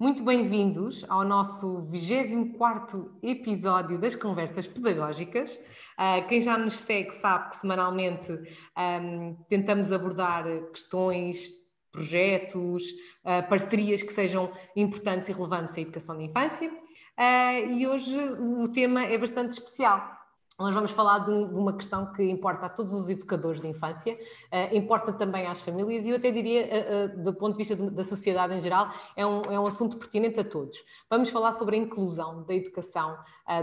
Muito bem-vindos ao nosso 24 episódio das Conversas Pedagógicas. Uh, quem já nos segue sabe que semanalmente um, tentamos abordar questões, projetos, uh, parcerias que sejam importantes e relevantes à educação da infância. Uh, e hoje o tema é bastante especial nós vamos falar de, uma questão que importa a todos os educadores de infância, uh, importa também às famílias e eu até diria, uh, uh, do ponto de vista da sociedade em geral, é um, é um assunto pertinente a todos. Vamos falar sobre a inclusão da educação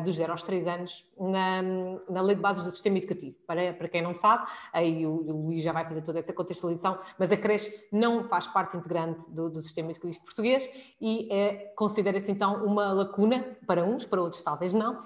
dos 0 aos 3 anos na, na Lei de Bases do Sistema Educativo. Para, para quem não sabe, aí o, o Luís já vai fazer toda essa contextualização, mas a creche não faz parte integrante do, do Sistema Educativo Português e considera-se então uma lacuna, para uns, para outros talvez não,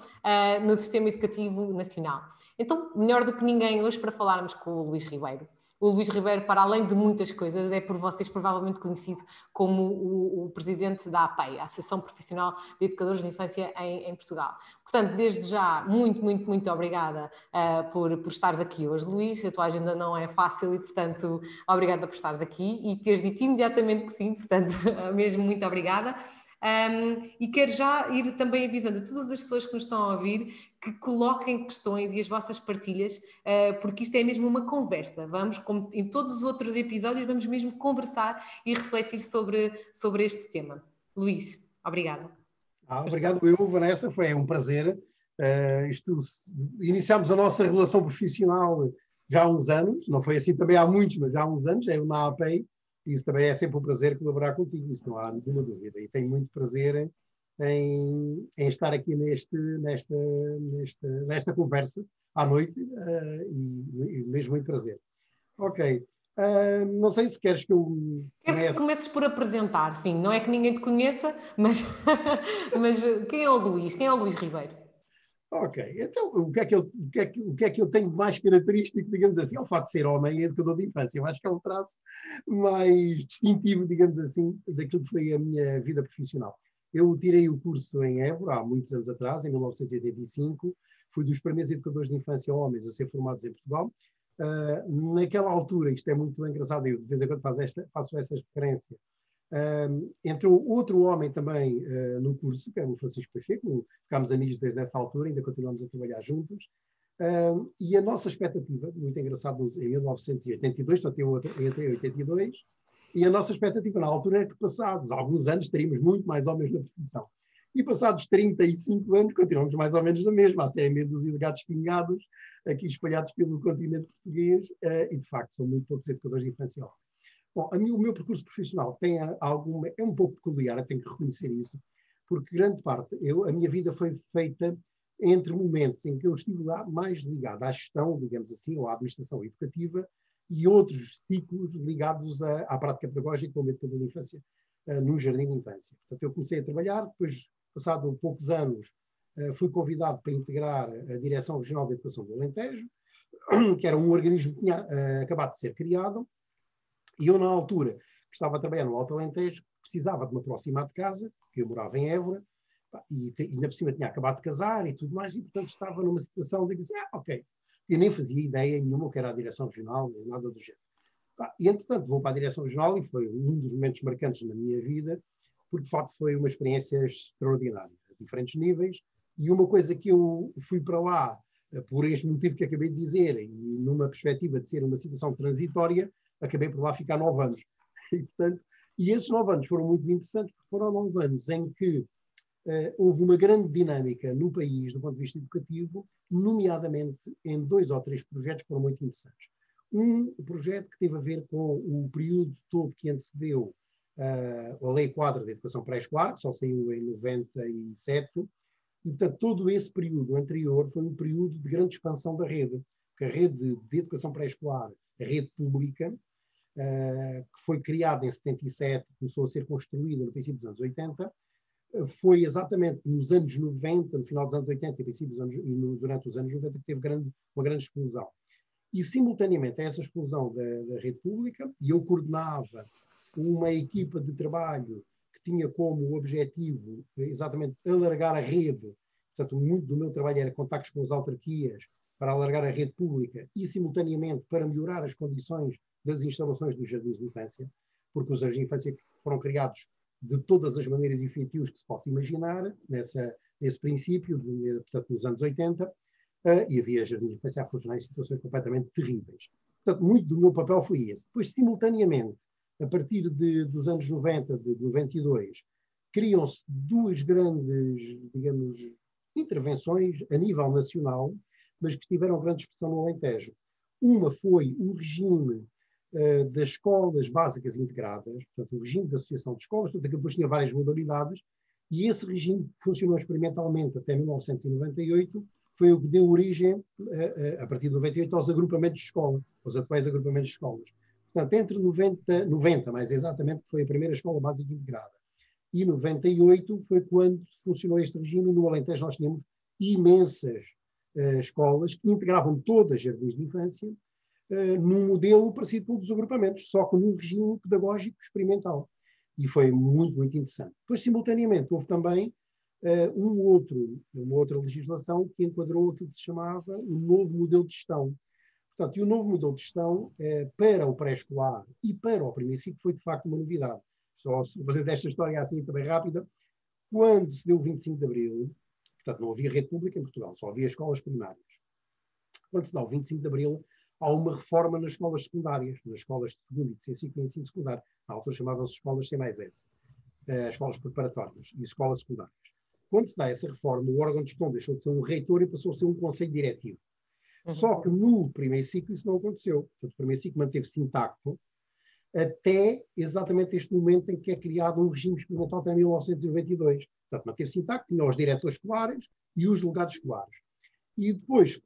no Sistema Educativo nacional. Então, melhor do que ninguém hoje para falarmos com o Luís Ribeiro. O Luís Ribeiro, para além de muitas coisas, é por vocês provavelmente conhecido como o, o presidente da APEI, a Associação Profissional de Educadores de Infância em, em Portugal. Portanto, desde já, muito, muito, muito obrigada uh, por, por estares aqui hoje, Luís. A tua agenda não é fácil e, portanto, obrigada por estares aqui e teres dito imediatamente que sim, portanto, mesmo muito obrigada. Um, e quero já ir também avisando a todas as pessoas que nos estão a ouvir que coloquem questões e as vossas partilhas, uh, porque isto é mesmo uma conversa. Vamos, como em todos os outros episódios, vamos mesmo conversar e refletir sobre, sobre este tema. Luís, obrigada. Ah, obrigado eu, Vanessa, foi um prazer. Uh, isto, iniciámos a nossa relação profissional já há uns anos, não foi assim também há muitos, mas já há uns anos, eu na APEI, isso também é sempre um prazer colaborar contigo, isso não há nenhuma dúvida. E tenho muito prazer em, em estar aqui neste, nesta, nesta, nesta conversa à noite uh, e, e, mesmo muito prazer. Ok. Uh, não sei se queres que eu. Quero que comeces por apresentar, sim. Não é que ninguém te conheça, mas, mas quem é o Luís? Quem é o Luís Ribeiro? Ok, então o que, é que eu, o, que é que, o que é que eu tenho mais característico, digamos assim, é o fato de ser homem e educador de infância. Eu acho que é um traço mais distintivo, digamos assim, daquilo que foi a minha vida profissional. Eu tirei o curso em Évora há muitos anos atrás, em 1985, fui dos primeiros educadores de infância homens a ser formados em Portugal. Uh, naquela altura, isto é muito engraçado, eu de vez em quando faço, esta, faço referência, um, entrou outro homem também uh, no curso, que é o Francisco Pacheco, ficámos amigos desde essa altura, ainda continuamos a trabalhar juntos. E a nossa expectativa, muito engraçado, em 1982, portanto eu entrei em 82, e a nossa expectativa na altura era que passados alguns anos teríamos muito mais homens na profissão. E passados 35 anos continuamos mais ou menos na mesma, a serem meio dos ilegados pingados, aqui espalhados pelo continente português, uh, e de facto são muito poucos educadores de infância Bom, mim, o meu percurso profissional tem alguma, é um pouco peculiar, eu tenho que reconhecer isso, porque grande parte, eu, a minha vida foi feita entre momentos em que eu estive lá mais ligado à gestão, digamos assim, ou à administração educativa, e outros ciclos ligados à, à prática pedagógica como educador de infância uh, no jardim de infância. Portanto, eu comecei a trabalhar, depois, passado poucos anos, uh, fui convidado para integrar a Direção Regional de Educação do Alentejo, que era um organismo que tinha uh, acabado de ser criado, e eu, na altura, que estava a trabalhar no Alto Alentejo, precisava de me aproximar de casa, porque eu morava em Évora, e ainda por cima tinha acabado de casar e tudo mais, e portanto estava numa situação de dizer, ah, ok. Eu nem fazia ideia nenhuma que era a direção regional, nem nada do género. E entretanto vou para a direção regional e foi um dos momentos marcantes na minha vida, porque de facto foi uma experiência extraordinária, a diferentes níveis, e uma coisa que eu fui para lá eh, por este motivo que acabei de dizer, e numa perspectiva de ser uma situação transitória, acabei por lá ficar nove anos. E, portanto, e esses nove anos foram muito interessantes, porque foram nove anos em que uh, houve uma grande dinâmica no país, do ponto de vista educativo, nomeadamente em dois ou três projetos que foram muito interessantes. Um projeto que teve a ver com o período todo que antecedeu uh, a Lei Quadra de Educação Pré-Escolar, que só saiu em 97, e, portanto, todo esse período anterior foi um período de grande expansão da rede, porque a rede de educação pré-escolar, a rede pública, uh, que foi criada em 77, começou a ser construída no princípio dos anos 80, uh, foi exatamente nos anos 90, no final dos anos 80 e, princípio dos anos, e durante os anos 90 que teve grande, uma grande explosão. E, simultaneamente a essa explosão da, da rede pública, e eu coordenava uma equipa de trabalho que tinha como objetivo exatamente alargar a rede, portanto, muito do meu trabalho era contactos com as autarquias, para alargar a rede pública e, simultaneamente, para melhorar as condições das instalações dos jardins de infância, porque os jardins de infância foram criados de todas as maneiras e feitios que se possa imaginar, nessa, nesse princípio, de, portanto, nos anos 80, uh, e havia jardins de infância a funcionar em situações completamente terríveis. Portanto, muito do meu papel foi esse. Depois, simultaneamente, a partir de, dos anos 90, de 92, criam-se duas grandes, digamos, intervenções a nível nacional, mas que tiveram grande expressão no Alentejo. Uma foi o regime uh, das escolas básicas integradas, portanto, o regime da associação de escolas, portanto, depois tinha várias modalidades, e esse regime funcionou experimentalmente até 1998, foi o que deu origem, uh, uh, a partir de 98, aos agrupamentos de escola, aos atuais agrupamentos de escolas. Portanto, entre 90, 90 mais exatamente, que foi a primeira escola básica integrada, e 98 foi quando funcionou este regime, e no Alentejo nós tínhamos imensas uh, escolas que integravam todas as jardins de infância num modelo parecido com o dos agrupamentos, só com um regime pedagógico experimental. E foi muito, muito interessante. Depois, simultaneamente, houve também uh, um outro, uma outra legislação que enquadrou aquilo que se chamava o novo modelo de gestão. Portanto, e o novo modelo de gestão para o pré-escolar e para o primeiro ciclo foi, de facto, uma novidade só fazer desta história assim também rápida, quando se deu o 25 de Abril, portanto não havia rede pública em Portugal, só havia escolas primárias. Quando se dá o 25 de Abril, há uma reforma nas escolas secundárias, nas escolas de segundo e de ciclo e ensino secundário. Na altura chamavam-se escolas C mais S, uh, escolas preparatórias e escolas secundárias. Quando se dá essa reforma, o órgão de gestão deixou de ser um reitor e passou a ser um conselho diretivo. Uhum. Só que no primeiro ciclo isso não aconteceu. Portanto, o primeiro ciclo manteve-se intacto, até exatamente este momento em que é criado um regime experimental até 1992. Portanto, manteve-se intacto, tinha os diretores escolares e os delegados escolares. E depois,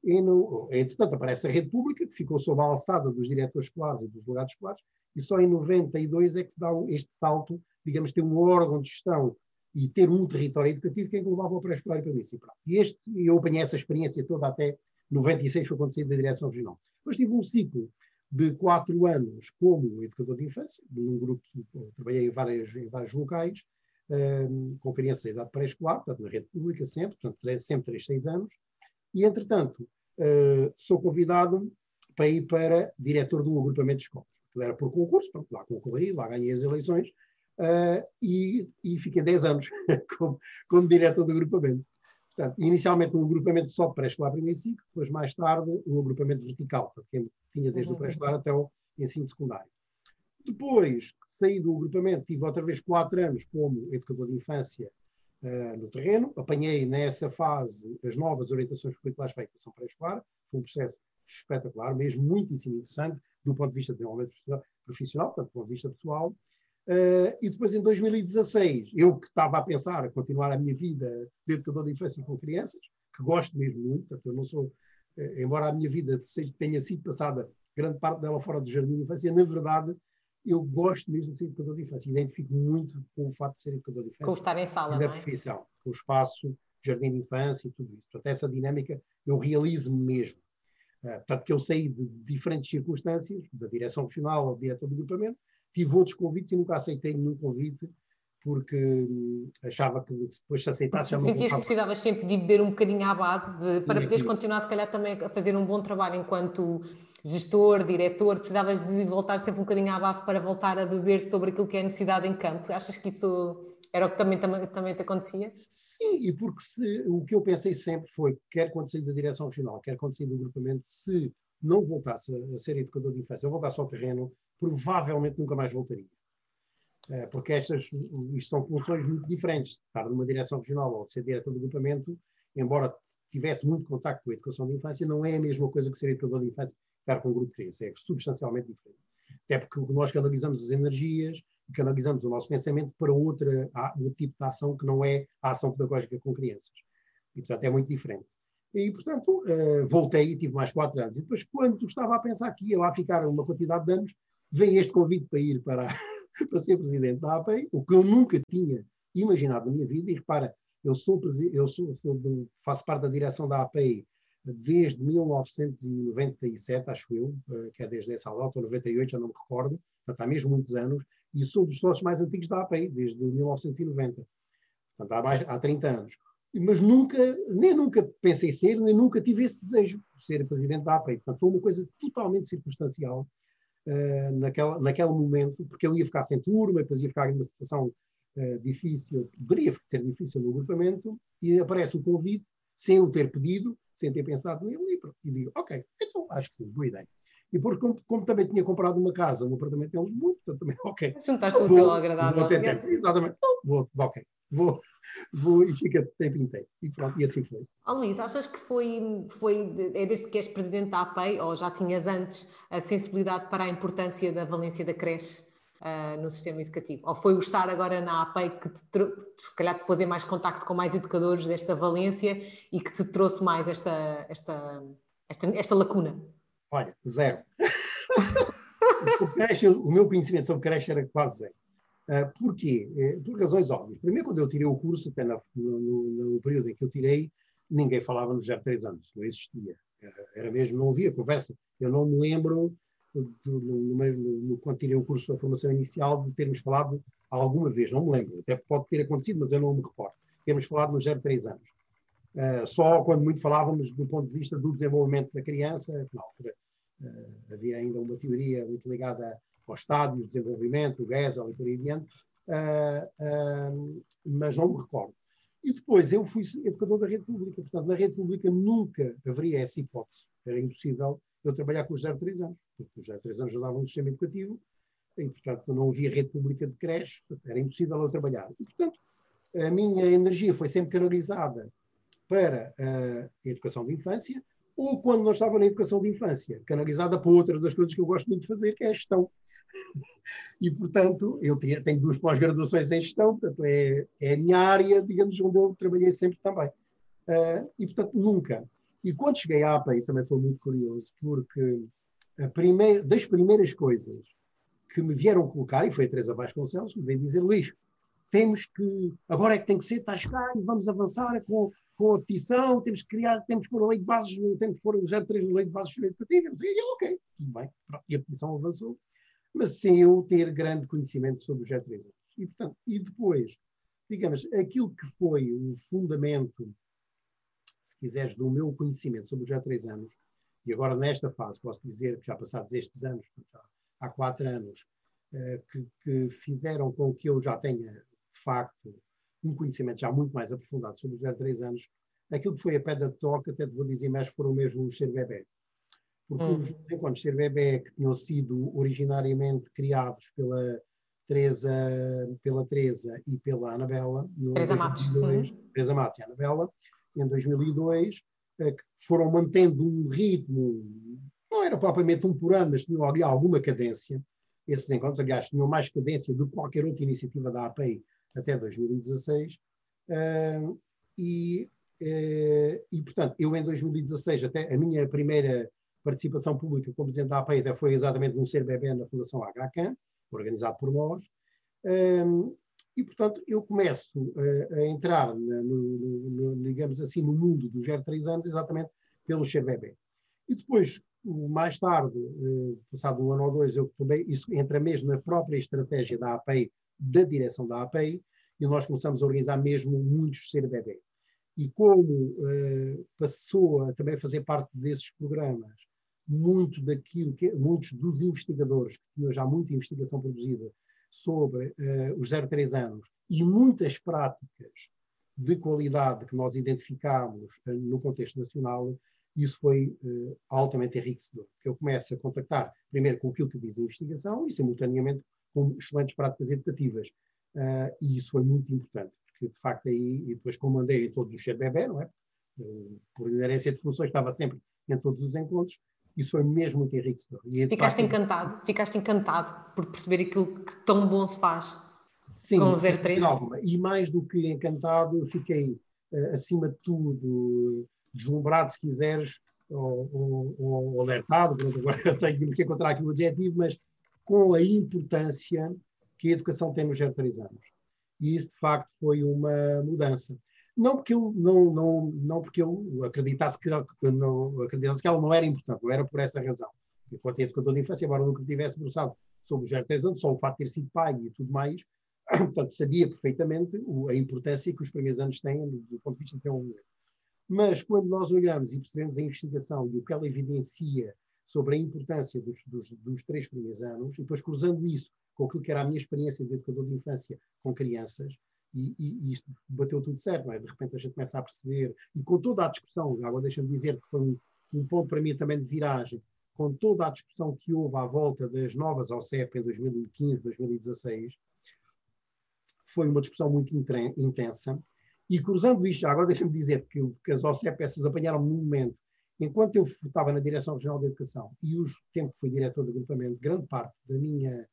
entretanto, aparece a rede pública, que ficou sob a alçada dos diretores escolares e dos delegados escolares, e só em 92 é que se dá este salto, digamos, ter um órgão de gestão e ter um território educativo que englobava o pré-escolar e o municipal. E este, eu apanhei essa experiência toda até 96, foi saí da direção regional. Depois tive um ciclo de quatro anos como educador de infância, num grupo, trabalhei em, várias, em vários locais, um, com experiência da idade pré-escolar, portanto, na rede pública sempre, portanto, sempre 3, 6 anos, e, entretanto, uh, sou convidado para ir para diretor de um agrupamento de escolas. Era por concurso, pronto, lá concorri, lá ganhei as eleições, uh, e, e fiquei 10 anos como, como diretor do agrupamento. Portanto, inicialmente um agrupamento só pré-escolar primeiro ciclo, depois mais tarde um agrupamento vertical, porque tinha desde uhum. o pré-escolar até o ensino secundário. Depois, saí do agrupamento, tive outra vez quatro anos como educador de infância uh, no terreno, apanhei nessa fase as novas orientações curriculares para a educação pré-escolar, foi um processo espetacular, mesmo muitíssimo interessante do ponto de vista de desenvolvimento profissional, portanto, do ponto de vista pessoal, Uh, e depois, em 2016, eu que estava a pensar a continuar a minha vida de educador de infância com crianças, que gosto mesmo muito, portanto, eu não sou, uh, embora a minha vida tenha sido passada grande parte dela fora do jardim de infância, na verdade, eu gosto mesmo de ser educador de infância. Identifico muito com o fato de ser educador de infância. Com estar em sala, da é? profissão, com o espaço, jardim de infância e tudo isso. Portanto, essa dinâmica eu realizo mesmo. Uh, portanto, que eu saí de diferentes circunstâncias, da direção profissional ao diretor do agrupamento, tive outros convites e nunca aceitei nenhum convite porque hum, achava que depois se aceitasse... Porque sentias que precisavas sempre de beber um bocadinho à base de, para poderes continuar se calhar também a fazer um bom trabalho enquanto gestor, diretor, precisavas de voltar sempre um bocadinho à base para voltar a beber sobre aquilo que é a necessidade em campo. Achas que isso era o que também, também, também te acontecia? Sim, e porque se, o que eu pensei sempre foi, quer quando saí da direção regional, quer quando saí do agrupamento, se não voltasse a, ser educador de infância, eu voltasse ao terreno, provavelmente nunca mais voltaria. Eh, porque estas isto são funções muito diferentes. Estar numa direção regional ou ser diretor do agrupamento, embora tivesse muito contacto com a educação de infância, não é a mesma coisa que ser educador de infância estar com um grupo de crianças. É substancialmente diferente. Até porque nós canalizamos as energias canalizamos o nosso pensamento para outra, outro tipo de ação que não é a ação pedagógica com crianças. E, portanto, é muito diferente. E, portanto, uh, voltei e tive mais quatro anos. E depois, quando estava a pensar que ia lá ficar uma quantidade de anos, vem este convite para ir para, para ser presidente da APEI, o que eu nunca tinha imaginado na minha vida. E repara, eu, sou, eu sou, sou faço parte da direção da APEI desde 1997, acho eu, eh, que é desde essa data, ou 98, já não me recordo, portanto, há mesmo muitos anos, e sou dos sócios mais antigos da APEI, desde 1990. Portanto, há, mais, há 30 anos. Mas nunca, nem nunca pensei ser, nem nunca tive esse desejo de ser presidente da APEI. Portanto, foi uma coisa totalmente circunstancial uh, naquela, naquele momento, porque eu ia ficar sem turma, depois ia ficar em uma situação uh, difícil, poderia ser difícil no agrupamento, e aparece o convite, sem eu ter pedido, sem ter pensado nele, e, e digo, ok, então acho que sim, boa ideia. E porque, como, como, também tinha comprado uma casa, um apartamento em Lisboa, portanto também, ok. Juntaste o teu agradável. Vou tempo, exatamente. Vou, ok, vou, vou e fica o tempo inteiro. E pronto, e assim foi. Oh, Luís, achas que foi, foi, é desde que és presidente da APEI, ou já tinhas antes a sensibilidade para a importância da valência da creche uh, no sistema educativo? Ou foi o estar agora na APEI que te, se calhar te pôs em mais contacto com mais educadores desta valência e que te trouxe mais esta, esta, esta, esta lacuna? Olha, zero. creche, o meu conhecimento sobre creche era quase zero. Uh, porquê? Uh, por razões óbvias. Primeiro, quando eu tirei o curso, até no, no, no período em que eu tirei, ninguém falava nos 03 anos, não existia. Era, era, mesmo, não havia conversa. Eu não me lembro, do, no, quando tirei o curso da formação inicial, de termos falado alguma vez, não me lembro. Até pode ter acontecido, mas eu não me recordo. Termos falado nos 03 anos. Uh, só quando muito falávamos do ponto de vista do desenvolvimento da criança, na altura uh, havia ainda uma teoria muito ligada aos estádios de desenvolvimento, o GESEL e por aí adiante, uh, mas não me recordo. E depois eu fui educador da rede pública, portanto, na rede pública nunca haveria essa hipótese. Era impossível eu trabalhar com os 0 3 anos, porque os 0 3 anos ajudavam no sistema educativo e, portanto, não havia rede pública de creche, era impossível eu trabalhar. E, portanto, a minha energia foi sempre canalizada para a educação de infância, ou quando não estava na educação de infância, canalizada para outra das coisas que eu gosto muito de fazer, que é a gestão. E, portanto, eu tenho duas pós-graduações em gestão, portanto, é, é a minha área, digamos, onde eu trabalhei sempre também. Uh, e, portanto, nunca. E quando cheguei à APA, também foi muito curioso, porque primeira, das primeiras coisas que me vieram colocar, e foi a Teresa Vasconcelos, que me veio dizer, Luís, temos que, agora é que tem que ser, estás cá e vamos avançar com com a petição, temos que criar, temos que pôr a lei de bases, temos que pôr o 03 na lei de bases educativas. E eu, ok, tudo bem. E a petição avançou, mas sem eu ter grande conhecimento sobre os 03 anos. E, portanto, e depois, digamos, aquilo que foi o fundamento, se quiseres, do meu conhecimento sobre os 03 anos, e agora nesta fase posso dizer que já passados estes anos, há quatro anos, eh, que, que fizeram com que eu já tenha, de facto, um conhecimento já muito mais aprofundado sobre os 03 anos, aquilo que foi a pedra de toque, até vou dizer mais, foram mesmo os ser bebê. Porque hum. os encontros ser bebê que tinham sido originariamente criados pela Teresa, pela Teresa e pela Anabela, no Teresa Matos. Uhum. Teresa Matos e Anabela, em 2002, eh, que foram mantendo um ritmo, não era propriamente um por ano, mas tinham ali alguma cadência. Esses encontros, aliás, tinham mais cadência do que qualquer outra iniciativa da API até 2016. Uh, e, uh, e, portanto, eu em 2016, até a minha primeira participação pública como presidente da APE até foi exatamente Ser Bebê na Fundação HCAM, organizado por nós. E, portanto, eu começo a entrar, na, no, no, no, digamos assim, no mundo dos 0 3 anos, exatamente pelo Ser Bebê. E depois, mais tarde, uh, passado um ano ou dois, eu também, isso entra mesmo na própria estratégia da APEI da direção da API, e nós começamos a organizar mesmo muitos CRBB. E como uh, passou a também fazer parte desses programas, muito daquilo que, muitos dos investigadores que tinham já muita investigação produzida sobre uh, os 03 anos e muitas práticas de qualidade que nós identificámos uh, no contexto nacional, isso foi uh, altamente enriquecedor. Porque eu começo a contactar primeiro com aquilo que diz a investigação e, simultaneamente, com excelentes práticas educativas. E isso foi muito importante, porque de facto aí, e depois como andei em todos os bebê, não é? Por inerência de funções, estava sempre em todos os encontros, isso foi mesmo muito enriquecedor. E, Ficaste facto, encantado, ficaste encantado por perceber aquilo que tão bom se faz sim, com o 03? Alguma. E mais do que encantado, fiquei uh, acima de tudo deslumbrado, se quiseres, ou, ou, ou alertado, agora tenho que encontrar aqui o adjetivo, mas com a importância que a educação tem nos 03 anos. E isso, de facto, foi uma mudança. Não porque eu, não, não, não porque eu acreditasse, que, que não, acreditasse que ela não era importante, não era por essa razão. Enquanto educador de infância, embora nunca tivesse debruçado sobre os 03 anos, só o fato de ter sido pai e tudo mais, portanto, sabia perfeitamente a importância que os primeiros anos têm do ponto de vista de desenvolvimento. Mas quando nós olhamos e percebemos a investigação e o que ela evidencia sobre a importância dos, dos, dos três primeiros anos, e depois cruzando isso com aquilo que era a minha experiência de educador de infância com crianças, e, e, isto bateu tudo certo, é? De repente a gente começa a perceber, e com toda a discussão, agora deixa-me dizer que foi um, um ponto para mim também de viragem, com toda a discussão que houve à volta das novas OCEP em 2015, 2016, foi uma discussão muito intensa. E cruzando isto, agora deixa-me dizer que, que as OCEP essas apanharam no momento, enquanto eu estava na Direção Regional de Educação e o tempo que fui diretor do agrupamento, grande parte da minha,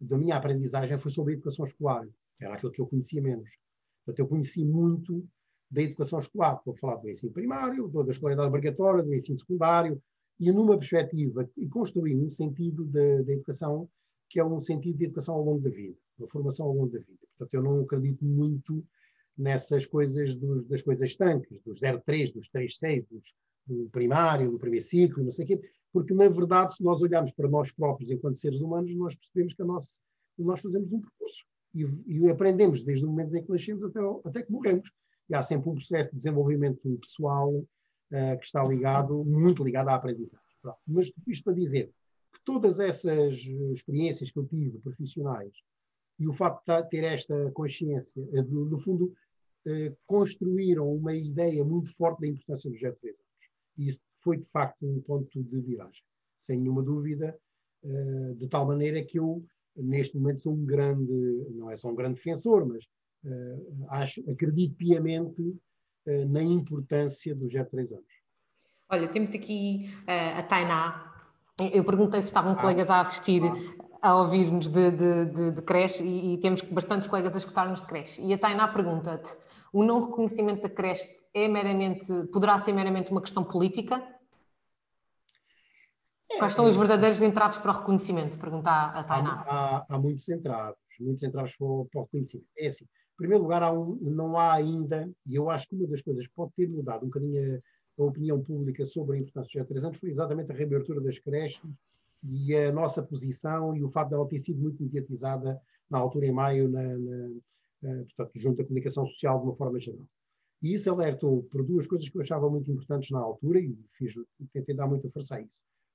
da minha aprendizagem foi sobre a educação escolar. Era aquilo que eu conhecia menos. Portanto, eu conheci muito da educação escolar. Estou a falar do ensino primário, da escolaridade obrigatória, do ensino secundário, e numa perspectiva, e construir um sentido da educação que é um sentido de educação ao longo da vida, da formação ao longo da vida. Portanto, eu não acredito muito nessas coisas dos, das coisas estanques, dos 03, dos 36, dos, do primário, do primeiro ciclo, não sei o quê, porque, na verdade, se nós olharmos para nós próprios enquanto seres humanos, nós percebemos que nosso, nós fazemos um percurso e, e, aprendemos desde o momento em que nascemos até, até que morremos. E há sempre um processo de desenvolvimento pessoal uh, que está ligado, muito ligado à aprendizagem. Pronto. Mas isto para dizer que todas essas experiências que eu tive profissionais e o facto de ter esta consciência, uh, no, no, fundo, uh, construíram uma ideia muito forte da importância dos G3 anos. E isso foi, de facto, um ponto de viragem, sem nenhuma dúvida, de tal maneira que eu, neste momento, sou um grande, não é só um grande defensor, mas acho, acredito piamente eh, na importância dos 0 3 anos. Olha, temos aqui uh, a Tainá. Eu perguntei se estavam ah, colegas a assistir, ah. a ouvir-nos de, de, de, de, creche e, e, temos bastantes colegas a escutar-nos de creche. E a Tainá pergunta-te: o não reconhecimento da creche é meramente, poderá ser meramente uma questão política? É, Quais são os verdadeiros entraves para o reconhecimento? Pergunta a Tainá. Há, há, há muitos entraves, muitos entraves para o, para o reconhecimento. É assim, primeiro lugar, há um, não há ainda, e eu acho que uma das coisas que pode ter mudado um bocadinho a, a opinião pública sobre a importância dos três anos foi exatamente a reabertura das creches e a nossa posição e o facto dela ter sido muito mediatizada na altura, em maio, na, na, na, portanto, junto à comunicação social de uma forma geral. E isso alertou por duas coisas que eu achava muito importantes na altura e fiz, tentei dar muita força a isso.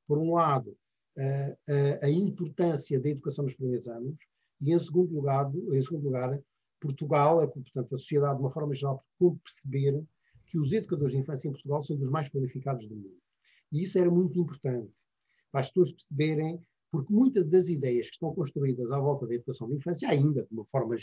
Por um lado, a, a, a importância da educação nos primeiros anos e, em segundo lugar, em segundo lugar Portugal, é, portanto, a sociedade, de uma forma geral, como perceber que os educadores de infância em Portugal são dos mais qualificados do mundo. E isso era muito importante, para as pessoas perceberem, porque muitas das ideias que estão construídas à volta da educação de infância, ainda de uma forma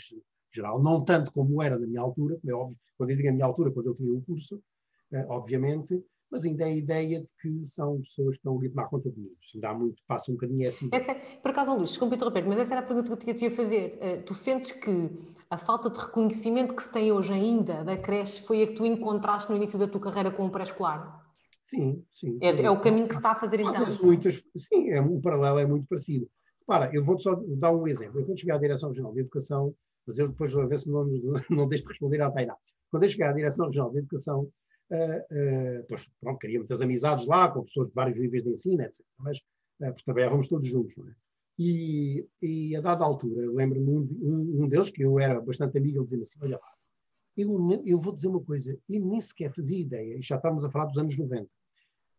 geral, não tanto como era na minha altura, como é óbvio, quando eu digo a minha altura, quando eu tirei o curso, eh, obviamente, mas ainda é a ideia de que são pessoas que estão a tomar conta de mim. Ainda há muito, passa um bocadinho assim. Essa, é, por acaso, Luís, desculpa interromper, mas essa era a pergunta que eu te ia fazer. Uh, tu sentes que a falta de reconhecimento que se tem hoje ainda da creche foi a que tu encontraste no início da tua carreira com o pré-escolar? Sim, sim. É, é, o caminho que se está a fazer então? Muitas, sim, é, o paralelo é muito parecido. Para, eu vou-te só dar um exemplo. Eu quando cheguei à Direção-Geral de Educação, mas eu depois vou ver se não, não deixo de responder à Tainá. Quando eu cheguei à Direção-Geral de Educação, pois, pronto, queria muitas amizades lá, com pessoas de vários níveis de ensino, etc. Mas, uh, porque trabalhávamos todos juntos, não é? E, e a dada altura, lembro-me um, um, deles, que eu era bastante amigo, ele dizia assim: Olha lá, eu, eu vou dizer uma coisa, eu nem sequer fazia ideia, e já estávamos a falar dos anos 90.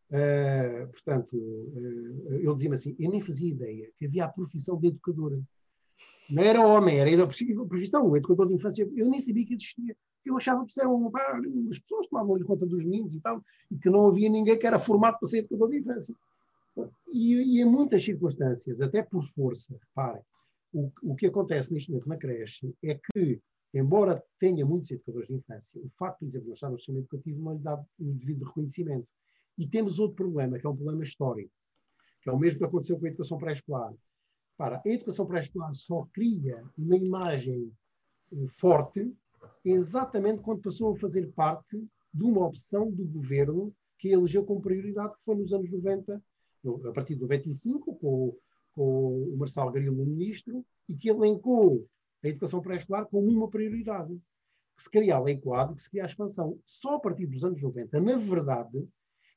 Uh, portanto, uh, ele dizia-me assim: Eu nem fazia ideia que havia a profissão de educadora. Não era homem, era a profissão, o educador de infância. Eu nem sabia que existia eu achava que isso eram pá, as pessoas que tomavam conta dos meninos e tal, e que não havia ninguém que era formado para ser educador de infância. E, e em muitas circunstâncias, até por força, reparem, o, o que acontece neste momento na creche é que, embora tenha muitos educadores de infância, o facto, de não estar no sistema educativo não lhe dá o devido reconhecimento. E temos outro problema, que é um problema histórico, que é o mesmo que aconteceu com a educação pré-escolar. Para, a educação pré-escolar só cria uma imagem eh, forte exatamente quando passou a fazer parte de uma opção do governo que elegeu como prioridade, que foi nos anos 90, a partir de 95, com, com o Marcelo Grilo, ministro, e que elencou a educação pré-escolar como uma prioridade. Que se queria a lei quadro, que se queria a expansão. Só a partir dos anos 90, na verdade,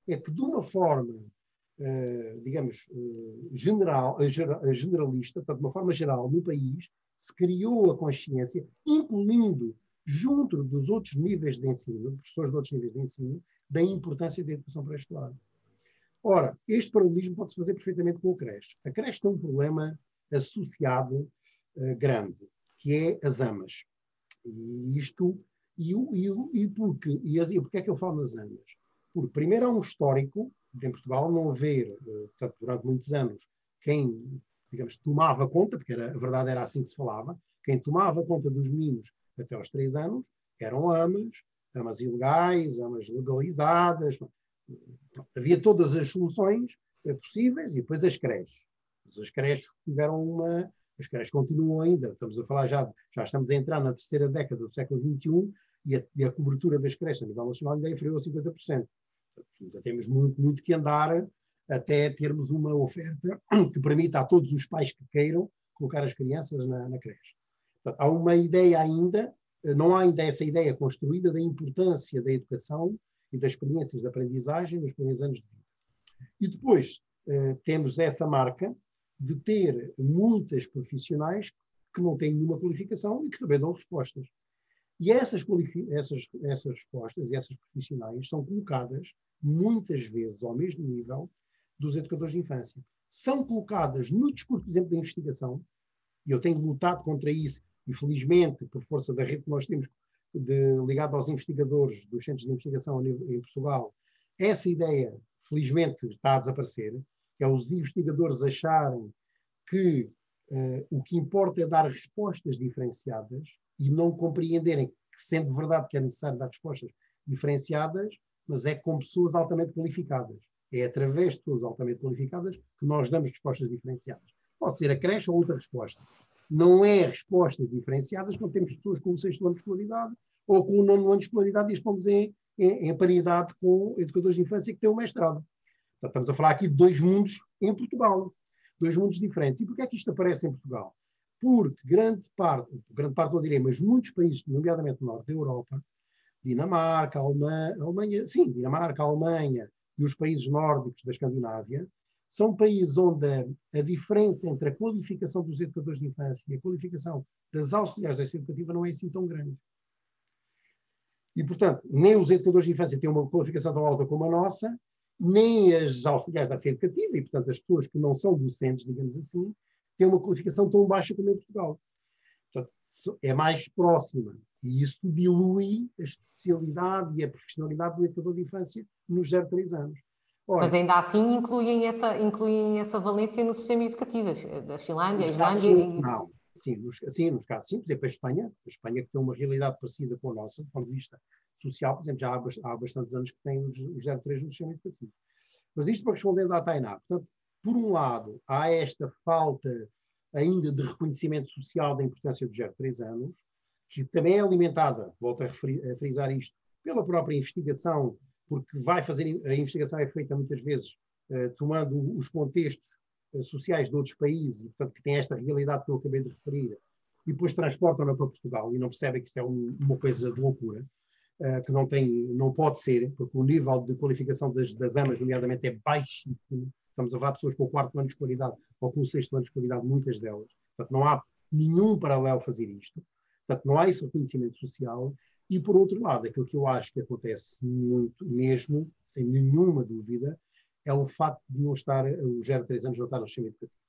é que de uma forma, uh, digamos, uh, general, uh, generalista, portanto, de uma forma geral, no país, se criou a consciência, incluindo junto dos outros níveis de ensino, professores de outros níveis de ensino, da importância da educação pré-escolar. Ora, este paralelismo pode-se fazer perfeitamente com a creche. A creche tem um problema associado uh, grande, que é as amas. E isto, e, e, e, porque, e, e porque é que eu falo nas amas? Porque primeiro há um histórico, em Portugal não haver, portanto, durante muitos anos, quem, digamos, tomava conta, porque era, a verdade era assim que se falava, quem tomava conta dos meninos até aos três anos eram amas, amas ilegais, amas legalizadas, havia todas as soluções eh, possíveis e depois as creches. As creches tiveram uma. As creches continuam ainda, estamos a falar já, já estamos a entrar na terceira década do século XXI e a, e a cobertura das creches a nível nacional ainda é inferior a 50%. Ainda temos muito, muito que andar até termos uma oferta que permita a todos os pais que queiram colocar as crianças na, na creche. Há uma ideia ainda, eh, não há ainda essa ideia construída da importância da educação e das experiências de aprendizagem nos primeiros anos de vida. E depois eh, temos essa marca de ter muitas profissionais que não têm nenhuma qualificação e que também dão respostas. E essas, essas, essas respostas e essas profissionais são colocadas muitas vezes ao mesmo nível dos educadores de infância. São colocadas no discurso, por exemplo, da investigação, e eu tenho lutado contra isso, e felizmente, por força da rede que nós temos de, ligado aos investigadores dos centros de investigação em Portugal, essa ideia, felizmente, está a desaparecer, é os investigadores acharem que uh, o que importa é dar respostas diferenciadas e não compreenderem que, sendo verdade que é necessário dar respostas diferenciadas, mas é com pessoas altamente qualificadas. É através de pessoas altamente qualificadas que nós damos respostas diferenciadas. Pode ser a creche ou outra resposta não é respostas diferenciadas quando temos pessoas com o sexto ano de escolaridade ou com o nono ano de escolaridade e estamos em, em, em paridade com educadores de infância que têm um mestrado. Estamos a falar aqui de dois mundos em Portugal, dois mundos diferentes. E porquê é que isto aparece em Portugal? Porque grande parte, grande parte não direi, mas muitos países, nomeadamente no norte da Europa, Dinamarca, Alemanha, Alemanha, sim, Dinamarca, Alemanha e os países nórdicos da Escandinávia, são países onde a, a, diferença entre a qualificação dos educadores de infância e a qualificação das auxiliares da educativa não é assim tão grande. E, portanto, nem os educadores de infância têm uma qualificação tão alta como a nossa, nem as auxiliares da educativa, e, portanto, as pessoas que não são docentes, digamos assim, têm uma qualificação tão baixa como em Portugal. Portanto, é mais próxima. E isso dilui a especialidade e a profissionalidade do educador de infância nos 0 3 anos. Ora, Mas ainda assim incluem essa, incluem essa valência no sistema educativo, da Finlândia, a Islândia. Não, sim nos, sim, nos casos simples, é para a Espanha, a Espanha que tem uma realidade parecida com a nossa, do ponto de vista social, por exemplo, já há, há bastantes anos que tem os, os 03 no sistema educativo. Mas isto para responder à Tainá, portanto, por um lado, há esta falta ainda de reconhecimento social da importância dos 03 anos, que também é alimentada, volto a, referir, a frisar isto, pela própria investigação porque vai fazer, a investigação é feita muitas vezes uh, tomando os contextos uh, sociais de outros países, portanto, que tem esta realidade que eu acabei de referir, e depois transportam-na para Portugal e não percebem que isso é um, uma coisa de loucura, uh, que não, tem, não pode ser, porque o nível de qualificação das, das AMAs, nomeadamente, é baixíssimo. Estamos a falar de pessoas com o quarto ano de escolaridade ou com o sexto ano de escolaridade, muitas delas. Portanto, não há nenhum paralelo a fazer isto. Portanto, não há esse reconhecimento social e, por outro lado, aquilo que eu acho que acontece muito mesmo, sem nenhuma dúvida, é o facto de não estar, os 0 a 3 anos não estar no sistema educativo.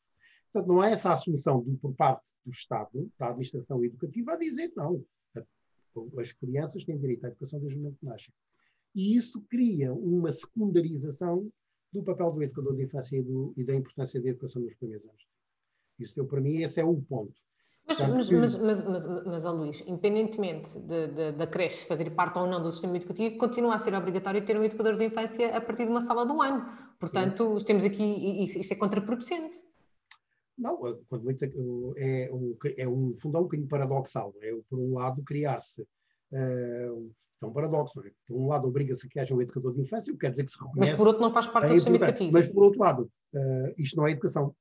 Portanto, não há essa assunção de, por parte do Estado, da administração educativa, a dizer não, as crianças têm direito à educação desde o momento que nascem. E isso cria uma secundarização do papel do educador de infância e, do, e da importância da educação nos primeiros anos. Isso, para mim, esse é o ponto. Mas, mas, mas, mas, mas, mas Luís, independentemente de, de, da creche fazer parte ou não do sistema educativo, continua a ser obrigatório ter um educador de infância a partir de uma sala do ano. Portanto, Sim. temos aqui, isto é contraproducente. Não, quando muito, é, um, é um fundão um bocadinho paradoxal. É, por um lado, criar-se. Uh, é um paradoxo. É? Por um lado, obriga-se a que haja um educador de infância, o que quer dizer que se reconhece. Mas por outro, não faz parte do sistema educativo. Mas por outro lado, uh, isto não é educação.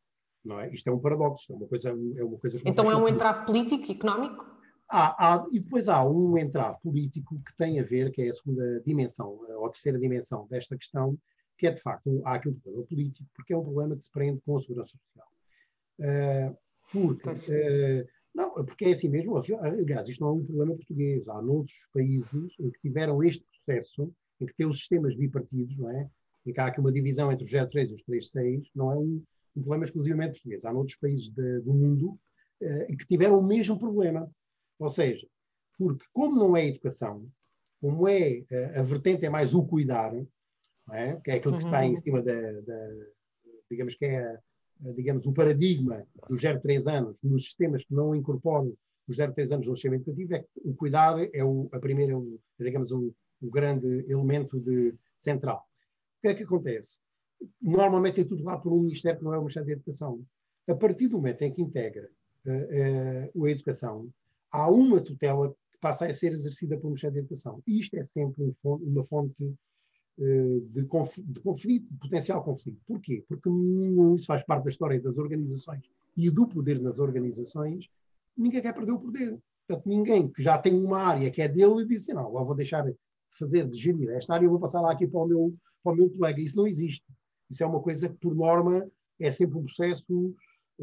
Não é? Isto é um paradoxo, é uma coisa, é uma coisa Então é um entrave político, económico? Há, há, e depois há um entrave político que tem a ver, que é a segunda dimensão, ou a terceira dimensão desta questão, que é de facto, há aqui um problema político, porque é um problema que se prende com a segurança social. Uh, porque, uh, não, porque é assim mesmo, aliás, isto não é um problema português, há noutros países em que tiveram este processo, em que têm os sistemas bipartidos, não é? em que há aqui uma divisão entre os 03 e os 36, não é um, um problema exclusivamente português. Há noutros países de, do mundo uh, que tiveram o mesmo problema. Ou seja, porque como não é educação, como é a, a vertente é mais o cuidar, é? que é aquilo que está em uhum. cima da, da digamos que é a, digamos, o paradigma dos 0 3 anos nos sistemas que não incorporam os 0 3 anos no sistema educativo, é que o cuidar é o, a primeira, o, digamos, o, o grande elemento de, central. O que é que acontece? Normalmente é tudo lá por um Ministério que não é o Ministério da Educação. A partir do momento em que integra uh, uh, a educação, há uma tutela que passa a ser exercida pelo Ministério da Educação. E isto é sempre um fonte, uma fonte uh, de, conf, de, conflito, potencial conflito. Porquê? Porque isso faz parte da história das organizações e do poder nas organizações. Ninguém quer perder o poder. Portanto, ninguém que já tem uma área que é dele diz assim, não, eu vou deixar de fazer, de gerir esta área, eu vou passar lá aqui para o meu, para o meu colega. Isso não existe. Isso é uma coisa que, por norma, é sempre um processo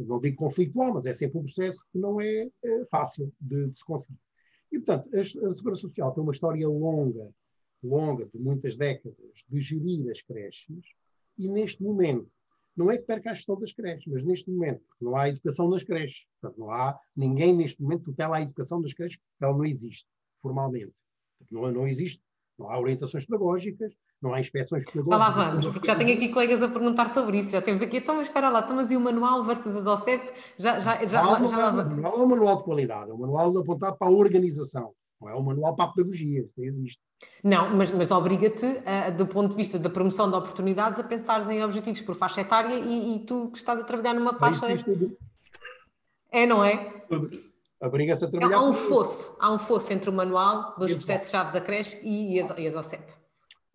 não digo conflitual, mas é sempre um processo que não é, é fácil de, de, se conseguir. E, portanto, a, a Segurança Social tem uma história longa, longa, de muitas décadas, de gerir as creches, e neste momento, não é que perca a gestão das creches, mas neste momento, porque não há educação nas creches, portanto, não há ninguém neste momento tutela a educação das creches, porque ela não existe, formalmente. Não, não existe, não há orientações pedagógicas, não há inspeções pedagógicas. Lá vamos, porque já tenho aqui colegas a perguntar sobre isso, já temos aqui, então, mas espera lá, então, mas e o manual versus a DOCEP? Já, já, já, já, já, já, o manual é um manual de qualidade, é um manual apontado para a organização, não é um manual para a pedagogia, isso não existe. Não, mas, mas obriga-te, uh, do ponto de vista da promoção de oportunidades, a pensar em objetivos por faixa etária e, e tu que estás a trabalhar numa faixa... É, não é? Tudo. Obriga-se a trabalhar... Há um fosso, há um fosso entre o manual dos processos-chave da creche e, e as, e as OCEP.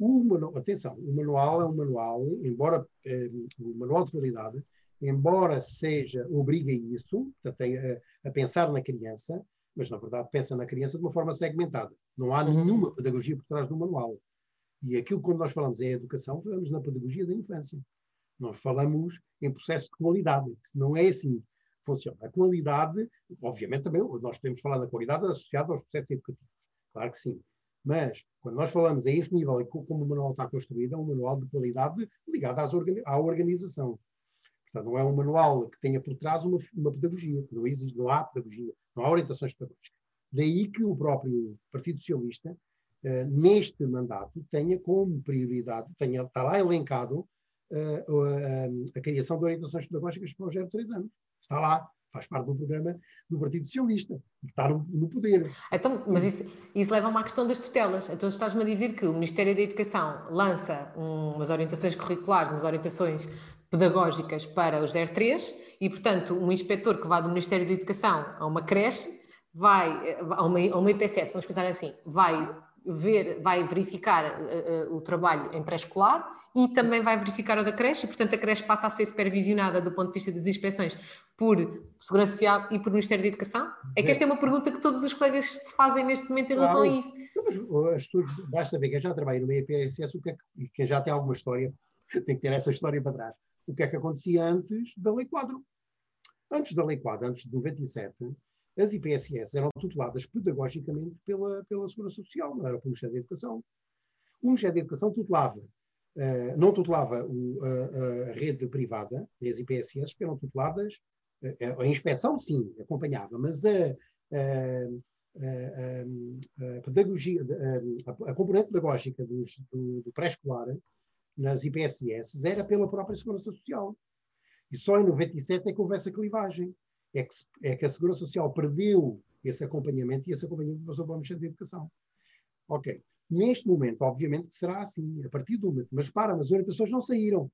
O manual, atenção, o manual é um manual, embora eh, o manual de qualidade, embora seja, obriga isso, portanto, a, a, pensar na criança, mas na verdade pensa na criança de uma forma segmentada. Não há uhum. nenhuma pedagogia por trás do manual. E aquilo quando nós falamos em educação, falamos na pedagogia da infância. Nós falamos em processo de qualidade, que não é assim que funciona. A qualidade, obviamente também, nós podemos falar da qualidade associada aos processos educativos. Claro que sim. Mas, quando nós falamos a esse nível e como o manual está construído, é um manual de qualidade ligado organi à organização. Portanto, não é um manual que tenha por trás uma, uma pedagogia. Não existe, não há pedagogia, não há orientações pedagógicas. Daí que o próprio Partido Socialista, uh, neste mandato, tenha como prioridade, tenha, está lá elencado uh, uh, a criação de orientações pedagógicas para os 0 3 anos. Está lá faz parte do programa do Partido Socialista, que está no, no poder. Então, mas isso, isso leva-me à questão das tutelas. Então, estás-me a dizer que o Ministério da Educação lança um, umas orientações curriculares, umas orientações pedagógicas para os 03 e, portanto, um inspetor que vá do Ministério da Educação a uma creche, vai a uma, a uma IPSS, vamos pensar assim, vai ver, vai verificar uh, uh, o trabalho em pré-escolar e também vai verificar o da creche, e portanto a creche passa a ser supervisionada do ponto de vista das inspeções por Segurança Social e por Ministério da Educação? É que esta é uma pergunta que todos os colegas se fazem neste momento em relação a isso. Mas, estudos, basta ver, quem já trabalha no IPSS, o que é que, quem já tem alguma história, tem que ter essa história para trás. O que é que acontecia antes da Lei Quadro? Antes da Lei Quadro, antes de 97, as IPSS eram tuteladas pedagogicamente pela, pela Segurança Social, não era pelo Ministério da Educação. O Ministério da Educação tutelava, uh, não tutelava o, uh, a rede privada, as IPSS, eram tuteladas, uh, a inspeção sim, acompanhava, mas a, a, a pedagogia, a, componente pedagógica dos, do, do pré-escolar nas IPSS era pela própria Segurança Social. E só em 97 é que houve essa clivagem é que, é que a Segurança Social perdeu esse acompanhamento e esse acompanhamento passou para o Ministério da Educação. Ok. Neste momento, obviamente será assim, a partir do momento. Mas para, as orientações não saíram.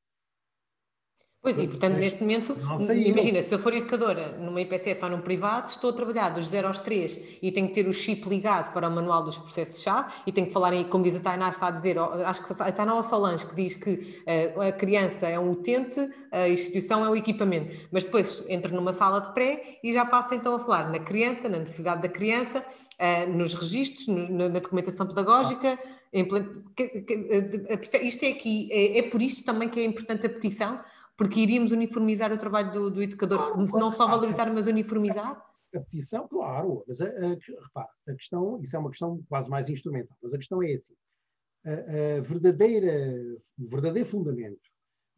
Pois, e portanto, neste momento, imagina, se eu for educadora numa IPCS ou num privado, estou a trabalhar dos 0 aos 3 e tenho que ter o chip ligado para o manual dos processos-chave e tenho que falar, em, como diz a Tainá, está a dizer, acho que a Tainá Solange, que diz que uh, a criança é um utente, a instituição é o equipamento. Mas depois entro numa sala de pré e já passo então a falar na criança, na necessidade da criança, uh, nos registros, no, na documentação pedagógica. Isto é aqui, é, é por isto também que é importante a petição, porque iríamos uniformizar o trabalho do, do educador, não só valorizar, mas uniformizar? A petição, claro, mas a, a, repara, a questão, isso é uma questão quase mais instrumental, mas a questão é assim, a, a verdadeira, o verdadeiro fundamento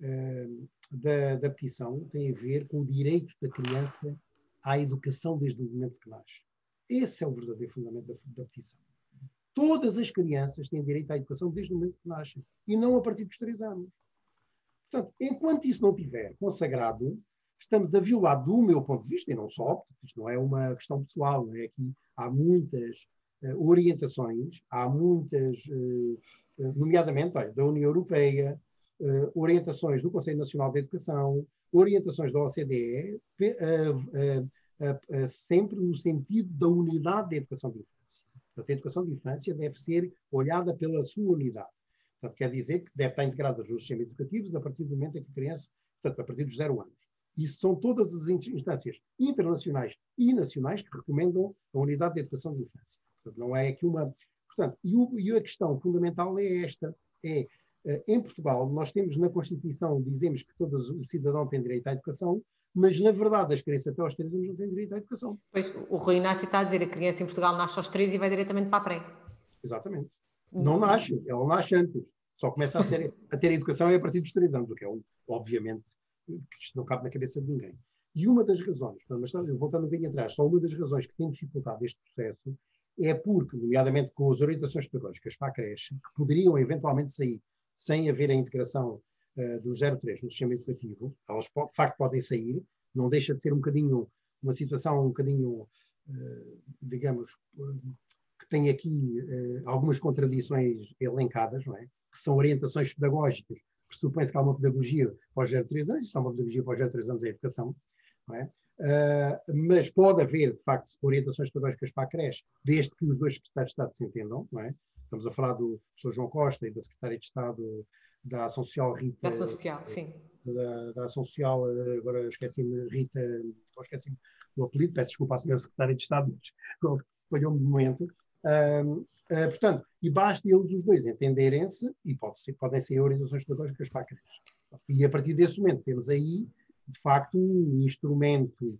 uh, da, da petição tem a ver com o direito da criança à educação desde o momento que nasce. Esse é o verdadeiro fundamento da, da petição. Todas as crianças têm direito à educação desde o momento que nascem e não a partir dos três anos. Portanto, enquanto isso não estiver consagrado, estamos a violar, do meu ponto de vista, e não só, porque isto não é uma questão pessoal, é? aqui há muitas uh, orientações, há muitas, uh, nomeadamente olha, da União Europeia, uh, orientações do Conselho Nacional de Educação, orientações da OCDE, sempre no sentido da unidade da educação de infância. Portanto, a educação de infância deve ser olhada pela sua unidade. Portanto, quer dizer que deve estar integrada nos sistemas educativos a partir do momento em que a criança, portanto, a partir dos zero anos. Isso são todas as instâncias internacionais e nacionais que recomendam a unidade de educação de infância. Portanto, não é aqui uma. Portanto, e, o, e a questão fundamental é esta: é eh, em Portugal, nós temos na Constituição, dizemos que todo o cidadão tem direito à educação, mas na verdade as crianças até aos 3 anos não têm direito à educação. Pois, o Rui Inácio está a dizer que a criança em Portugal nasce aos 3 e vai diretamente para a pré. Exatamente. Não nasce, ela nasce antes. Só começa a, ser, a ter educação a partir dos 3 anos, o que é, obviamente, que isto não cabe na cabeça de ninguém. E uma das razões, mas voltando um bocadinho atrás, só uma das razões que tem dificultado este processo é porque, nomeadamente com as orientações pedagógicas para a creche, que poderiam eventualmente sair sem haver a integração uh, do 03 no sistema educativo, elas de facto podem sair, não deixa de ser um bocadinho uma situação um bocadinho, uh, digamos, que tem aqui uh, algumas contradições elencadas, não é? que são orientações pedagógicas pressupõe-se que há uma pedagogia para os 03 anos, isso é uma pedagogia para os 03 anos é educação, é? uh, mas pode haver, de facto, orientações pedagógicas para a creche, desde que os dois secretários de Estado se entendam, não é? Estamos a falar do Sr. João Costa e da Secretária de Estado da Ação Social Rita. Da Ação Social, sim. Da, da Ação Social, agora esqueci-me, Rita, esqueci-me do apelido, peço desculpa à Sra. Secretária de Estado, mas falhou-me de momento. Uh, portanto, e basta eles os dois entenderem-se e pode ser, podem ser orientações pedagógicas para a creche. E a partir desse momento temos aí, de facto, um instrumento,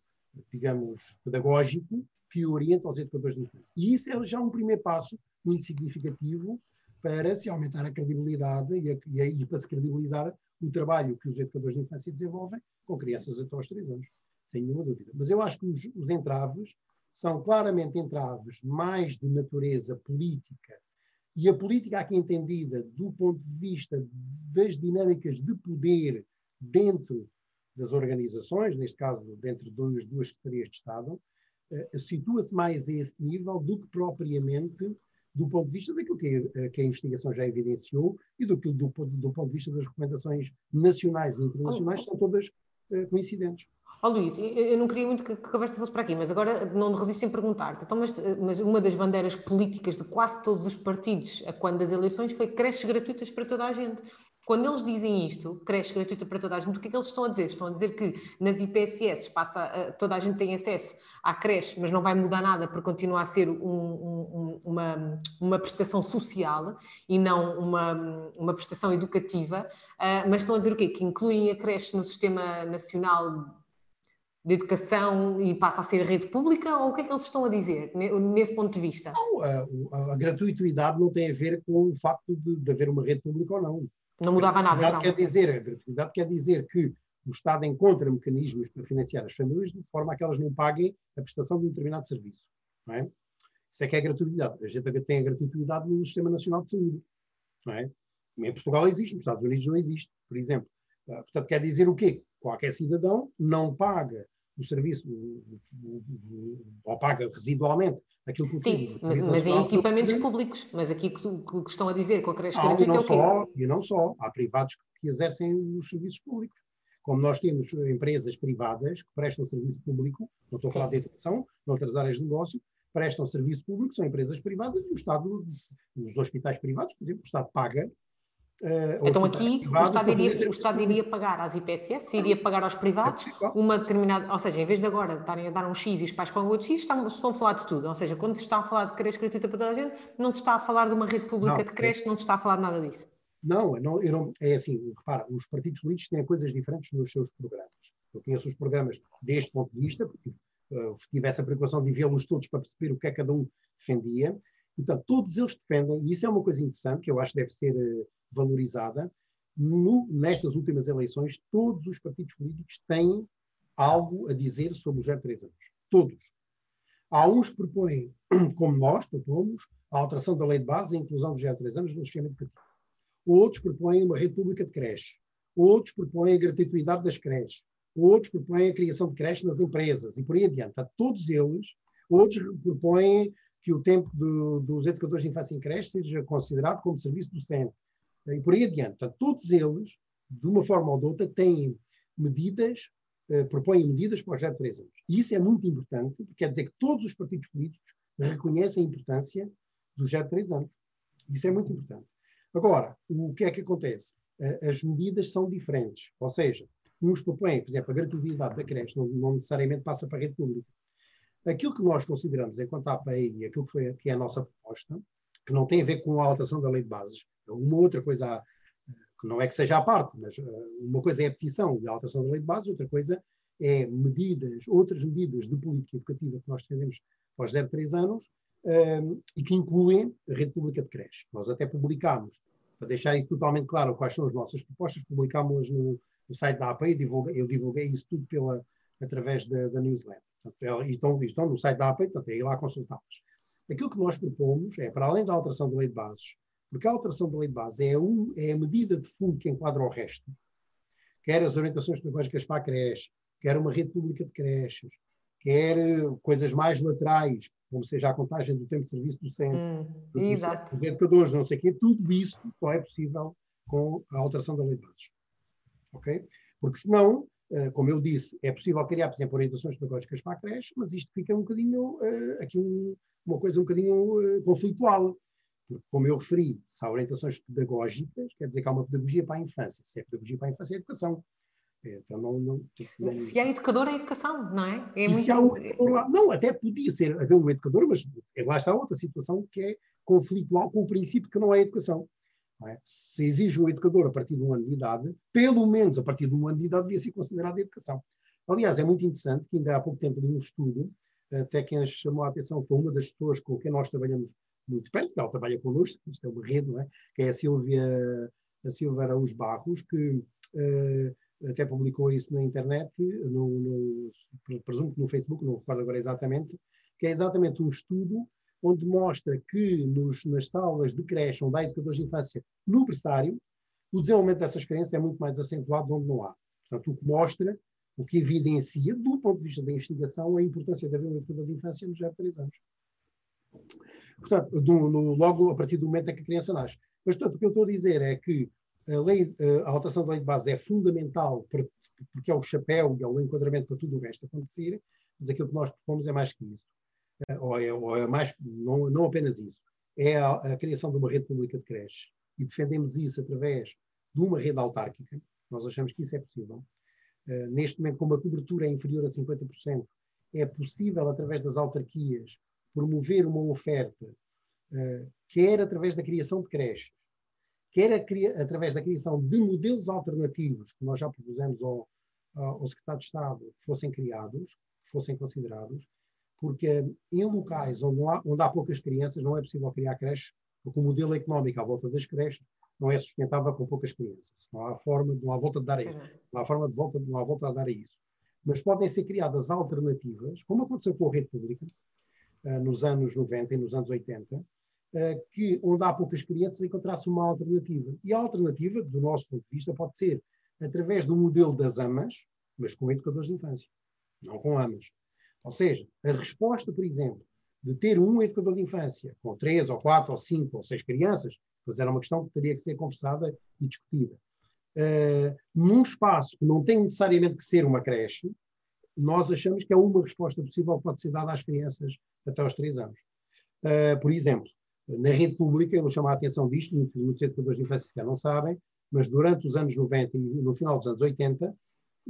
digamos, pedagógico que orienta os educadores de infância. E isso é já um primeiro passo muito significativo para se aumentar a credibilidade e, a, e, a, e para se credibilizar o trabalho que os educadores de infância desenvolvem com crianças até aos 3 anos, sem nenhuma dúvida. Mas eu acho que os, os entraves são claramente entraves mais de natureza política, e a política aqui entendida do ponto de vista das dinâmicas de poder dentro das organizações, neste caso dentro de duas, duas secretarias de Estado, uh, situa-se mais a esse nível do que propriamente do ponto de vista daquilo que, a, que a investigação já evidenciou e do, do, do, ponto de vista das recomendações nacionais e internacionais, são todas uh, coincidentes. Ó oh, Luís, eu não queria muito que a conversa fosse para aqui, mas agora não resisto em perguntar-te. Então, mas, mas, uma das bandeiras políticas de quase todos os partidos, a quando das eleições, foi creches gratuitas para toda a gente. Quando eles dizem isto, creche gratuita para toda a gente, o que é que eles estão a dizer? Estão a dizer que nas IPSS passa, toda a gente tem acesso à creche, mas não vai mudar nada para continuar a ser um, um, uma, uma prestação social e não uma, uma prestação educativa. Uh, mas estão a dizer o quê? Que incluem a creche no Sistema Nacional de educação e passa a ser rede pública ou o que é que eles estão a dizer nesse ponto de vista? Não, a, a gratuidade não tem a ver com o facto de, de, haver uma rede pública ou não. Não mudava nada, então. Quer dizer, a gratuidade quer dizer que o Estado encontra mecanismos para financiar as famílias de forma a que elas não paguem a prestação de um determinado serviço. Não é? Isso é que é a gratuidade. A gente tem a gratuidade no Sistema Nacional de Saúde. Não é? Em Portugal existe, nos Estados Unidos não existe, por exemplo. Ah, portanto, quer dizer o quê? Qualquer cidadão não paga o serviço, ou paga residualmente aquilo que Sim, mas, mas em equipamentos públicos. Mas aqui que, tu, que estão a dizer com a creche gratuita e não, é só, e não só. Há privados que exercem os serviços públicos. Como nós temos empresas privadas que prestam serviço público, não estou a falar de educação, noutras áreas de negócio, prestam serviço público, são empresas privadas e o Estado, os hospitais privados, por exemplo, o Estado paga Uh, então aqui o Estado, iria, o Estado iria pagar às IPSS, iria pagar aos privados uma determinada, ou seja, em vez de agora estarem a dar um X e os pais pagam outro X, estão, estão a falar de tudo. Ou seja, quando se está a falar de creche gratuita para toda a gente, não se está a falar de uma rede pública não, de creche, não se está a falar de nada disso. Não, não, não, é assim, repara, os partidos políticos têm coisas diferentes nos seus programas. Eu conheço os programas deste ponto de vista, porque uh, tive essa preocupação de vê-los todos para perceber o que é que cada um defendia. Portanto, todos eles defendem, e isso é uma coisa interessante, que eu acho que deve ser uh, valorizada. No, nestas últimas eleições, todos os partidos políticos têm algo a dizer sobre os 03 anos. todos. Há uns que propõem, como nós propomos, a alteração da lei de base e a inclusão dos 3 anos no sistema educativo. Outros propõem uma rede pública de creches. Outros propõem a gratuidade das creches. Outros propõem a criação de creches nas empresas e por aí adiante. todos eles, outros propõem que o tempo do, dos educadores de infância em creche seja considerado como serviço docente e por aí adiante. Todos eles, de uma forma ou de outra, têm medidas, eh, propõem medidas para os 0 3 anos. E isso é muito importante, porque quer dizer que todos os partidos políticos reconhecem a importância dos 0 3 anos. Isso é muito importante. Agora, o que é que acontece? As medidas são diferentes. Ou seja, uns propõem, por exemplo, a gratuidade da creche não, não necessariamente passa para a rede pública. Aquilo que nós consideramos enquanto API e aquilo que, foi, que é a nossa proposta, que não tem a ver com a alteração da lei de bases, uma outra coisa, que não é que seja à parte, mas eh, uma coisa é a petição da alteração da lei de bases, outra coisa é medidas, outras medidas de política educativa que nós defendemos para os 0 3 anos um, ehm, e que incluem a rede pública de creche. Nós até publicámos, para deixar isso totalmente claro quais são as nossas propostas, publicámos no, no site da APA, divulguei, eu divulguei isso tudo pela, através da, da newsletter. Portanto, é, estão, estão no site da APA, portanto, é ir lá consultá-los. Aquilo que nós propomos é, para além da alteração da lei de bases, porque a alteração da lei de bases é, um, é a medida de fundo que enquadra o resto, quer as orientações pedagógicas para a creche, quer uma rede pública de creches, quer coisas mais laterais, como seja a contagem do tempo de serviço do centro, hum, dos, dos educadores, não sei o quê, tudo isso só é possível com a alteração da lei de bases. Ok? Porque senão, eh, como eu disse, é possível criar, por exemplo, orientações pedagógicas para a creche, mas isto fica um bocadinho, eh, aqui um, uma coisa um bocadinho eh, conflitual. Porque, como eu referi, se há orientações pedagógicas, quer dizer que há uma pedagogia para a infância. Se é pedagogia para a infância, é educação. Então, não, não, não, Se é educador, é educação, não é? é muito... um lá, não, até podia ser haver um educador, mas lá está outra situação que é conflitual com o princípio que não é educação. É? Se exige um educador a partir de um ano de idade, pelo menos a partir de um ano de idade devia ser considerado educação. Aliás, é muito interessante que ainda há pouco tempo de um estudo, até quem chamou a atenção foi uma das pessoas com quem nós trabalhamos muito perto, que ela trabalha connosco, isto é uma rede, não é? que é a Silvia, a Silvia Araújo Barros, que uh, até publicou isso na internet, no, no, presumo que no Facebook, não recordo agora exatamente, que é exatamente um estudo onde mostra que nos, nas salas de creche onde há educadores de infância no berçário, o desenvolvimento dessas crianças é muito mais acentuado onde não há. Portanto, o que mostra, o que evidencia, do ponto de vista da investigação, a importância de haver um educador de infância nos 0 3 anos. Portanto, do, no, logo a partir do momento em que a criança nasce. Mas, portanto, o que eu estou a dizer é que a, lei, a alteração da lei de base é fundamental para, porque é o chapéu e é o enquadramento para tudo o resto acontecer, mas aquilo que nós propomos é mais que isso. Eh, ou é, ou é mais, não, não apenas isso, é a, a, criação de uma rede pública de creches. E defendemos isso através de uma rede autárquica. Nós achamos que isso é possível. Uh, neste momento, com uma cobertura inferior a 50%, é possível, através das autarquias, promover uma oferta, uh, quer através da criação de creches, quer a, através da criação de modelos alternativos, que nós já propusemos ao, ao Secretário de Estado que fossem criados, que fossem considerados, porque em locais onde há, onde há poucas crianças não é possível criar creches, porque o modelo económico à volta das creches não é sustentável com poucas crianças. Não há forma, não há volta de dar a isso. Não há forma de volta, não há volta a dar a isso. Mas podem ser criadas alternativas, como aconteceu com a rede pública, uh, nos anos 90 e nos anos 80, uh, que, onde há poucas crianças, encontrasse uma alternativa. E a alternativa, do nosso ponto de vista, pode ser através do modelo das AMAs, mas com educadores de infância, não com AMAs. Ou seja, a resposta, por exemplo, de ter um educador de infância com três, ou quatro, ou cinco, ou seis crianças, pois era uma questão que teria que ser conversada e discutida. Uh, num espaço que não tem necessariamente que ser uma creche, nós achamos que é uma resposta possível que pode ser dada às crianças até aos três anos. Uh, por exemplo, na rede pública, eu vou chamar a atenção disto, muitos educadores de infância não sabem, mas durante os anos 90 e no final dos anos 80,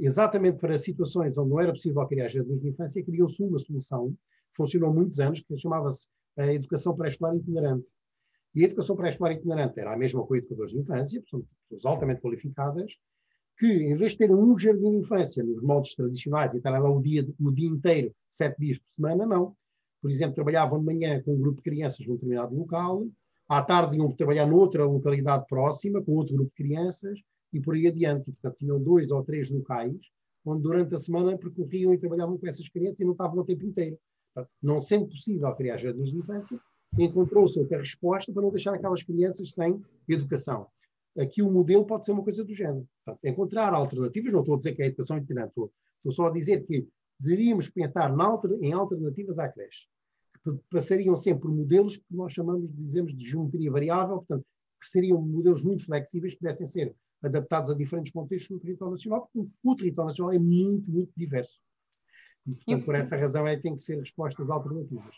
exatamente para situações onde não era possível criar jardins de infância, criou-se uma solução, funcionou muitos anos, que chamava-se a educação pré-escolar itinerante. E a educação pré-escolar itinerante era a mesma com educadores de infância, são pessoas altamente qualificadas, que em vez de terem um jardim de infância nos moldes tradicionais e estarem lá o dia, o dia inteiro, sete dias por semana, não por exemplo, trabalhavam de manhã com um grupo de crianças num determinado local, à tarde iam trabalhar noutra localidade próxima, com outro grupo de crianças, e por aí adiante. Portanto, tinham dois ou três locais onde durante a semana percorriam e trabalhavam com essas crianças e não estavam o tempo inteiro. Portanto, não sendo possível criar jardins de infância, encontrou-se outra resposta para não deixar aquelas crianças sem educação. Aqui o modelo pode ser uma coisa do género. Portanto, encontrar alternativas, não estou a dizer que é a educação itinerante, estou, estou só a dizer que deveríamos pensar em alternativas à creche, que passariam sempre por modelos que nós chamamos, dizemos, de geometria variável, portanto, que seriam modelos muito flexíveis, pudessem ser adaptados a diferentes contextos no território nacional, porque o território nacional é muito, muito diverso. E, portanto, por essa razão é que tem que ser respostas alternativas.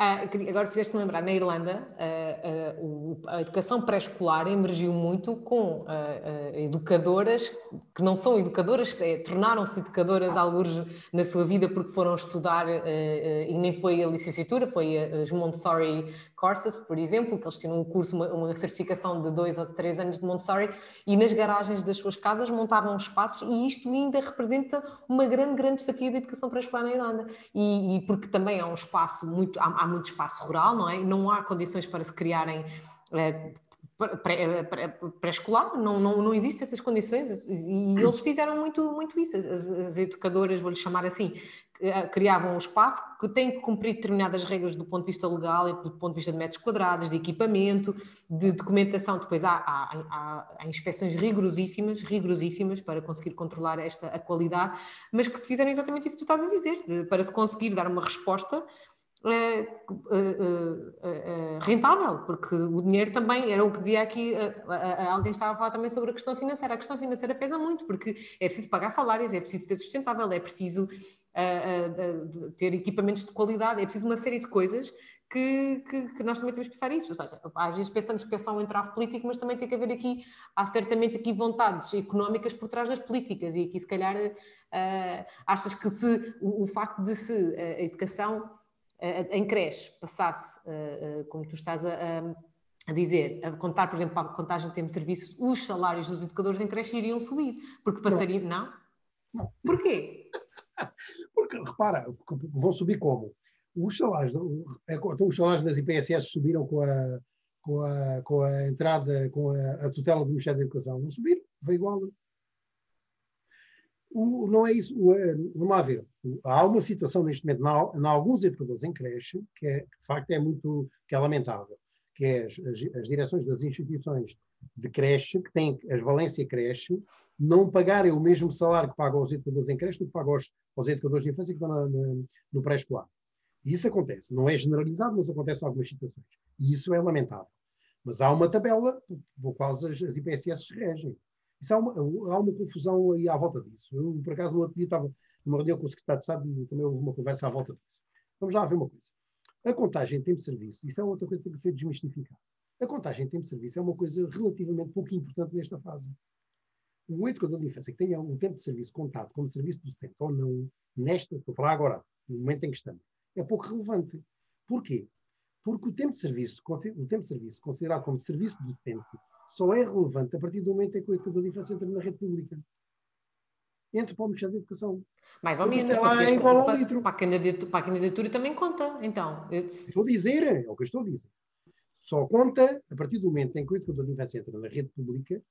Ah, agora fizeste lembrar, na Irlanda, a, a, a educação pré-escolar emergiu muito com a, educadoras que não são educadoras, é, tornaram-se educadoras alguns na sua vida porque foram estudar, e nem foi a licenciatura, foi as Montessori Courses, por exemplo, que eles tinham um curso, uma, uma, certificação de dois ou três anos de Montessori, e nas garagens das suas casas montavam espaços, e isto ainda representa uma grande, grande fatia de educação pré-escolar na Irlanda. E, e, porque também há um espaço muito, há, há, muito espaço rural, não é? Não há condições para se criarem. É, pré-escolar, não, não, não existem essas condições e eles fizeram muito, muito isso. As, as educadoras, vou-lhe chamar assim, eh, criavam um espaço que tem que cumprir determinadas regras do ponto de vista legal e do ponto de vista de metros quadrados, de equipamento, de documentação. Depois há, há, há, há inspeções rigorosíssimas, rigorosíssimas para conseguir controlar esta a qualidade, mas que fizeram exatamente isso que tu estás a dizer, de, para se conseguir dar uma resposta é, é, rentável, porque o dinheiro também era o que dizia aqui, alguém estava a falar também sobre a questão financeira. A questão financeira pesa muito, porque é preciso pagar salários, é preciso ser sustentável, é preciso ter equipamentos de qualidade, é preciso uma série de coisas que, que, que, nós também temos que pensar isso. Seja, às vezes pensamos que é só um entrave político, mas também tem que haver aqui, há certamente aqui vontades económicas por trás das políticas, e aqui se calhar uh, achas que se, o, o facto de se a educação em creche passasse, como tu estás a, a dizer, a contar, por exemplo, para a contagem de tempo de serviço, os salários dos educadores em creche iriam subir, porque passariam. Não? não? não. Porquê? Porque, repara, vão subir como? Os salários, é, então os salários das IPSS subiram com a, com a, com a entrada, com a, a tutela do Ministério da Educação. Não subiram, foi igual. O, não é isso. O, é, vamos lá ver. Há uma situação neste momento, em alguns educadores em creche, que, é, de facto é muito que é lamentável, que é as, as, direções das instituições de creche, que têm as valência creche, não pagarem o mesmo salário que pagam aos educadores em creche do que pagam aos, aos educadores de infância que estão na, na, no pré-escolar. Isso acontece. Não é generalizado, mas acontece em algumas situações. E isso é lamentável. Mas há uma tabela por qual as, as IPSS regem. Isso há uma, há uma confusão aí à volta disso. Eu, por acaso, no outro dia estava numa reunião com o secretário de Estado e também houve uma conversa à volta disso. Vamos lá ver uma coisa. A contagem em tempo de serviço, isso é outra coisa que tem que ser desmistificada. A contagem em tempo de serviço é uma coisa relativamente pouco importante nesta fase. O educador de infância que tenha um tempo de serviço contado como serviço docente ou não, nesta, estou a falar agora, no momento em que estamos, é pouco relevante. Porquê? Porque o tempo de serviço, o tempo de serviço considerado como serviço docente, só é relevante a partir do momento em que o educador de infância entra na rede pública. Entra para o Ministério da Educação. Mais ou menos, é para, para, para, para, a candidatura, para a candidatura também conta, então. Eu... Estou a dizer, é o que eu estou a dizer. Só conta a partir do momento em que o educador de infância entra na rede pública,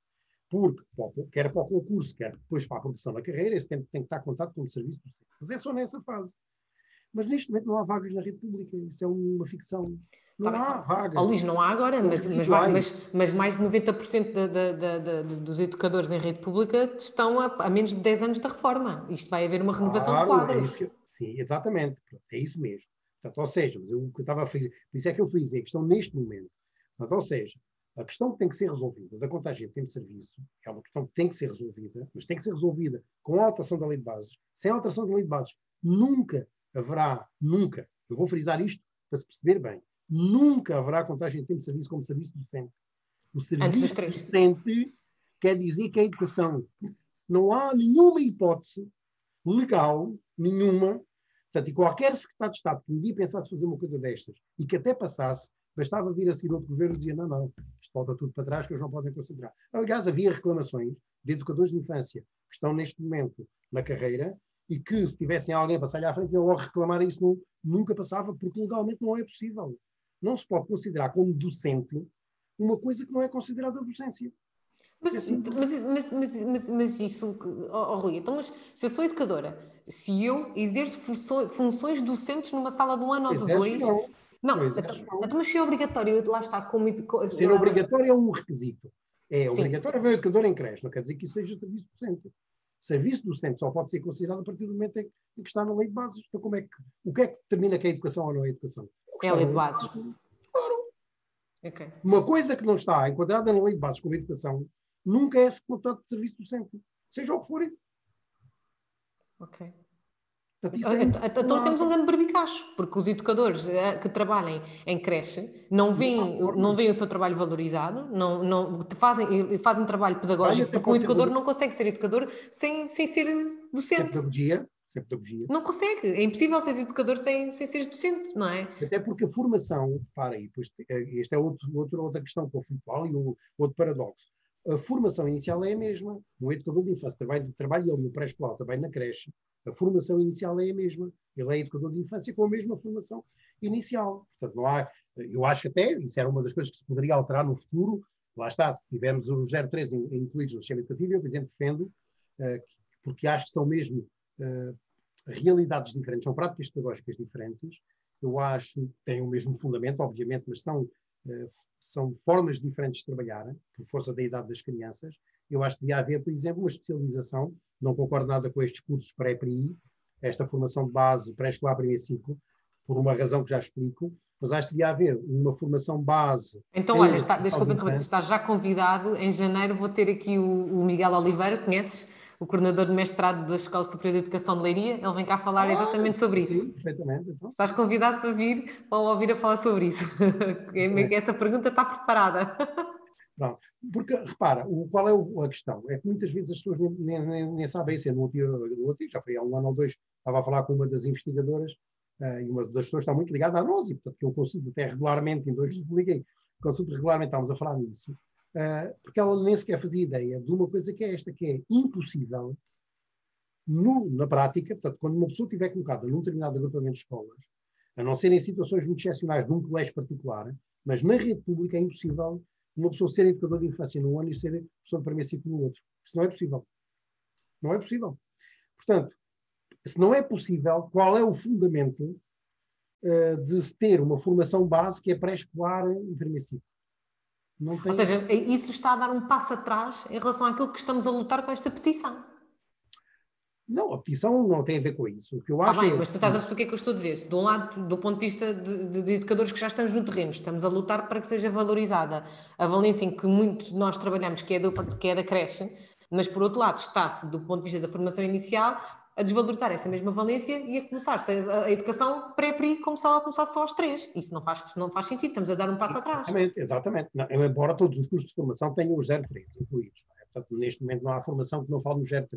porque, quer para o concurso, quer depois para a progressão na carreira, esse tempo tem que estar contado como serviço docente. Mas é só nessa fase. Mas neste momento não há vagas na rede pública, isso é uma ficção. Não tá há vagas. Oh, Luís, não há agora, mas, mas, mas, mas, mais de 90% de, dos educadores em rede pública estão a, a, menos de 10 anos da reforma. Isto vai haver uma renovação claro, de quadros. É que, sim, exatamente. É isso mesmo. Portanto, ou seja, eu, eu estava a fazer, por isso é que eu fui dizer que estão neste momento. Portanto, ou seja, a questão que tem que ser resolvida da contagem de tempo de serviço é uma questão que tem que ser resolvida, mas tem que ser resolvida com a alteração da lei de bases. Sem a alteração da lei de bases, nunca haverá, nunca, eu vou frisar isto para se perceber bem, nunca haverá contagem de tempo de serviço como serviço docente. O serviço docente quer dizer que é educação. Não há nenhuma hipótese legal, nenhuma, portanto, e qualquer secretário de Estado que um dia pensasse fazer uma coisa destas e que até passasse, bastava vir a seguir outro governo e dizia, não, não, isto volta tudo para trás que eles não podem considerar. Aliás, havia reclamações de educadores de infância que estão neste momento na carreira e que se tivessem alguém para sair à frente, iam logo reclamar isso, não, nunca passava, porque legalmente não é possível. Não se pode considerar como docente uma coisa que não é considerada docência. Mas, assim, mas, mas, mas, mas, isso, oh, oh, Rui, então, mas se eu sou educadora, se eu exerço funções docentes numa sala de um ano ou de dois. Não, não, então, então, mas se é obrigatório, lá está, como. Ser obrigatório é um requisito. É Sim. obrigatório ver o educador em creche, não quer dizer que isso seja serviço docente. Serviço docente só pode ser considerado a partir do momento em que está na lei de bases. Então, como é que, o que é que determina que é educação ou não é educação? É a lei de bases. Claro. Okay. Uma coisa que não está enquadrada na lei de bases como educação nunca é contrato de serviço docente, seja o que for. Ok. Portanto, é então temos um grande barbicacho, porque os educadores eh, que trabalhem em creche não veem, não veem o seu trabalho valorizado, não, não, fazem, fazem trabalho pedagógico, porque o educador não consegue ser educador sem, sem ser docente. Sem pedagogia, sem pedagogia. Não consegue, é impossível ser educador sem, sem ser docente, não é? Até porque a formação, para aí, eh, esta é outro, outro, outra questão conflitual e um, outro paradoxo a formação inicial é a mesma. No educador de infância, trabalho, trabalho ele no pré-escolar, trabalho na creche. A formação inicial é a mesma. Ele é educador de infância com a mesma formação inicial. Portanto, não há, eu acho até, isso era uma das coisas que se poderia alterar no futuro, lá está, se tivermos os 03 incluídos no sistema educativo, eu, por exemplo, defendo, uh, porque acho que são mesmo uh, realidades diferentes, são práticas pedagógicas diferentes, eu acho, têm o mesmo fundamento, obviamente, mas são são formas diferentes de trabalhar, por força da idade das crianças. Eu acho que devia haver, por exemplo, uma especialização, não concordo nada com estes cursos pré-PRI, esta formação de base pré-escolar primeiro ciclo, por uma razão que já explico, mas acho que devia haver uma formação base. Então, olha, está, desculpa interromper, estás já convidado, em janeiro vou ter aqui o, o Miguel Oliveira, conheces? O coordenador de mestrado da Escola Superior de Educação de Leiria, ele vem cá falar ah, exatamente sobre isso. Sim, perfeitamente. Então. Estás convidado para vir ou ouvir a falar sobre isso. É. Essa pergunta está preparada. Não, porque, repara, o, qual é a questão? É que muitas vezes as pessoas nem, nem, nem sabem isso. No último, já foi há um ano ou dois, estava a falar com uma das investigadoras uh, e uma das pessoas está muito ligada à nós, e portanto eu consulto até regularmente, em dois liguei, consulto regularmente, estávamos a falar nisso. Uh, porque ela nem sequer fazia ideia de uma coisa que é esta, que é impossível, no, na prática, portanto, quando uma pessoa estiver colocada num determinado agrupamento de escolas, a não ser em situações muito excepcionais num colégio particular, mas na rede pública é impossível uma pessoa ser educador de infância num ano e ser professor de primeiro ciclo no outro. Isso não é possível. Não é possível. Portanto, se não é possível, qual é o fundamento uh, de se ter uma formação base que é pré-escolar em primeiro ciclo? Tem... Ou seja, isso está a dar um passo atrás em relação àquilo que estamos a lutar com esta petição. Não, a petição não tem a ver com isso. O que eu acho ah, bem, é... mas tu estás a perceber o que é que eu estou a dizer. De um lado, do ponto de vista de, de, de, educadores que já estamos no terreno, estamos a lutar para que seja valorizada a valência em que muitos de nós trabalhamos, que é, do, que é da creche, mas por outro lado está-se, do ponto de vista da formação inicial, a desvalorizar essa mesma valência e a começar a, a educação pré-PRI como se ela começasse só aos três. Isso não faz, não faz sentido, estamos a dar um passo atrás. Exatamente, exatamente. Não, embora todos os cursos de formação tenham os 03 incluídos. É? Portanto, neste momento não há formação que não fale nos 03.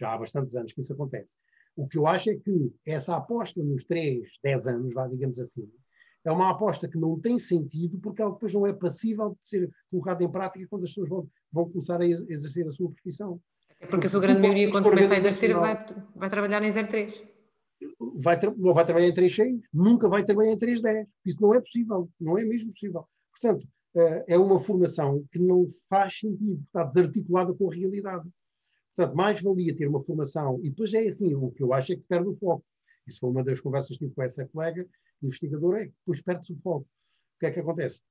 Já há bastantes anos que isso acontece. O que eu acho é que essa aposta nos 3, 10 anos, vá, digamos assim, é uma aposta que não tem sentido porque ela depois não é passível de ser colocada em prática quando as pessoas vão, vão começar a exercer a sua profissão. É porque a sua grande maioria, quando começa a exercer, vai, vai trabalhar em 03. Vai, não vai trabalhar em 3.6, nunca vai trabalhar em 3.10. Isso não é possível, não é mesmo possível. Portanto, eh, é uma formação que não faz sentido, está desarticulada com a realidade. Portanto, mais valia ter uma formação, e depois é assim, o que eu acho é que se perde o foco. Isso foi uma das conversas que tive com essa colega investigadora, é que depois perde-se o foco. O que é que acontece?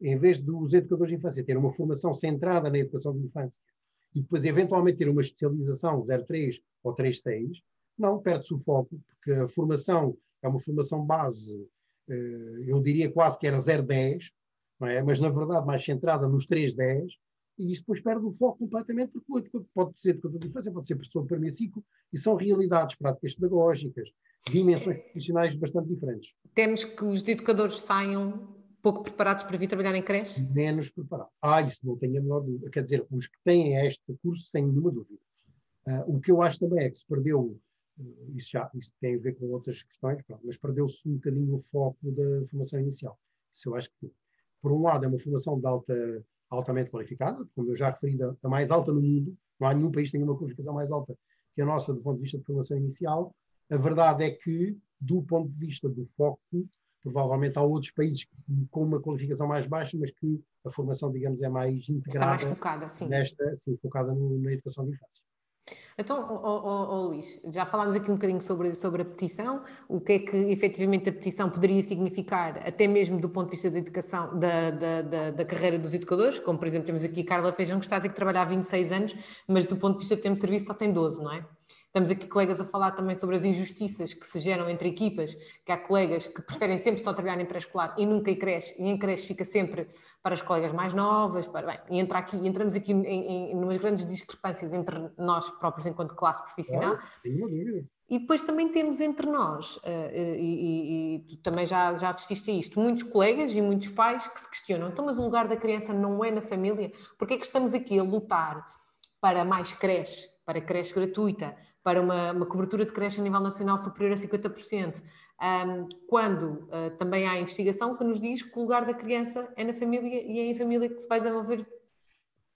Em vez dos educadores de infância terem uma formação centrada na educação de infância, e depois eventualmente ter uma especialização 03 ou 36, não, perde-se o foco, porque a formação é uma formação base, eh, eu diria quase que era 010, não é? mas na verdade mais centrada nos 310, e isto depois perde o foco completamente, porque pode ser de infância, pode ser professor ciclo, e são realidades práticas pedagógicas, dimensões profissionais bastante diferentes. Temos que os educadores saiam pouco preparados para vir trabalhar em creche? Menos preparados. Ah, isso não tenho a menor dúvida. Quer dizer, os que têm este curso, sem nenhuma dúvida. Uh, o que eu acho também é que se perdeu, uh, isso já isso tem a ver com outras questões, pronto, mas perdeu-se um bocadinho o foco da formação inicial. Isso eu acho que sim. Por um lado, é uma formação de alta, altamente qualificada, como eu já referi, a mais alta no mundo. Não há nenhum país que tenha uma qualificação mais alta que a nossa do ponto de vista de formação inicial. A verdade é que, do ponto de vista do foco, provavelmente há outros países com uma qualificação mais baixa, mas que a formação, digamos, é mais integrada. Está mais focada, sim. Nesta, sim, focada no, na educação de infância. Então, oh, oh, oh, Luís, já falámos aqui um bocadinho sobre, sobre a petição, o que é que efetivamente a petição poderia significar, até mesmo do ponto de vista da educação, da, da, da, da carreira dos educadores, como por exemplo temos aqui Carla Feijão, que está a dizer que trabalha há 26 anos, mas do ponto de vista do tempo de serviço só tem 12, não é? Estamos aqui colegas a falar também sobre as injustiças que se geram entre equipas, que há colegas que preferem sempre só trabalhar em pré-escolar e nunca em creche, e em creche fica sempre para as colegas mais novas, para, bem, e entra aqui, entramos aqui em, em, umas grandes discrepâncias entre nós próprios enquanto classe profissional. E depois também temos entre nós, uh, e, e, tu também já, já assististe a isto, muitos colegas e muitos pais que se questionam, então mas o lugar da criança não é na família? Porque é que estamos aqui a lutar para mais creche, para creche gratuita, para uma, uma cobertura de creche a nível nacional superior a 50%, um, quando uh, também há investigação que nos diz que o lugar da criança é na família e é em família que se vai desenvolver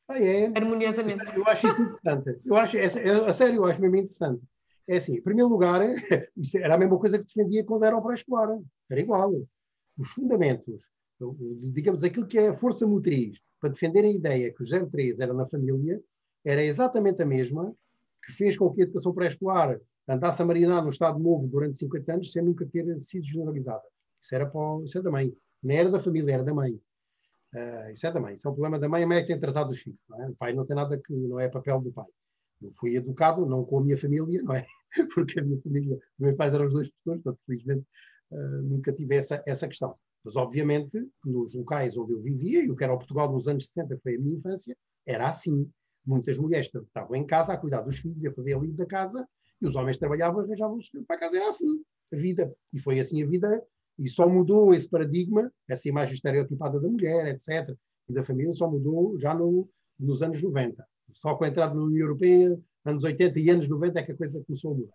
ah, é. harmoniosamente. Eu acho isso interessante. Eu acho, é, a sério, eu acho mesmo interessante. É assim, em primeiro lugar, era a mesma coisa que defendia quando era o pré-escolar. Era igual. Os fundamentos, digamos, aquilo que é a força motriz para defender a ideia que o 03 era na família, era exatamente a mesma que fez com que a educação pré-escolar andasse a marinar no Estado Novo durante 50 anos sem nunca ter sido generalizada. Isso era, para, isso é da mãe. Não era da família, era da mãe. Uh, isso é da mãe. Isso é um problema da mãe. A mãe é que tem tratado os filhos. É? O pai não tem nada que... Não é papel do pai. Eu fui educado, não com a minha família, não é? Porque a minha família... Os meus pais eram as duas pessoas, portanto, felizmente, uh, nunca tive essa, essa questão. Mas, obviamente, nos locais onde eu vivia, e o que era o Portugal nos anos 60, que foi a minha infância, era assim muitas mulheres estavam em casa a cuidar dos filhos, a fazer a da casa, e os homens trabalhavam e arranjavam o para a casa. Era assim a vida. E foi assim a vida. E só mudou esse paradigma, essa imagem estereotipada da mulher, etc., e da família, só mudou já no, nos anos 90. Só com a entrada na União Europeia, anos 80 e anos 90, é que a coisa começou a mudar.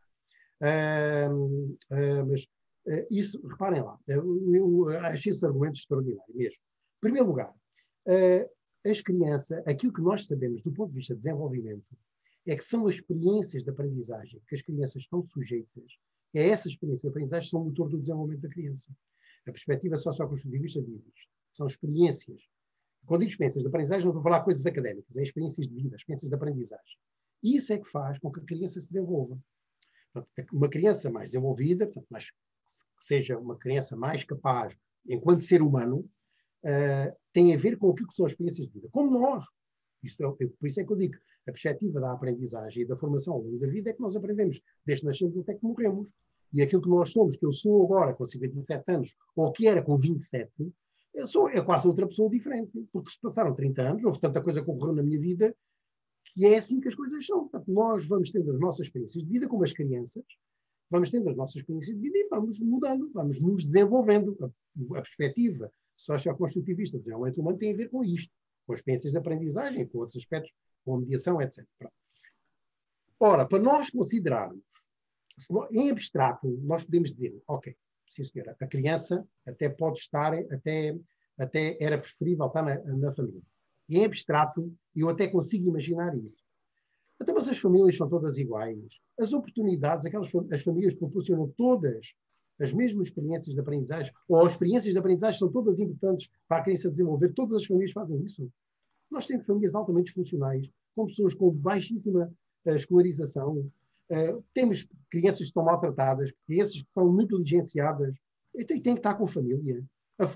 Uh, uh, mas uh, isso, reparem lá, eu, eu acho esse argumento extraordinário mesmo. Em primeiro lugar, as crianças, aquilo que nós sabemos do ponto de vista de desenvolvimento, é que são as experiências de aprendizagem que as crianças estão sujeitas, é essa experiência de aprendizagem que são o motor do desenvolvimento da criança. A perspectiva socioconstrutivista diz isto. São experiências. Quando digo experiências de aprendizagem, não estou a falar coisas académicas, é experiências de vida, experiências de aprendizagem. Isso é que faz com que a criança se desenvolva. Uma criança mais desenvolvida, portanto, mais, que seja uma criança mais capaz, enquanto ser humano, tem a ver com aquilo que são as experiências de vida. Como nós. Isto é, por isso é que eu digo, a perspectiva da aprendizagem e da formação ao longo da vida é que nós aprendemos, desde que nascemos até que morremos. E aquilo que nós somos, que eu sou agora com 57 anos, ou que era com 27, eu sou é quase outra pessoa diferente. Porque se passaram 30 anos, houve tanta coisa que ocorreu na minha vida, que é assim que as coisas são. Portanto, nós vamos tendo as nossas experiências de vida, como as crianças, vamos tendo as nossas experiências de vida e vamos mudando, vamos nos desenvolvendo. A, a perspectiva socioconstrutivista do desenvolvimento humano tem a ver com isto, com experiências de aprendizagem, com outros aspectos, com mediação, etc. Ora, para nós considerarmos, em abstrato, nós podemos dizer, ok, sim senhora, a criança até pode estar, até, até era preferível estar na, na família. Em abstrato, eu até consigo imaginar isso. Até mas as famílias são todas iguais. As oportunidades, aquelas as famílias proporcionam todas as mesmas experiências de aprendizagem, ou as experiências de aprendizagem são todas importantes para a criança desenvolver, todas as famílias fazem isso. Nós temos famílias altamente funcionais, com pessoas com baixíssima uh, escolarização, uh, temos crianças que estão maltratadas, crianças que são negligenciadas, e tem, tem que estar com a família.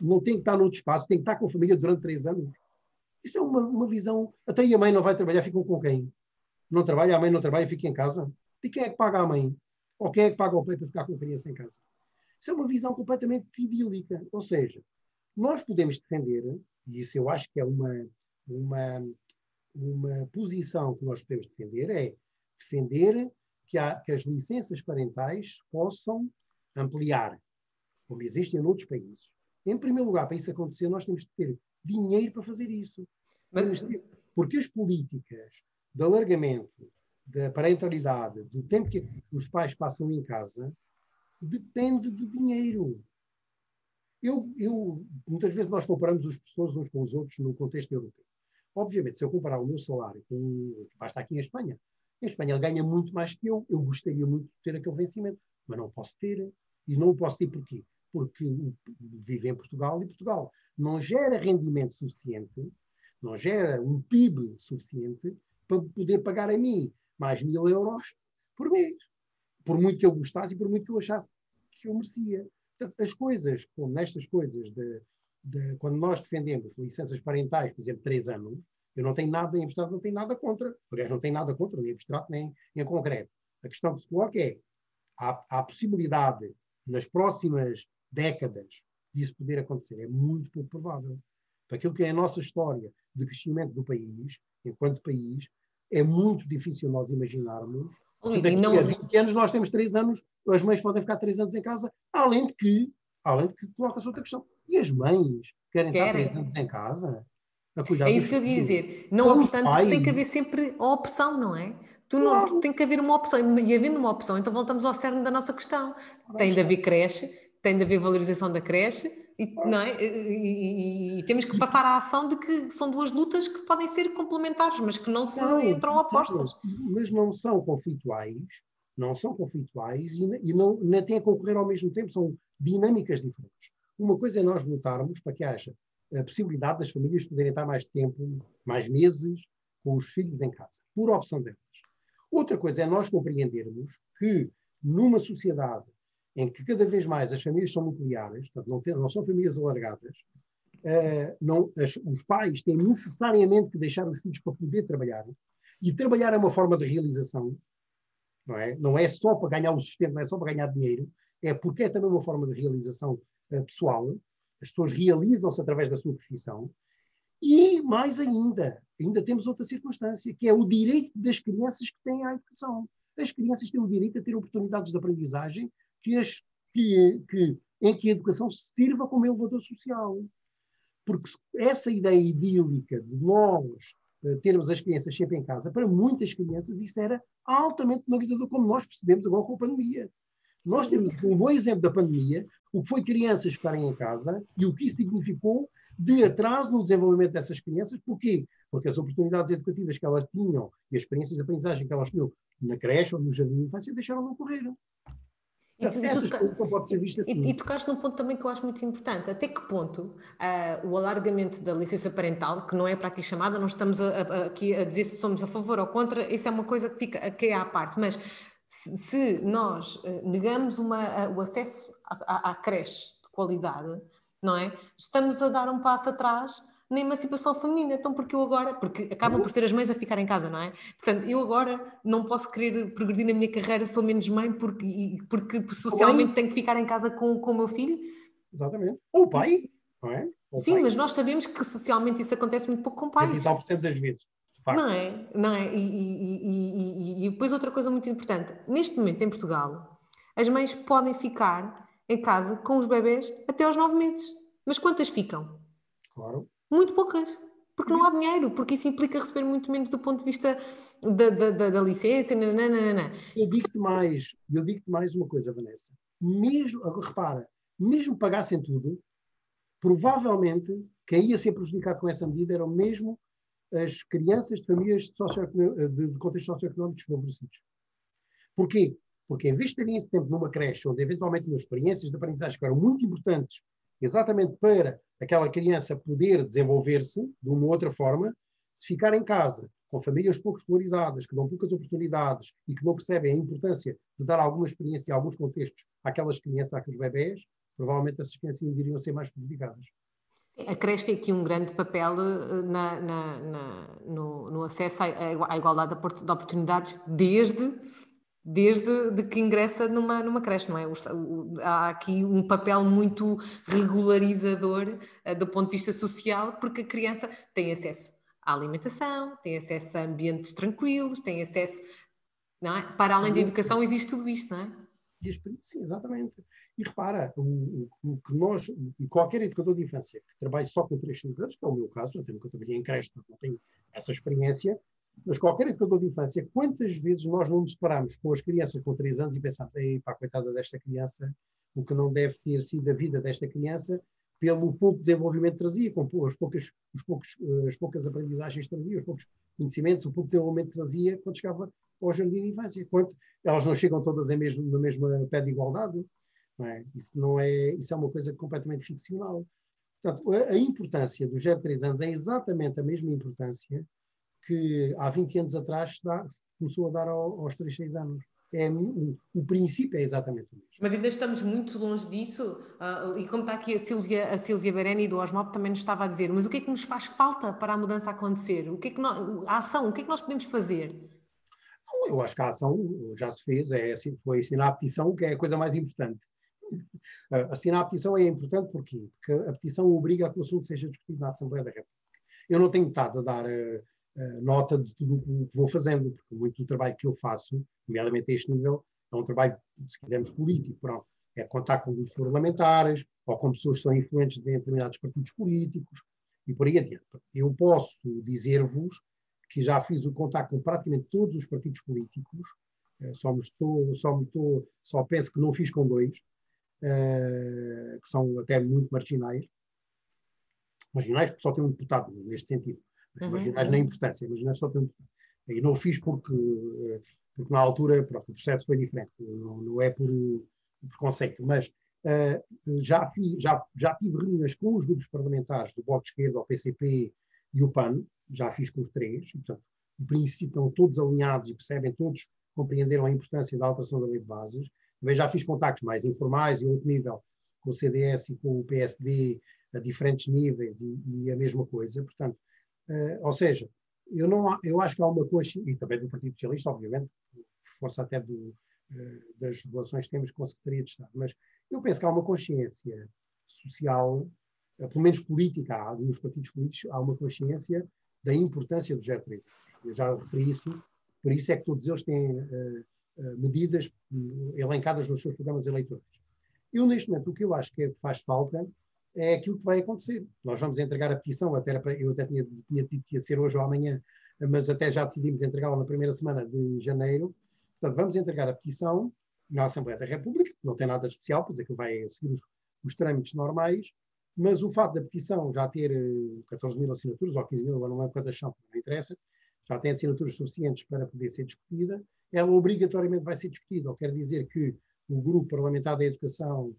Não tem que estar noutro espaço, tem que estar com a família durante três anos. Isso é uma, uma visão. Até a mãe não vai trabalhar, ficam com quem? Não trabalha, a mãe não trabalha, fica em casa. E quem é que paga a mãe? Ou quem é que paga o pai para ficar com a criança em casa? Isso é uma visão completamente idílica. Ou seja, nós podemos defender, e isso eu acho que é uma, uma, uma posição que nós podemos defender, é defender que, há, que as licenças parentais possam ampliar, como existem em outros países. Em primeiro lugar, para isso acontecer, nós temos de ter dinheiro para fazer isso. Mas... Porque as políticas de alargamento da parentalidade, do tempo que os pais passam em casa, depende de dinheiro. Eu, eu, muitas vezes nós comparamos os professores uns com os outros no contexto europeu. Obviamente, se eu comparar o meu salário com. Basta aqui em Espanha. Em Espanha ele ganha muito mais que eu. Eu gostaria muito de ter aquele vencimento, mas não posso ter. E não posso ter porquê? porque vive em Portugal e Portugal não gera rendimento suficiente, não gera um PIB suficiente para poder pagar a mim mais mil euros por mês. Por muito que eu gostasse e por muito que eu achasse que eu merecia. Portanto, as coisas, como nestas coisas, de, de, quando nós defendemos licenças parentais, por exemplo, três anos, eu não tenho nada em abstrato, não tenho nada contra. Aliás, não tenho nada contra, nem em abstrato, nem em concreto. A questão que se coloca é: há, há possibilidade, nas próximas décadas, disso poder acontecer? É muito pouco provável. Para aquilo que é a nossa história de crescimento do país, enquanto país, é muito difícil nós imaginarmos que daqui não... a 20 anos nós temos 3 anos, as mães podem ficar 3 anos em casa, além de que, além de que coloca-se outra questão. E as mães querem, querem. estar 3 anos em casa? A cuidar é isso que eu ia dizer. Não obstante, pais... tem que haver sempre a opção, não é? Tu não, claro. tem que haver uma opção, e havendo uma opção, então voltamos ao cerne da nossa questão. Tem de haver creche, tem de haver valorização da creche, e, não é? E, e, e, temos que passar à ação de que são duas lutas que podem ser complementares, mas que não se não, entram opostas. Mas não são conflituais, não são conflituais e, e não, nem têm a concorrer ao mesmo tempo, são dinâmicas diferentes. Uma coisa é nós lutarmos para que haja a possibilidade das famílias poderem estar mais tempo, mais meses com os filhos em casa, por opção delas. Outra coisa é nós compreendermos que numa sociedade em que cada vez mais as famílias são nucleares, portanto, não, tem, não são famílias alargadas, uh, não, as, os pais têm necessariamente que deixar os filhos para poder trabalhar. E trabalhar é uma forma de realização, não é? Não é só para ganhar o sustento, não é só para ganhar dinheiro, é porque é também uma forma de realização uh, pessoal. As pessoas realizam-se através da sua profissão. E mais ainda, ainda temos outra circunstância, que é o direito das crianças que têm à educação. As crianças têm o direito a ter oportunidades de aprendizagem que, as, que, que, em que a educação sirva como elevador social. Porque essa ideia idílica de nós uh, termos as crianças sempre em casa, para muitas crianças isso era altamente penalizador, como nós percebemos agora com a pandemia. Nós temos um bom exemplo da pandemia, o que foi crianças ficarem em casa e o que isso significou de atraso no desenvolvimento dessas crianças. Porquê? Porque as oportunidades educativas que elas tinham e as experiências de aprendizagem que elas tinham na creche ou no jardim de infância deixaram de ocorrer. E, tu, e, tu, pode ser vista e, e tocaste num ponto também que eu acho muito importante. Até que ponto uh, o alargamento da licença parental, que não é para aqui chamada, não estamos a, a, aqui a dizer se somos a favor ou contra, isso é uma coisa que fica aqui à parte, mas se, se nós uh, negamos uma, uh, o acesso à, à, à creche de qualidade, não é? Estamos a dar um passo atrás na emancipação feminina. Então, porque eu agora, porque acabam por ser as mães a ficar em casa, não é? Portanto, eu agora não posso querer progredir na minha carreira, sou menos mãe porque, porque socialmente tenho que ficar em casa com, com o meu filho. Exatamente. Ou o pai, não é? Ou Sim, pai. mas nós sabemos que socialmente isso acontece muito pouco com pais. 29% das vezes. Não é? Não é? E, e, e, e, depois outra coisa muito importante. Neste momento, em Portugal, as mães podem ficar em casa com os bebés até aos nove meses. Mas quantas ficam? Claro. Muito poucas. Porque não há dinheiro, porque isso implica receber muito menos do ponto de vista da, da, da, da licença. Nananana. Eu digo-te mais, eu digo-te mais uma coisa, Vanessa. Mesmo, repara, mesmo pagassem tudo, provavelmente quem ia ser prejudicado com essa medida eram mesmo as crianças de famílias de, de, de contextos socioeconómicos desfavorecidos. Porquê? Porque em vez de terem esse tempo numa creche, onde eventualmente tinham experiências de aprendizagem que eram muito importantes exatamente para aquela criança poder desenvolver-se de uma outra forma, se ficar em casa com famílias pouco escolarizadas, que dão poucas oportunidades e que não percebem a importância de dar alguma experiência em alguns contextos àquelas crianças, àqueles bebés, provavelmente essas crianças iriam ser mais prejudicadas. A creche tem aqui um grande papel eh, na, na, na, no, no, acesso à, à igualdade de oportunidades desde desde de que ingressa numa, numa creche, não é? Há aqui um papel muito regularizador uh, do ponto de vista social, porque a criança tem acesso à alimentação, tem acesso a ambientes tranquilos, tem acesso. Não é? Para além da educação, existe tudo isto, não é? Sim, exatamente. E repara, o, o, que nós, qualquer educador de infância que trabalhe só com três anos, que é o meu caso, eu nunca trabalhei em creche, não tenho essa experiência, mas qualquer educador de infância, quantas vezes nós não nos deparamos com as crianças com 3 anos e pensamos, ei, pá, coitada desta criança, o que não deve ter sido a vida desta criança, pelo pouco desenvolvimento que trazia, com as poucas, os poucos, as poucas aprendizagens que trazia, os poucos conhecimentos, o pouco desenvolvimento que trazia quando chegava ao jardim de infância. Quanto, elas não chegam todas em mesmo, no mesmo pé de igualdade. Não é? Isso, não é, isso é uma coisa completamente ficcional. Portanto, a, a importância dos 0 3 anos é exatamente a mesma importância que há 20 anos atrás dá, começou a dar ao, aos 3, 6 anos. É, o, o, princípio é exatamente o mesmo. Mas ainda estamos muito longe disso, uh, e como está aqui a Silvia, a Silvia Bereni do Osmop também nos estava a dizer, mas o que é que nos faz falta para a mudança acontecer? O que é que nós, a ação, o que é que nós podemos fazer? Eu acho que a ação já se fez, é, assim, foi assinar a petição, que é a coisa mais importante. Uh, assinar a petição é importante porquê? porque a petição obriga a que o assunto seja discutido na Assembleia da República. Eu não tenho estado a dar uh, nota de tudo o que vou fazendo, porque muito do trabalho que eu faço, nomeadamente a este nível, é um trabalho, se quisermos, político. Pronto. É contar com os parlamentares ou com pessoas que são influentes de determinados partidos políticos e por aí adiante. Eu posso dizer-vos que já fiz o contato com praticamente todos os partidos políticos, só me estou, só me estou, só penso que não fiz com dois, uh, que são até muito marginais, marginais porque só tem um deputado neste sentido, uhum. marginais na importância, marginais só tem um deputado. E não o fiz porque, eh, porque na altura pronto, o processo foi diferente, não, não é por, conceito, mas uh, já, fiz, já, já tive reuniões com os grupos parlamentares do Bloco de Esquerda, o PCP e o PAN, já fiz com os três, e, portanto, em princípio estão todos alinhados e percebem, todos compreenderam a importância da alteração da lei de bases, também já fiz contactos mais informais e outro nível com o CDS e com o PSD a diferentes níveis e, e a mesma coisa. Portanto, uh, ou seja, eu, não, eu acho que há uma consciência, e também do Partido Socialista, obviamente, força até do, uh, das relações que temos com a Secretaria de Estado, mas eu penso que há uma consciência social, uh, pelo menos política, há, nos partidos políticos, há uma consciência da importância do 03. Eu já referi isso, por isso é que todos eles têm medidas eh, elencadas nos seus programas eleitorais. Eu, neste momento, o que eu acho que faz falta é aquilo que vai acontecer. Nós vamos entregar a petição, até eu até tinha, tinha dito que ia ser hoje ou amanhã, mas até já decidimos entregá-la na primeira semana de janeiro. Portanto, vamos entregar a petição na Assembleia da República, não tem nada de especial, pois é que vai seguir os, os trâmites normais, mas o fato da petição já ter 14 eh, mil assinaturas, ou 15 mil, agora não lembro quantas são, não interessa, já tem assinaturas suficientes para poder ser discutida, ela obrigatoriamente vai ser discutida, ou quer dizer que o grupo parlamentar da educação,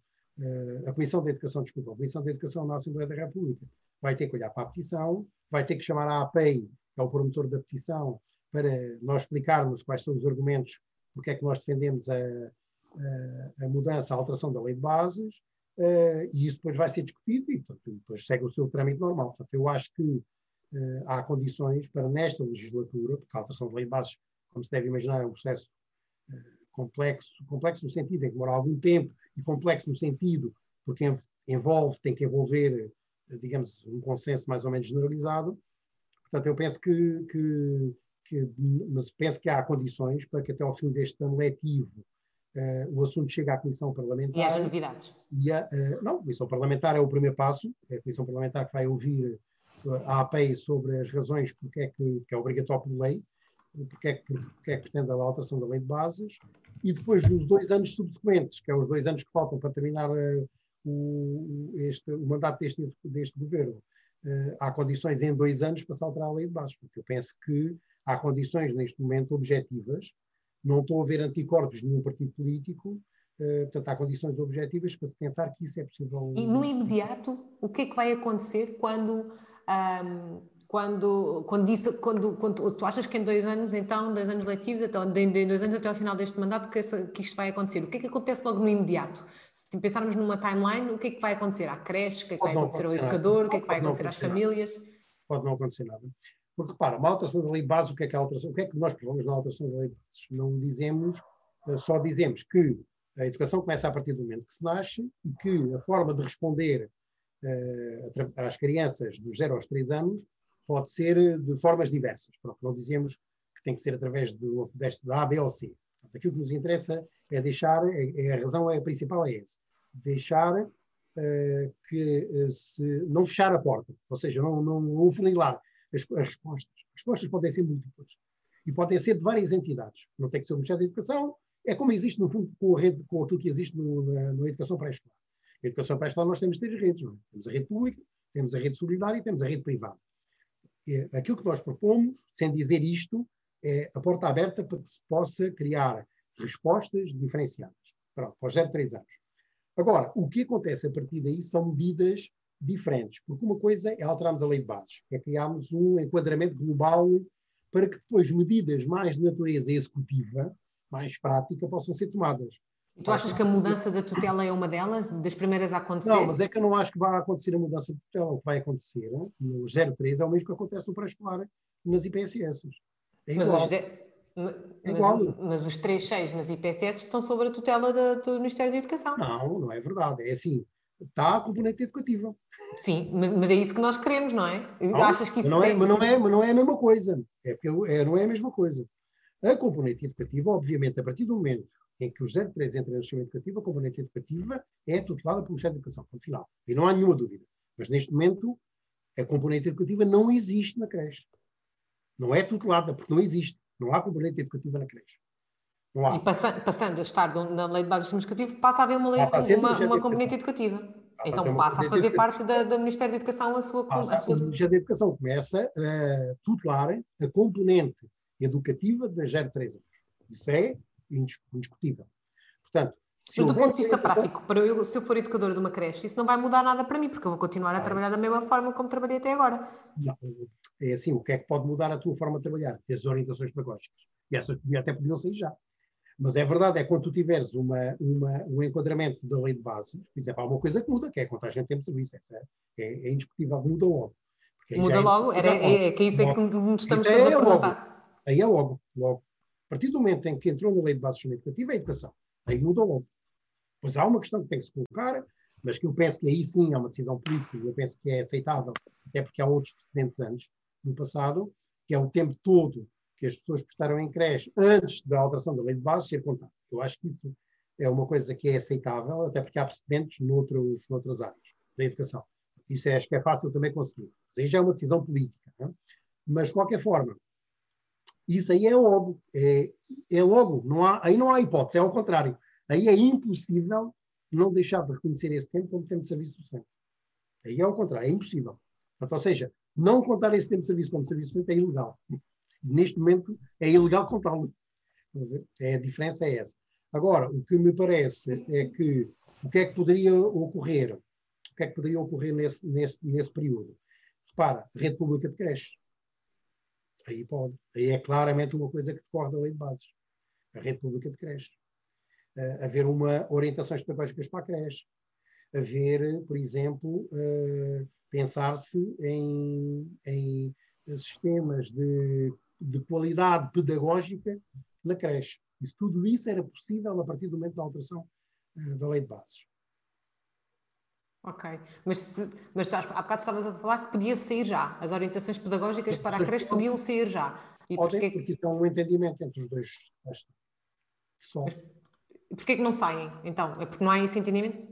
a Comissão da Educação, desculpa, a Comissão da Educação na Assembleia da República vai ter que olhar para a petição, vai ter que chamar a APEI, que é o promotor da petição, para nós explicarmos quais são os argumentos, porque é que nós defendemos a, a, a mudança, a alteração da lei de bases, uh, e isso depois vai ser discutido e portanto, depois segue o seu trâmite normal. Portanto, eu acho que uh, há condições para, nesta legislatura, porque a alteração da lei de bases como se deve imaginar, é um processo uh, complexo, complexo no sentido em que demora algum tempo e complexo no sentido porque envolve, tem que envolver, uh, digamos, um consenso mais ou menos generalizado. Portanto, eu penso que, que, que, mas penso que há condições para que até ao fim deste ano letivo uh, o assunto chegue à Comissão Parlamentar. E haja novidades. E a, não, a Comissão Parlamentar é o primeiro passo, é a Comissão Parlamentar que vai ouvir a APEI sobre as razões porque é que, que é obrigatório por lei, porque é, que, porque é que pretende a alteração da lei de bases, e depois dos dois anos subsequentes, que é os dois anos que faltam para terminar uh, o, este, o mandato deste, deste governo, uh, há condições em dois anos para se alterar a lei de bases, porque eu penso que há condições neste momento objetivas, não estou a ver anticorpos de nenhum partido político, uh, portanto há condições objetivas para se pensar que isso é possível. E no imediato, o que é que vai acontecer quando um, quando, quando, disse, quando, quando tu achas que em dois anos, então, dois anos letivos, então, em dois anos até ao final deste mandato, que, que isto vai acontecer? O que é que acontece logo no imediato? Se pensarmos numa timeline, o que é que vai acontecer à creche? O que é que vai acontecer ao educador? O que é que vai acontecer às famílias? Pode não acontecer nada. Porque repara, uma alteração da lei de base, o que é que a alteração? O que é que nós provamos na alteração da lei de base? Não dizemos, eh, só dizemos que a educação começa a partir do momento que se nasce e que a forma de responder uh, às crianças dos 0 aos 3 anos pode ser de formas diversas. Pronto, não dizemos que tem que ser através do, deste, da A, B ou C. Portanto, aquilo que nos interessa é deixar, é, é a razão é, a principal é essa, deixar uh, que uh, se, não fechar a porta, ou seja, não, não, não funilar as, as respostas. As respostas podem ser múltiplas e podem ser de várias entidades. Não tem que ser o Ministério da Educação, é como existe, no fundo, com, a rede, com aquilo que existe no, na, na educação pré-escolar. Na educação pré-escolar nós temos três redes, não é? Temos a rede pública, temos a rede solidária e temos a rede privada aquilo que nós propomos, sem dizer isto, é a porta aberta para que se possa criar respostas diferenciadas para, para os 0 3 anos. Agora, o que acontece a partir daí são medidas diferentes, porque uma coisa é alterarmos a lei de bases, é criarmos um enquadramento global para que depois medidas mais de natureza executiva, mais prática, possam ser tomadas. E tu achas que a mudança da tutela é uma delas, das primeiras a acontecer? Não, mas é que eu não acho que vai acontecer a mudança de tutela. O que vai acontecer no 03 é o mesmo que acontece no pré-escolar nas IPSS. É igual. Mas, é igual. Mas, mas os 3.6 nas IPSS estão sob a tutela do, do Ministério da Educação. Não, não é verdade. É assim, está a componente educativa. Sim, mas, mas, é isso que nós queremos, não é? Não, Achas que isso não é, mas, não é, mas não é a mesma coisa. É porque é, não é a mesma coisa. A componente educativa, obviamente, a partir do momento em que o 03 entra no sistema educativo, a componente educativa é tutelada pelo Ministério da Educação, ponto final. E não há nenhuma dúvida. Mas neste momento, a componente educativa não existe na creche. Não é tutelada, porque não existe. Não há componente educativa na creche. E passa, passando a estar na lei de bases do educativo, passa a haver uma, lei, uma, uma componente educativa. Passa então a passa a fazer parte da, do Ministério da Educação a sua... Passa, a sua... O Ministério da Educação começa a tutelar a componente educativa das 0 3 anos. Isso é indiscutível. Portanto, mas do ponto de vista prático, para eu, se eu for educadora de uma creche, isso não vai mudar nada para mim, porque eu vou continuar a trabalhar da mesma forma como trabalhei até agora. Não, é assim, o que é que pode mudar a tua forma de trabalhar? As orientações pedagógicas. E essas até podiam sair já. Mas é verdade, é quando tu tiveres uma, uma, um enquadramento da lei de bases, por exemplo, há uma coisa que muda, que é a contagem de tempo de serviço. É, é, é indiscutível, muda logo. Muda é logo? Era, é, é, que isso é que nos estamos todos a perguntar. Aí é logo, logo. A partir do momento em que entrou na lei de bases educativa, é a educação. Aí muda logo. Pois há uma questão que tem que se colocar, mas que eu penso que aí sim é uma decisão política, eu penso que é aceitável, até porque há outros precedentes antes, no passado, que é o tempo todo que as pessoas prestaram em creche antes da alteração da lei de base ser contado. Eu acho que isso é uma coisa que é aceitável, até porque há precedentes noutros, noutras áreas da educação. Isso é, acho que é fácil também conseguir. Mas aí já é uma decisão política. É? Mas, de qualquer forma, isso aí é logo. É, é logo. Não há, aí não há hipótese, é ao contrário. Aí é impossível não deixar de reconhecer esse tempo como tempo de serviço docente. Aí é ao contrário, é impossível. Portanto, ou seja, não contar esse tempo de serviço como serviço docente é ilegal. Neste momento é ilegal contá-lo. É, a diferença é essa. Agora, o que me parece é que o que é que poderia ocorrer? O que é que poderia ocorrer nesse, nesse, nesse período? Repara, rede pública de creches. Aí pode. Aí é claramente uma coisa que decorre da lei de bases. A rede pública de creches. Uh, haver uma orientações pedagógicas para a creche. Haver, por exemplo, uh, pensar-se em, em sistemas de de qualidade pedagógica na creche. Isso, tudo isso era possível a partir do momento da alteração uh, da lei de bases. Ok, mas, se, mas estás, há bocado estavas a falar que podia sair já. As orientações pedagógicas para a creche podiam sair já. E Podem, porque, porque isso é um entendimento entre os dois. Só. Mas porquê que não saem, então? É porque não há esse entendimento?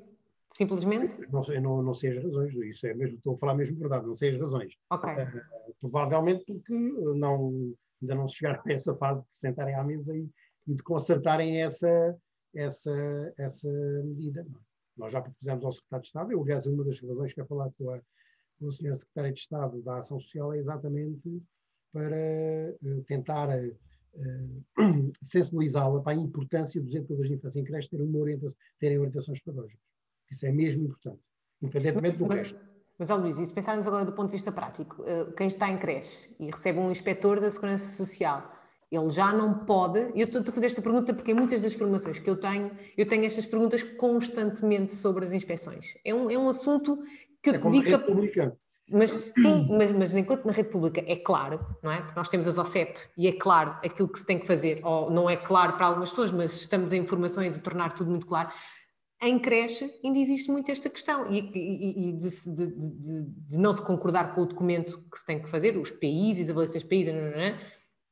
Simplesmente? Não sei, não, não sei as razões, isso é mesmo, estou a falar mesmo verdade, não sei as razões. Ok. Uh, provavelmente porque não, ainda não chegaram a essa fase de sentarem à mesa e, e de consertarem essa, essa, essa medida. Nós já propusemos ao Secretário de Estado, eu, aliás, uma das razões que é falar com, a, com o Sr. Secretário de Estado da Ação Social é exatamente para uh, tentar uh, sensibilizá-la para a importância dos educadores de infância em creche terem, uma orientação, terem orientações pedagógicas. Isso é mesmo importante, independentemente do resto. Mas, ó Luís, e se pensarmos agora do ponto de vista prático, quem está em creche e recebe um inspetor da Segurança Social, ele já não pode. Eu estou a fazer esta pergunta porque em muitas das formações que eu tenho, eu tenho estas perguntas constantemente sobre as inspeções. É um, é um assunto que é como dica. Pública. Mas sim, mas, mas enquanto na rede pública é claro, não é? Porque nós temos as OCEP e é claro aquilo que se tem que fazer, ou não é claro para algumas pessoas, mas estamos em informações a tornar tudo muito claro em creche ainda existe muito esta questão e, e, e de, de, de, de, não se concordar com o documento que se tem que fazer, os PIs, as avaliações PIs, não, não, não,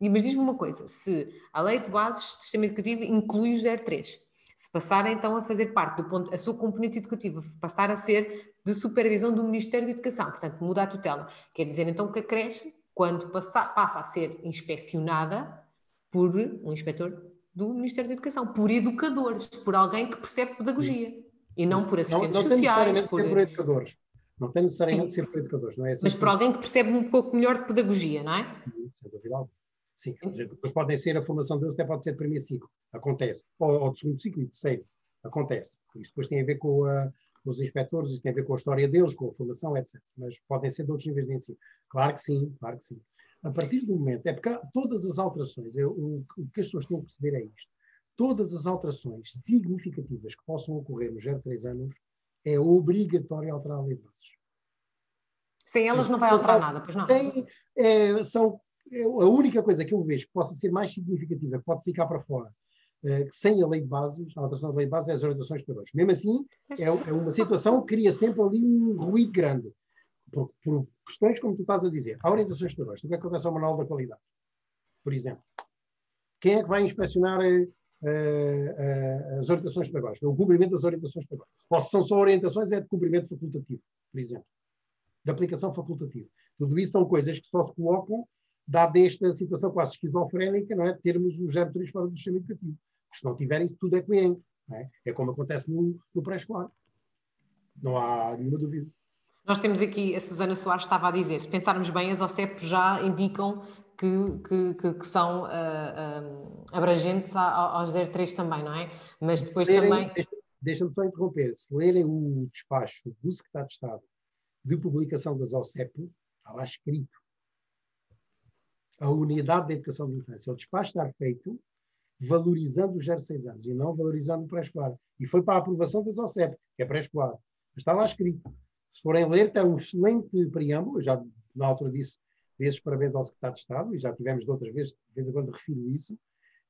mas diz-me uma coisa, se a lei de bases de sistema educativo inclui o 03, se passar então a fazer parte do ponto, a sua componente educativa passar a ser de supervisão do Ministério da Educação, portanto muda a tutela, quer dizer então que a creche, quando passa, passa a ser inspecionada por um inspetor do Ministério da Educação, por educadores, por alguém que percebe pedagogia Sim. e não por assistentes não, não sociais. Por... por educadores. Não tem necessariamente de ser por educadores, não é? Mas por alguém que percebe um pouco melhor de pedagogia, não é? Sem dúvida alguma. Sim, depois podem ser, a formação deles até pode ser de primeiro ciclo, acontece, ou, ou de segundo ciclo e terceiro. Acontece. Isso depois tem a ver com, a, com os inspectores, isso tem a ver com a história deles, com a formação, etc. Mas podem ser de outros níveis de ensino. Claro que sim, claro que sim. A partir do momento, é porque todas as alterações, eu, o, o que as pessoas estão a perceber é isto. Todas as alterações significativas que possam ocorrer nos 0 3 anos, é obrigatório alterar a lei de bases. Sem elas não vai alterar nada, pois não? Sem, é, são, é, a única coisa que eu vejo que possa ser mais significativa, que pode ficar para fora, é, que sem a lei de bases, a alteração da lei de bases é as orientações pedagógicas. Mesmo assim, é, é, uma situação que cria sempre ali um ruído grande. Por, por questões como tu estás a dizer. Há orientações pedagógicas. O que acontece ao manual da qualidade? Por exemplo. Quem é que vai inspecionar uh, uh, as orientações pedagógicas? O cumprimento das orientações pedagógicas. Ou se são só orientações, é de cumprimento facultativo, por exemplo. De aplicação facultativa. Tudo isso são coisas que só se colocam, dada esta situação quase esquizofrénica, não é? termos os 03 fora do sistema educativo. Porque se não tiverem, isso tudo é coerente. É? é? como acontece no, no pré-escolar. Não há nenhuma dúvida. Nós temos aqui, a Susana Soares estava a dizer, se pensarmos bem, as OCEP já indicam que, que, que, que são uh, uh, abrangentes aos 03 também, não é? Mas depois lerem, também. Deixa-me só interromper. Se lerem o despacho do Secretário de Estado de publicação das OCEP, está lá escrito. A unidade de educação de infância. O despacho está feito valorizando os 06 anos e não valorizando o pré-escolar. E foi para a aprovação das OCEP, que é pré-escolar. Está lá escrito. Se forem ler, tem um excelente preâmbulo, eu já na altura disse vezes parabéns ao Secretário de Estado, e já tivemos de outras vezes, de vez em quando refiro isso,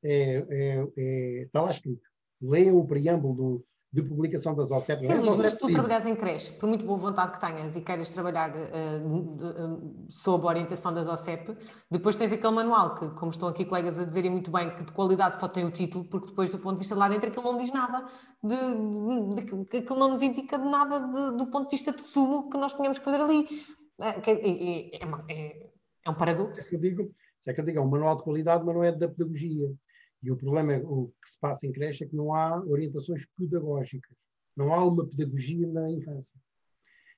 é, é, é, está lá escrito. Leiam o preâmbulo do, de publicação das OCEP. Sim, Luís, mas se tu trabalhas em creche, por muito boa vontade que tenhas e queiras trabalhar uh, sob a orientação das OCEP, depois tens aquele manual que, como estão aqui colegas a dizerem muito bem, que de qualidade só tem o título, porque depois do ponto de vista de lá dentro aquilo não diz nada, de, de, de aquilo não nos indica de nada de, do ponto de vista de sumo que nós tínhamos que fazer ali. É, é, é, é, é um paradoxo. É que eu digo, é que eu digo, é um manual de qualidade, mas não é da pedagogia. E o problema é, o que se passa em creche é que não há orientações pedagógicas. Não há uma pedagogia na infância.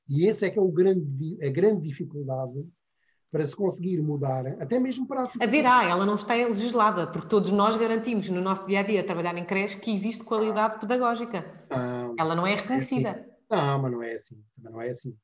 E esse é que é o grande, a grande dificuldade para se conseguir mudar, até mesmo para a... Haverá, ela não está legislada, porque todos nós garantimos no nosso dia a dia trabalhar em creche que existe qualidade pedagógica. Ah, ela não é reconhecida. É assim. Não, mas não é assim. Não é assim.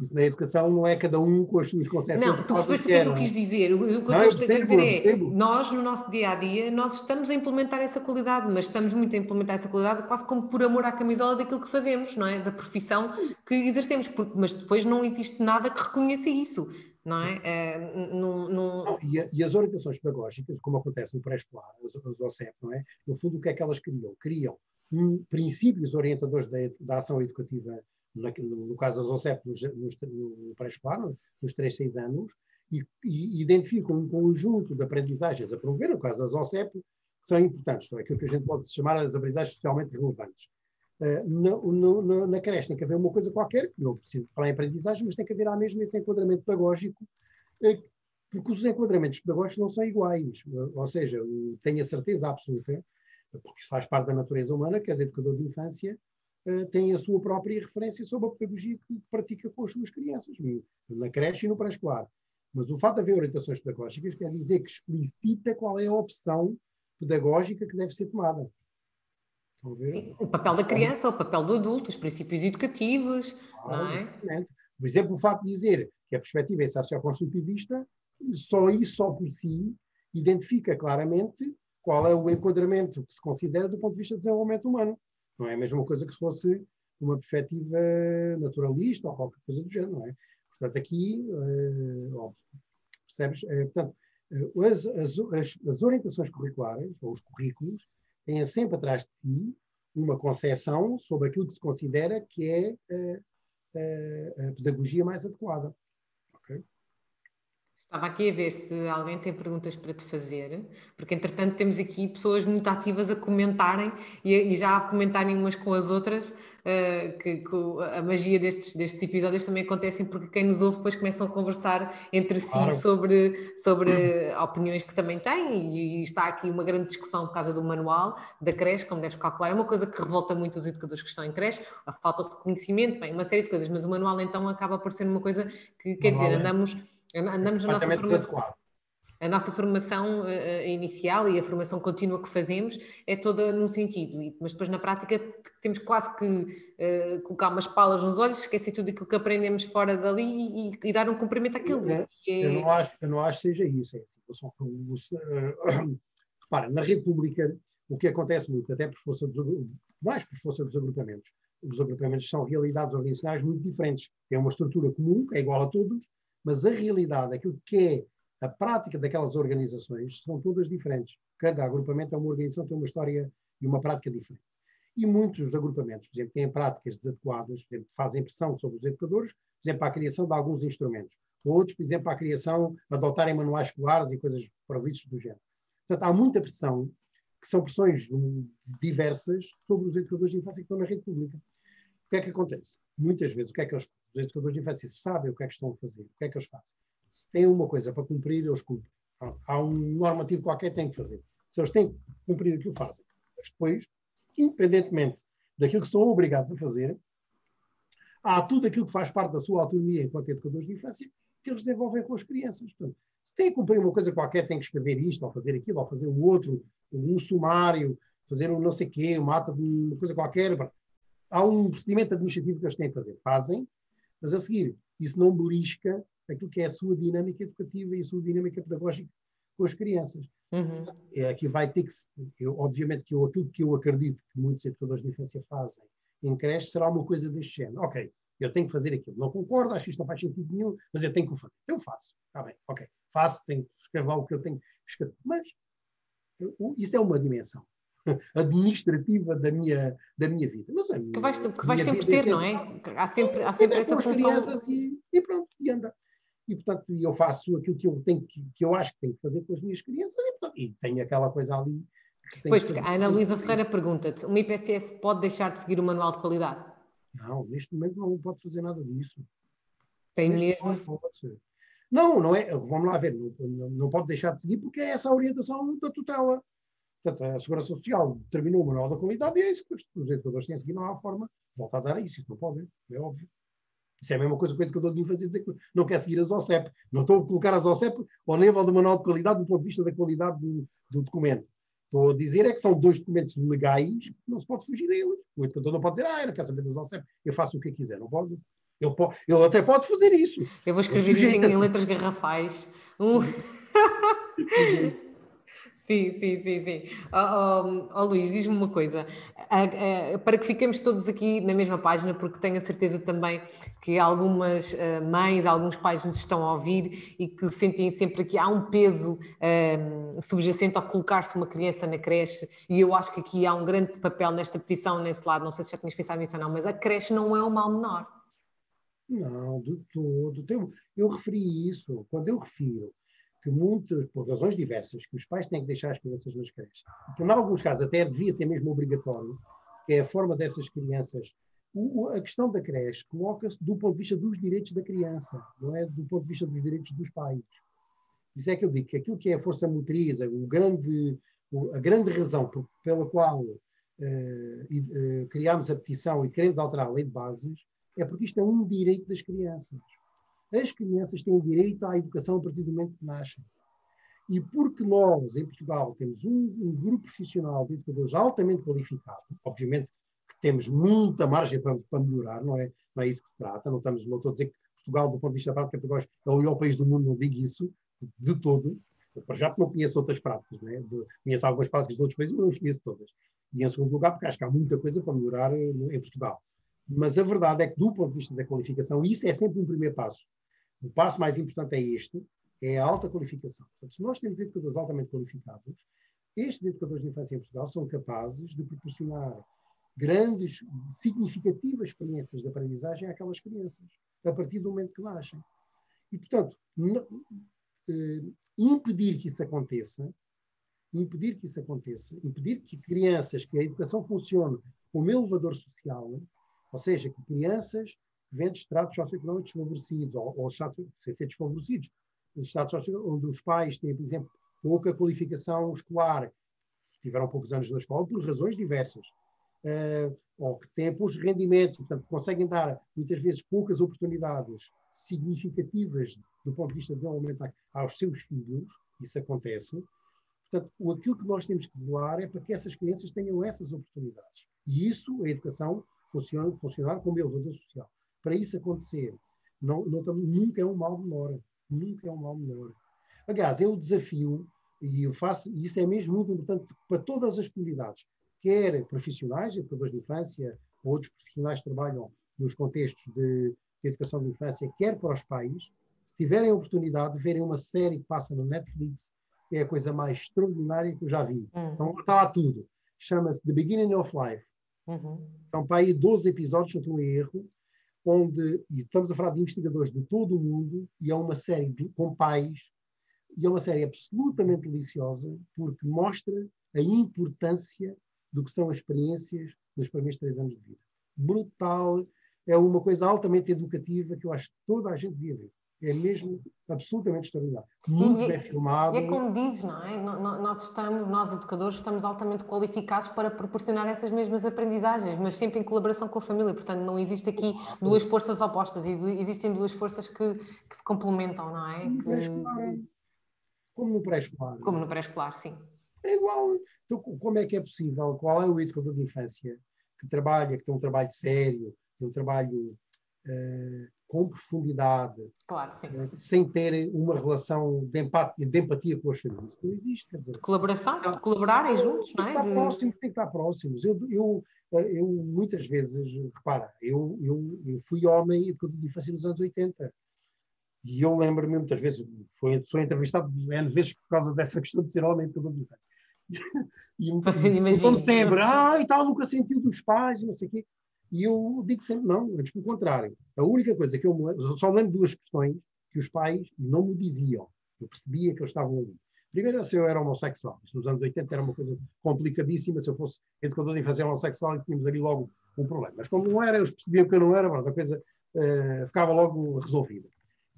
Isso na educação não é cada um com as suas concepções. Não, tu percebeste o que é eu quis dizer. O, que eu estou a dizer é, nós no nosso dia a dia, nós estamos a implementar essa qualidade, mas estamos muito a implementar essa qualidade quase como por amor à camisola daquilo que fazemos, não é? Da profissão que exercemos, mas depois não existe nada que reconheça isso. Não é? é no, no... Não, e, a, e, as orientações pedagógicas, como acontece no pré-escolar, as, as OCEP, não é? No fundo, o que é que elas criam? Criam um, princípios orientadores da, da ação educativa no caso das OCEP, nos, nos, no pré-escolar, nos, nos 3, 6 anos, e, e, identificam um conjunto de aprendizagens a promover, no caso das OCEP, que são importantes, não é aquilo que a gente pode chamar as aprendizagens socialmente relevantes. Uh, no, no, na creche tem que haver uma coisa qualquer, que não precisa falar em aprendizagem, mas tem que haver à mesma esse enquadramento pedagógico, uh, porque os enquadramentos pedagógicos não são iguais. Uh, ou seja, tenho a certeza absoluta, porque faz parte da natureza humana, que é de educador de infância, uh, tem a sua própria referência sobre a pedagogia que pratica com as suas crianças, na creche e no pré-escolar. Mas o fato de haver orientações pedagógicas quer dizer que explicita qual é a opção pedagógica que deve ser tomada. Sim, o papel da criança, o papel do adulto, os princípios educativos, ah, não é? Por exemplo, o fato de dizer que a perspectiva é socioconstrutivista, só isso, só por si, identifica claramente qual é o enquadramento que se considera do ponto de vista do desenvolvimento humano. Não é a mesma coisa que se fosse uma perspectiva naturalista ou qualquer coisa do género, não é? Portanto, aqui, uh, percebes? Uh, portanto, uh, as, as, as, orientações curriculares, ou os currículos, têm sempre atrás de si uma concepção sobre aquilo que se considera que é a pedagogia mais adequada. Estava aqui a ver se alguém tem perguntas para te fazer, porque entretanto temos aqui pessoas muito ativas a comentarem e, e já a comentarem umas com as outras, uh, que, que, a magia destes, destes episódios também acontecem porque quem nos ouve depois começam a conversar entre si claro. sobre, sobre opiniões que também têm e, e, está aqui uma grande discussão por causa do manual da creche, como deves calcular, é uma coisa que revolta muito os educadores que estão em creche, a falta de reconhecimento, bem, uma série de coisas, mas o manual então acaba por ser uma coisa que, quer dizer, andamos... Andamos na nossa formação. a nossa formação uh, inicial e a formação contínua que fazemos é toda num sentido, mas depois na prática temos quase que uh, colocar umas palas nos olhos, esquecer tudo aquilo que aprendemos fora dali e, e, e dar um cumprimento àquilo. Eu, é... eu, não acho, eu não acho que seja isso. É assim, uh, repara, na República o que acontece muito, até por força dos, mais por força dos agrupamentos, os agrupamentos são realidades organizacionais muito diferentes. É uma estrutura comum, é igual a todos, mas a realidade, aquilo que é a prática daquelas organizações, são todas diferentes. Cada agrupamento é uma organização, tem uma história e uma prática diferente. E muitos agrupamentos, por exemplo, têm práticas desadequadas, por exemplo, fazem pressão sobre os educadores, por exemplo, para a criação de alguns instrumentos. Outros, por exemplo, para a criação, adotarem manuais escolares e coisas previstas do género. Portanto, há muita pressão, que são pressões diversas, sobre os educadores de infância que estão na rede pública. O que é que acontece? Muitas vezes, o que é que eles, os educadores de infância sabem o que é que estão a fazer, o que é que eles fazem. Se têm uma coisa para cumprir, eles cumprem. Há um normativo qualquer que têm que fazer. Se eles têm que cumprir aquilo, fazem. Mas depois, independentemente daquilo que são obrigados a fazer, há tudo aquilo que faz parte da sua autonomia enquanto educadores de infância que eles desenvolvem com as crianças. Portanto, se têm que cumprir uma coisa qualquer, têm que escrever isto, ou fazer aquilo, ou fazer o outro, um sumário, fazer um não sei quê, uma ata de uma coisa qualquer, há um procedimento administrativo que eles têm que fazer. Fazem, mas a seguir, isso não belisca aquilo que é a sua dinâmica educativa e a sua dinâmica pedagógica com as crianças. Uhum. É, aqui vai ter que, eu, obviamente, que eu, aquilo que eu acredito que muitos educadores de infância fazem em creche será uma coisa deste género. Ok, eu tenho que fazer aquilo. Não concordo, acho que isto não faz sentido nenhum, mas eu tenho que o fazer. Eu faço. Está bem, ok. Faço, tenho que escrever o que eu tenho que escrever. Mas eu, isso é uma dimensão. administrativa da minha, da minha vida. Mas minha, que vais, que vais sempre ter, é não é? Há sempre, há sempre essa função. E, e, pronto, e anda. E, portanto, eu faço aquilo que eu, tenho que, que eu acho que tenho que fazer com as minhas crianças e, portanto, e tenho aquela coisa ali. Pois, porque a Ana Luísa Ferreira pergunta-te: uma IPSS pode deixar de seguir o manual de qualidade? Não, neste momento não pode fazer nada disso. Tem neste mesmo. Não, não é. Vamos lá ver, não, não pode deixar de seguir porque é essa a orientação da tutela. Portanto, a Segurança Social determinou o manual da qualidade e é isso que os educadores têm a seguir, não há forma de voltar a dar a isso, isso não pode, é óbvio. Isso é a mesma coisa que o educador de fazer dizer que não quer seguir as OCEP. Não estou a colocar as OCEP ao nível do manual de qualidade do ponto de vista da qualidade do, do documento. Estou a dizer é que são dois documentos legais que não se pode fugir a eles. O educador não pode dizer, ah, eu não quero saber das OCEP, eu faço o que quiser. Não pode. Ele, pode, ele até pode fazer isso. Eu vou escrever isso em letras garrafais. Um... Sim, sim, sim, sim. Oh, oh, oh Luís, diz-me uma coisa, uh, uh, para que fiquemos todos aqui na mesma página, porque tenho a certeza também que algumas uh, mães, alguns pais nos estão a ouvir e que sentem sempre que há um peso subjacente ao colocar-se uma criança na creche, e eu acho que aqui há um grande papel nesta petição, nesse lado, não sei se já tinhas pensado nisso ou não, mas a creche não é um mal menor. Não, de todo. Eu referi isso, quando eu refiro que muitas, por razões diversas, que os pais têm que deixar as crianças nas creches, que em alguns casos até devia ser mesmo obrigatório, que é a forma dessas crianças. O, a questão da creche coloca-se do ponto de vista dos direitos da criança, não é do ponto de vista dos direitos dos pais. Isso é que eu digo que aquilo que é a força motriz, o grande, a grande razão por, pela qual uh, uh, criámos a petição e queremos alterar a lei de bases, é porque isto é um direito das crianças. As crianças têm direito à educação a partir do momento que nascem. E porque nós, em Portugal, temos um, um grupo profissional de educadores altamente qualificado, obviamente que temos muita margem para, para, melhorar, não é, não é isso que se trata, não, estamos, não estou a dizer que Portugal, do ponto de vista da prática pedagógica, é o melhor país do mundo, não digo isso, de todo, para já não conheço outras práticas, né? de, conheço algumas práticas de outros países, mas não as conheço todas. E em segundo lugar, porque acho que há muita coisa para melhorar eh, em Portugal. Mas a verdade é que, do ponto de vista da qualificação, isso é sempre um primeiro passo. O passo mais importante é este, é a alta qualificação. Portanto, se nós temos educadores altamente qualificados, estes educadores de infância em Portugal são capazes de proporcionar grandes, significativas experiências de aprendizagem àquelas crianças, a partir do momento que nascem. E, portanto, eh, impedir que isso aconteça, impedir que isso aconteça, impedir que crianças, que a educação funcione como elevador social, ou seja, que crianças de estratos socioeconómicos desfavorecidos, ou, ou estados, sem ser desfavorecidos, socioeconómicos onde os pais têm, por exemplo, pouca qualificação escolar, tiveram poucos anos na escola por razões diversas, uh, ou que têm poucos rendimentos, portanto, conseguem dar, muitas vezes, poucas oportunidades significativas do ponto de vista de desenvolvimento aos seus filhos, isso acontece. Portanto, aquilo que nós temos que zelar é para que essas crianças tenham essas oportunidades. E isso, a educação, funciona, funcionar como elevador social. Para isso acontecer, não, não, nunca é um mal menor. Nunca é um mal menor. Aliás, eu desafio, e eu faço, e isso é mesmo muito importante para todas as comunidades, quer profissionais, educadores de infância, ou outros profissionais que trabalham nos contextos de, de educação de infância, quer para os pais, se tiverem a oportunidade de verem uma série que passa no Netflix, é a coisa mais extraordinária que eu já vi. Uhum. Então está lá tudo. Chama-se The Beginning of Life. Uhum. São para aí 12 episódios, se não estou em erro, onde e estamos a falar de investigadores de todo o mundo, e é uma série de, com pais, e é uma série absolutamente deliciosa, porque mostra a importância do que são as experiências nos primeiros três anos de vida. Brutal, é uma coisa altamente educativa que eu acho que toda a gente devia ver é mesmo absolutamente extraordinário. Muito e, bem filmado. E é como dizes, não é? Nós estamos, nós educadores, estamos altamente qualificados para proporcionar essas mesmas aprendizagens, mas sempre em colaboração com a família. Portanto, não existe aqui duas forças opostas, existem duas forças que, que se complementam, não é? Como no pré-escolar. Como no pré-escolar, sim. É igual. Então, como é que é possível? Qual é o educador de infância que trabalha, que tem um trabalho sério, tem um trabalho uh, com profundidade, claro, uh, sem ter uma relação de empatia, de empatia com os serviços. Não existe, quer dizer. Colaboração, de colaborarem juntos, não é? Tem que estar próximos, tem que estar próximos. Eu, eu, eh, eu muitas vezes, repara, eu, eu, eu fui homem de infância nos anos 80. E eu lembro-me muitas vezes, foi, sou entrevistado N vezes por causa dessa questão de ser homem educador de infância. E, e como sempre, ah, e tal, nunca sentiu dos pais, não sei o quê. E eu digo sempre não, antes pelo contrário. A única coisa que eu me lembro, só me lembro duas questões que os pais não me diziam. Eu percebia que eles estavam ali. Primeiro, se eu era homossexual. Isto nos anos 80 era uma coisa complicadíssima. Se eu fosse educador de infância homossexual, tínhamos ali logo um problema. Mas como não era, eles percebiam que eu não era, a coisa uh, ficava logo resolvida.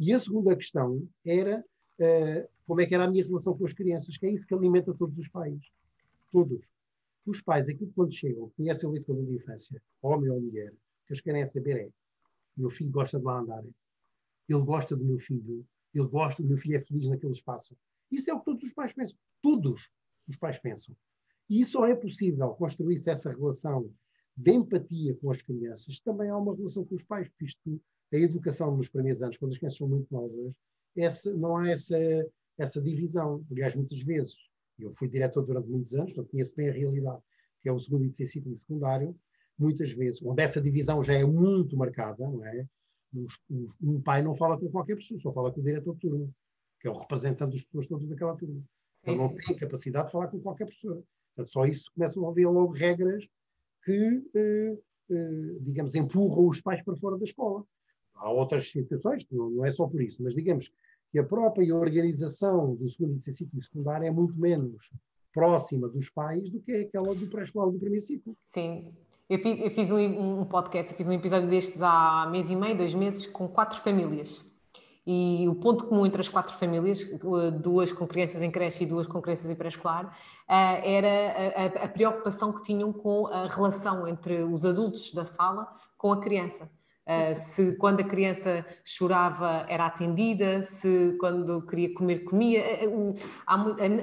E a segunda questão era uh, como é que era a minha relação com as crianças, que é isso que alimenta todos os pais. Todos. Os pais, aquilo quando chegam, conhecem o educador de infância, homem ou mulher, o que eles querem é saber é: meu filho gosta de lá andar, ele gosta do meu filho, ele gosta, o meu filho é feliz naquele espaço. Isso é o que todos os pais pensam. Todos os pais pensam. E só é possível construir-se essa relação de empatia com as crianças. Também há uma relação com os pais, porque isto, a educação nos primeiros anos, quando as crianças são muito novas, essa, não há essa, essa divisão. Aliás, muitas vezes eu fui diretor durante muitos anos, portanto conheço bem a realidade, que é o segundo ciclo e secundário, muitas vezes, onde essa divisão já é muito marcada, não é? Os, os, um pai não fala com qualquer pessoa, só fala com o diretor de turma, que é o representante das pessoas todas daquela turma. Ele não tem capacidade de falar com qualquer pessoa. Portanto, só isso começam a haver logo regras que, eh, eh, digamos, empurram os pais para fora da escola. Há outras situações, não, não é só por isso, mas digamos que a própria organização do segundo e ciclo secundário é muito menos próxima dos pais do que aquela do pré-escolar do primeiro ciclo. Sim. Eu fiz, eu fiz um, um podcast, fiz um episódio destes há mês e meio, dois meses, com quatro famílias. E o ponto comum entre as quatro famílias, duas com crianças em creche e duas com crianças em pré-escolar, eh, era a, preocupação que tinham com a relação entre os adultos da sala com a criança. Uh, se quando a criança chorava era atendida, se quando queria comer, comia. Uh,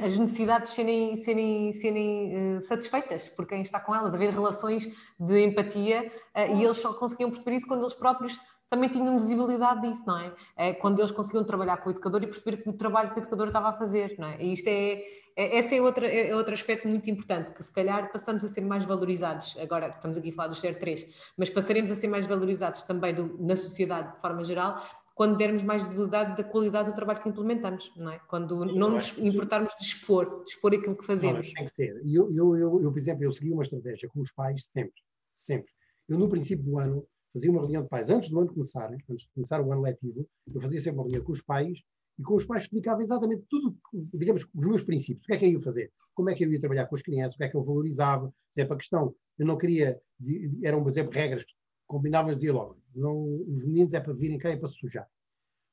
as necessidades serem, serem, serem satisfeitas por quem está com elas, haver relações de empatia e eles só conseguiam perceber isso quando eles próprios também tinham visibilidade disso, não é? é? Quando eles conseguiam trabalhar com o educador e perceber que o trabalho que o educador estava a fazer, não é? E isto é, é esse é, outra, é outro aspecto muito importante, que se calhar passamos a ser mais valorizados, agora que estamos aqui a falar dos 03, mas passaremos a ser mais valorizados também do, na sociedade de forma geral, quando dermos mais visibilidade da qualidade do trabalho que implementamos, não é? Quando não nos importarmos de expor, de expor aquilo que fazemos. Não, tem que ser. Eu, eu, eu, eu, por exemplo, eu segui uma estratégia com os pais sempre, sempre. Eu, no princípio do ano, fazia uma reunião de pais antes do ano começar, antes de começar o ano letivo, eu fazia sempre uma reunião com os pais e com os pais explicava exatamente tudo, digamos, os meus princípios, o que é que eu ia fazer, como é que eu ia trabalhar com as crianças, o que é que eu valorizava, por exemplo, a questão, eu não queria, eram, por exemplo, regras que combinavam de não, os meninos é para virem cá e é para se sujar.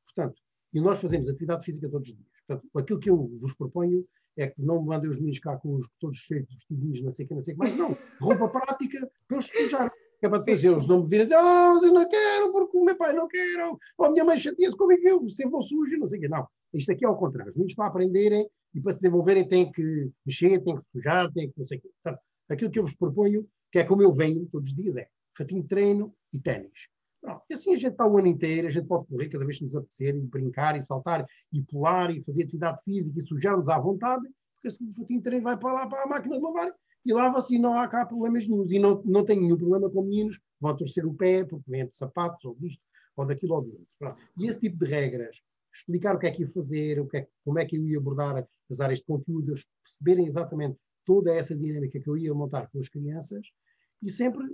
Portanto, e nós fazemos atividade física todos os dias. Portanto, aquilo que eu vos proponho é que não mandem os meninos cá com os todos cheios de vestidinhos, não sei o que, não sei o que mais, não, roupa prática para eles sujarem que é para depois eles não me virem dizer, oh, eu não quero, porque o meu pai não quer, ou a minha mãe chateia-se, como é que eu sempre vou sujo, não sei o quê. Não, Isto aqui é ao contrário. Os meninos para aprenderem e para se desenvolverem têm que mexer, têm que sujar, têm que não sei o quê. Portanto, aquilo que eu vos proponho, que é como eu venho todos os dias, é ratinho de treino e ténis. E assim a gente está o ano inteiro, a gente pode correr cada vez que nos apetecer, e brincar, e saltar, e pular, e fazer atividade física, e sujar-nos à vontade, porque assim o ratinho de treino vai para lá, para a máquina de lavar, e lava-se e não há cá problemas nenhum. E não, não tenho nenhum problema com meninos vão torcer o pé porque vêm de sapatos, ou disto, ou daquilo, ou do outro. E esse tipo de regras, explicar o que é que ia fazer, o que é, como é que eu ia abordar as áreas de conteúdo, eles perceberem exatamente toda essa dinâmica que eu ia montar com as crianças, e sempre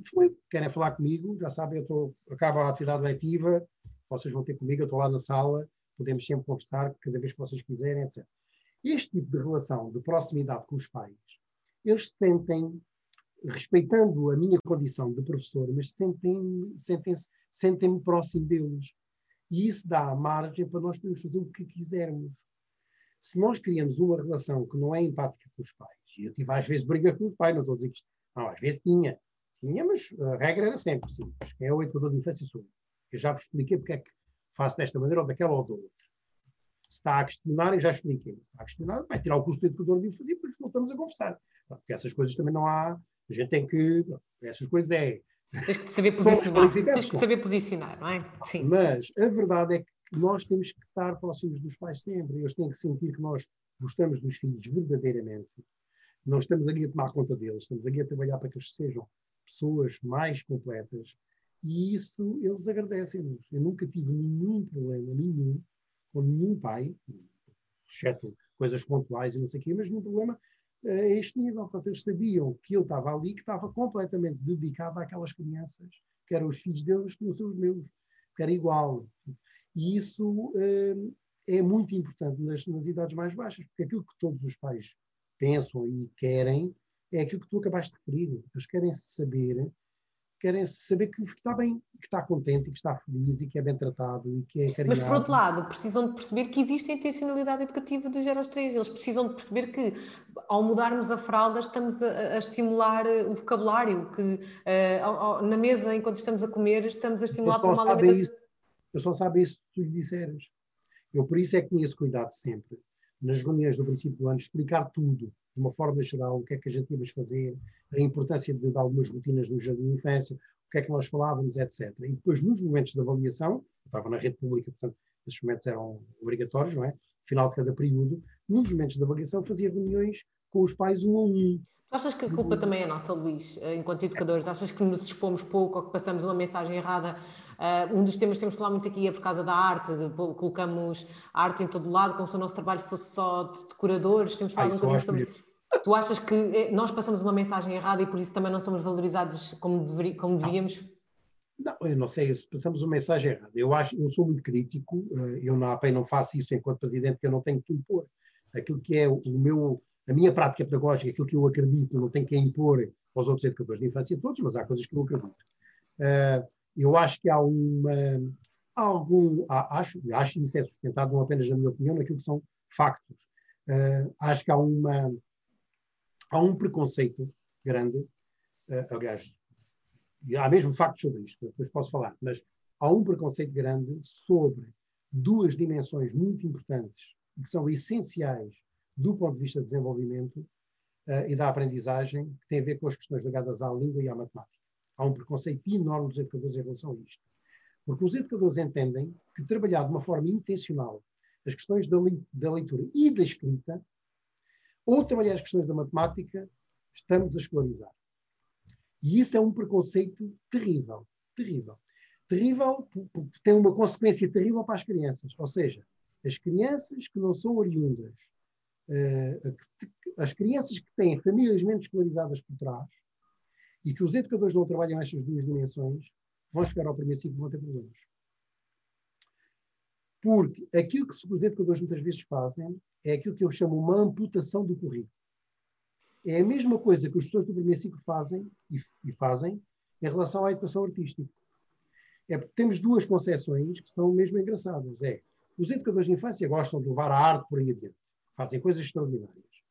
disponível. Querem falar comigo, já sabem, eu estou, acabo a atividade letiva, vocês vão ter comigo, eu estou lá na sala, podemos sempre conversar cada vez que vocês quiserem, etc. Este tipo de relação de proximidade com os pais, eles sentem, respeitando a minha condição de professor, mas sentem-me sentem, sentem próximo deles. E isso dá margem para nós podermos fazer o que quisermos. Se nós criamos uma relação que não é empática com os pais, e eu tive às vezes briga com os pais, não estou a dizer que isto não, às vezes tinha. Tinha, mas a regra era sempre assim. Quem é o educador de infância sou eu. já vos expliquei porque é que faço desta maneira ou daquela ou da outra. Se está a questionar, eu já expliquei. Está a questionar, vai tirar o custo do educador de infância e depois voltamos a conversar. Porque essas coisas também não há. A gente tem que. Essas coisas é. Tens que saber posicionar. Tens que saber posicionar, não é? Sim. Mas a verdade é que nós temos que estar próximos dos pais sempre. Eles têm que sentir que nós gostamos dos filhos verdadeiramente não estamos ali a tomar conta deles, estamos ali a trabalhar para que eles sejam pessoas mais completas e isso eles agradecem-nos. Eu nunca tive nenhum problema, nenhum, com nenhum pai, exceto coisas pontuais e não sei o quê, mas nenhum problema a este nível. Portanto, eles sabiam que ele estava ali, que estava completamente dedicado àquelas crianças, que eram os filhos deles, que não são os meus, que era igual. E isso eh, é muito importante nas, nas idades mais baixas, porque aquilo que todos os pais pensam e querem é aquilo que tu acabaste de referir. Eles querem saber, querem saber que está bem, que está contente, que está feliz e que é bem tratado e que é carinhado. Mas por outro lado, precisam de perceber que existe a intencionalidade educativa dos 0 aos 3. Eles precisam de perceber que ao mudarmos a fralda estamos a, a estimular eh, o vocabulário, que uh, na mesa, enquanto estamos a comer, estamos a estimular para uma alimentação. Eles só sabem isso se tu lhe disseres. Eu por isso é que tinha esse cuidado sempre nas reuniões do princípio do ano, explicar tudo, de uma forma geral, o que é que a gente íamos fazer, a importância de, algumas rotinas no jardim de infância, o que é que nós falávamos, etc. E depois, nos momentos de avaliação, eu estava na rede pública, portanto, esses momentos eram obrigatórios, não é? final de cada período, nos momentos de avaliação, fazia reuniões com os pais um a um. Achas que a culpa também é nossa, Luís, eh, enquanto educadores? Achas que nos expomos pouco ou que passamos uma mensagem errada Uh, um dos temas que temos falado muito aqui é por causa da arte, de, colocamos arte em todo lado, como se o nosso trabalho fosse só de decoradores, temos falado Ai, um bocadinho sobre Tu achas que eh, nós passamos uma mensagem errada e por isso também não somos valorizados como, deveri, como devíamos? Não, eu não sei se passamos uma mensagem errada. Eu acho, eu sou muito crítico, eh, eu na APEI não faço isso enquanto presidente, porque eu não tenho que impor. Aquilo que é o meu, a minha prática pedagógica, aquilo que eu acredito, não tenho que impor aos outros educadores de infância todos, mas há coisas que eu acredito. Eu acho que há uma. Há algum. Há, acho, acho isso é sustentado, não apenas na minha opinião, naquilo que são factos. Uh, acho que há uma. Há um preconceito grande, uh, aliás, há mesmo factos sobre isto, depois posso falar, mas há um preconceito grande sobre duas dimensões muito importantes que são essenciais do ponto de vista do desenvolvimento uh, e da aprendizagem, que tem a ver com as questões ligadas à língua e à matemática. Há um preconceito enorme dos educadores em relação a isto. Porque os educadores entendem que trabalhar de uma forma intencional as questões da, da leitura e da escrita, ou trabalhar as questões da matemática, estamos a escolarizar. E isso é um preconceito terrível, terrível. Terrível, porque tem uma consequência terrível para as crianças. Ou seja, as crianças que não são oriundas, uh, as crianças que têm famílias menos escolarizadas por trás, e que os educadores não trabalham estas duas dimensões, vão chegar ao primeiro ciclo e vão ter problemas. Porque aquilo que os educadores muitas vezes fazem é aquilo que eu chamo uma amputação do currículo. É a mesma coisa que os professores do primeiro ciclo fazem e, e fazem em relação à educação artística. É porque temos duas concepções que são mesmo engraçadas. É, os educadores de infância gostam de levar a arte por aí adiante. Fazem coisas extraordinárias.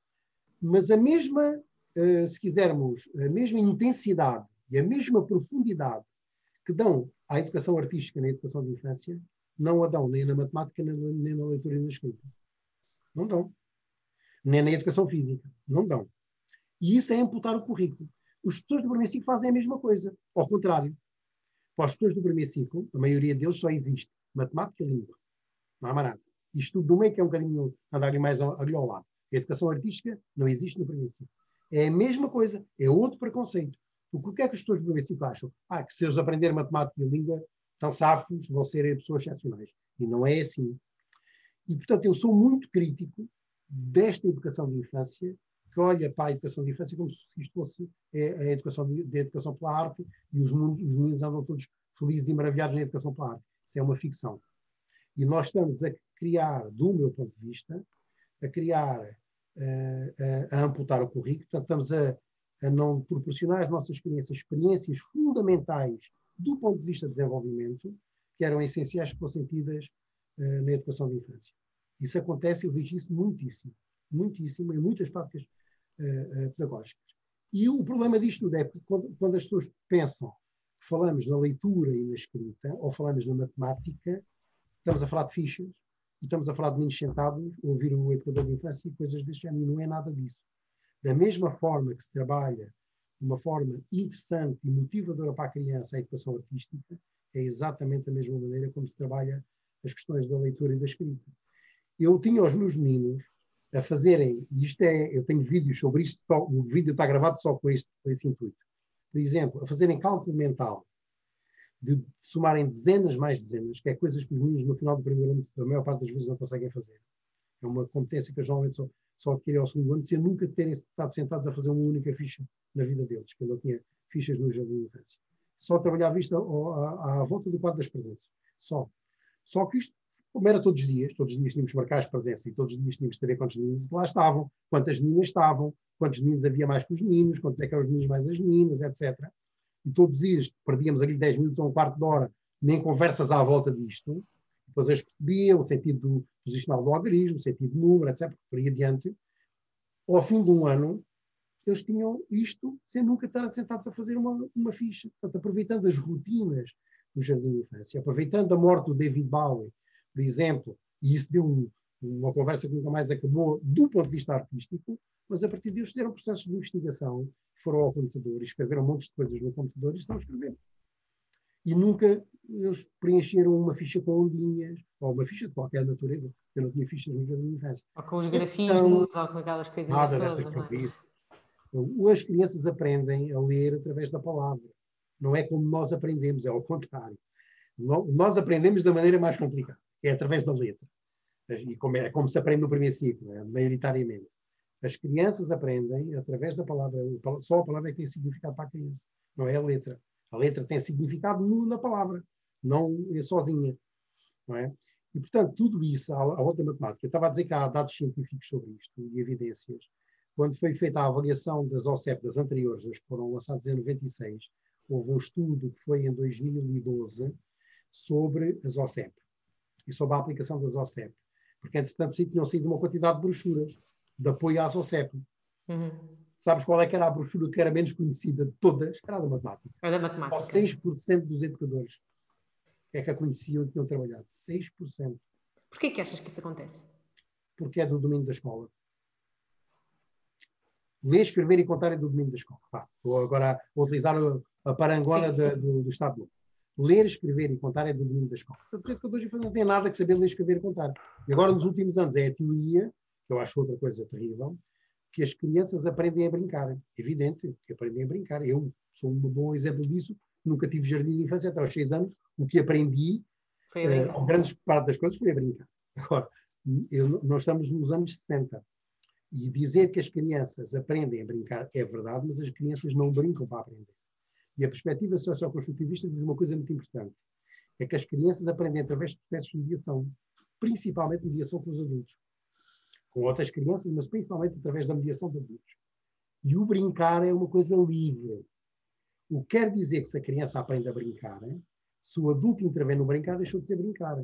Mas a mesma se quisermos, a mesma intensidade e a mesma profundidade que dão à educação artística na educação de infância, não a dão nem na matemática, nem, na leitura e na escrita. Não dão. Nem na educação física. Não dão. E isso é imputar o currículo. Os professores do primeiro ciclo fazem a mesma coisa. Ao contrário. Para os professores do primeiro ciclo, a maioria deles só existe matemática e língua. Não há mais nada. Isto do meio que é um bocadinho andar mais ali ao lado. A educação artística não existe no primeiro ciclo. É a mesma coisa. É outro preconceito. O que é que os do primeiro ciclo acham? Ah, que se eles aprenderem matemática e língua, estão sábios, vão ser pessoas excepcionais. E não é assim. E, portanto, eu sou muito crítico desta educação de infância que olha para a educação de infância como se isto fosse é, a educação de, de, educação pela arte e os, os meninos andam todos felizes e maravilhados na educação pela arte. Isso é uma ficção. E nós estamos a criar, do meu ponto de vista, a criar, a, a amputar o currículo, portanto, estamos a, a não proporcionar às nossas crianças experiências fundamentais do ponto de vista de desenvolvimento, que eram essenciais que fossem tidas uh, na educação de infância. Isso acontece, eu vejo isso muitíssimo, muitíssimo, em muitas práticas uh, pedagógicas. E o problema disto tudo é que quando, quando, as pessoas pensam que falamos na leitura e na escrita, ou falamos na matemática, estamos a falar de fichas, e estamos a falar de meninos sentados, ouvir o educador de infância e coisas deste género, não é nada disso. Da mesma forma que se trabalha de uma forma interessante e motivadora para a criança a educação artística, é exatamente da mesma maneira como se trabalha as questões da leitura e da escrita. Eu tinha os meus meninos a fazerem, e isto é, eu tenho vídeos sobre isto, o vídeo está gravado só com, este, com esse intuito. Por exemplo, a fazerem cálculo mental, de somarem dezenas mais dezenas, que é coisas que os meninos no final do primeiro ano, a maior parte das vezes, não conseguem fazer. É uma competência que geralmente só, só adquirem ao segundo ano, sem nunca terem estado sentados a fazer uma única ficha na vida deles, que eu não tinha fichas no jardim de infância. Só trabalhava isto à, à, à volta do quadro das presenças. Só. Só que isto, como era todos os dias, todos os dias tínhamos que marcar as presenças e todos os dias tínhamos que saber quantos meninos lá estavam, quantas meninas estavam, quantos meninos havia mais que os meninos, quantos é que eram os meninos mais as meninas, etc. E todos os dias perdíamos ali 10 minutos ou um quarto de hora nem conversas à volta disto. Depois eles percebiam o sentido posicional do algarismo, o sentido do número, etc. Por aí adiante. Ao fim de um ano, eles tinham isto sem nunca estar sentados a fazer uma, uma ficha. Portanto, aproveitando as rotinas do Jardim de Infância, aproveitando a morte do David Bowie, por exemplo, e isso deu um, uma conversa que nunca mais acabou do ponto de vista artístico, mas a partir disso fizeram processos de investigação, foram ao computador e escreveram um monte de coisas no computador e estão a escrever. E nunca eles preencheram uma ficha com ondinhas, ou uma ficha de qualquer natureza. Eu não tinha fichas no Jardim de Infância. Ou com os grafismos, então, ou com aquelas coisas nada todas. Nada é? Então, as crianças aprendem a ler através da palavra. Não é como nós aprendemos, é ao contrário. Nós aprendemos da maneira mais complicada, é através da letra. E como é, como se aprende no primeiro ciclo, é, maioritariamente. As crianças aprendem através da palavra. Só a palavra é que tem significado para a criança, não é a letra. A letra tem significado na palavra, não é sozinha. Não é? E, portanto, tudo isso, à, à volta da matemática, eu estava a dizer que há dados científicos sobre isto e evidências. Quando foi feita a avaliação das OCEP, das anteriores, as que foram lançadas em 96, houve um estudo que foi em 2012 sobre as OCEP e sobre a aplicação das OCEP. Porque, entretanto, sim, tinham sido uma quantidade de brochuras de apoio às OCEP. Uhum. Sabes qual é que era a brochura que era menos conhecida de todas? Era a da matemática. Era da matemática. Só 6% dos educadores é que a conheciam e tinham trabalhado. 6%. Porquê que achas que isso acontece? Porque é do domínio da escola. Ler, escrever e contar é do domínio da escola. Pá, vou agora vou utilizar a, parangona de, do, do Estado Novo. Ler, escrever e contar é do domínio da escola. Os educadores não têm nada que saber ler, escrever e contar. E agora, nos últimos anos, é a teoria, eu acho outra coisa terrível, que as crianças aprendem a brincar. Evidente que aprendem a brincar. Eu sou um bom exemplo disso. Nunca tive jardim de infância até aos seis anos. O que aprendi, uh, a grande parte das coisas, foi a brincar. Agora, eu, nós estamos nos anos 60. E dizer que as crianças aprendem a brincar é verdade, mas as crianças não brincam para aprender. E a perspectiva socioconstrutivista diz uma coisa muito importante. É que as crianças aprendem através de processos de mediação, principalmente mediação com os adultos com outras crianças, mas principalmente através da mediação de adultos. E o brincar é uma coisa livre. O que quer dizer que se a criança aprende a brincar, hein? se o adulto intervém no brincar, deixou de ser brincar.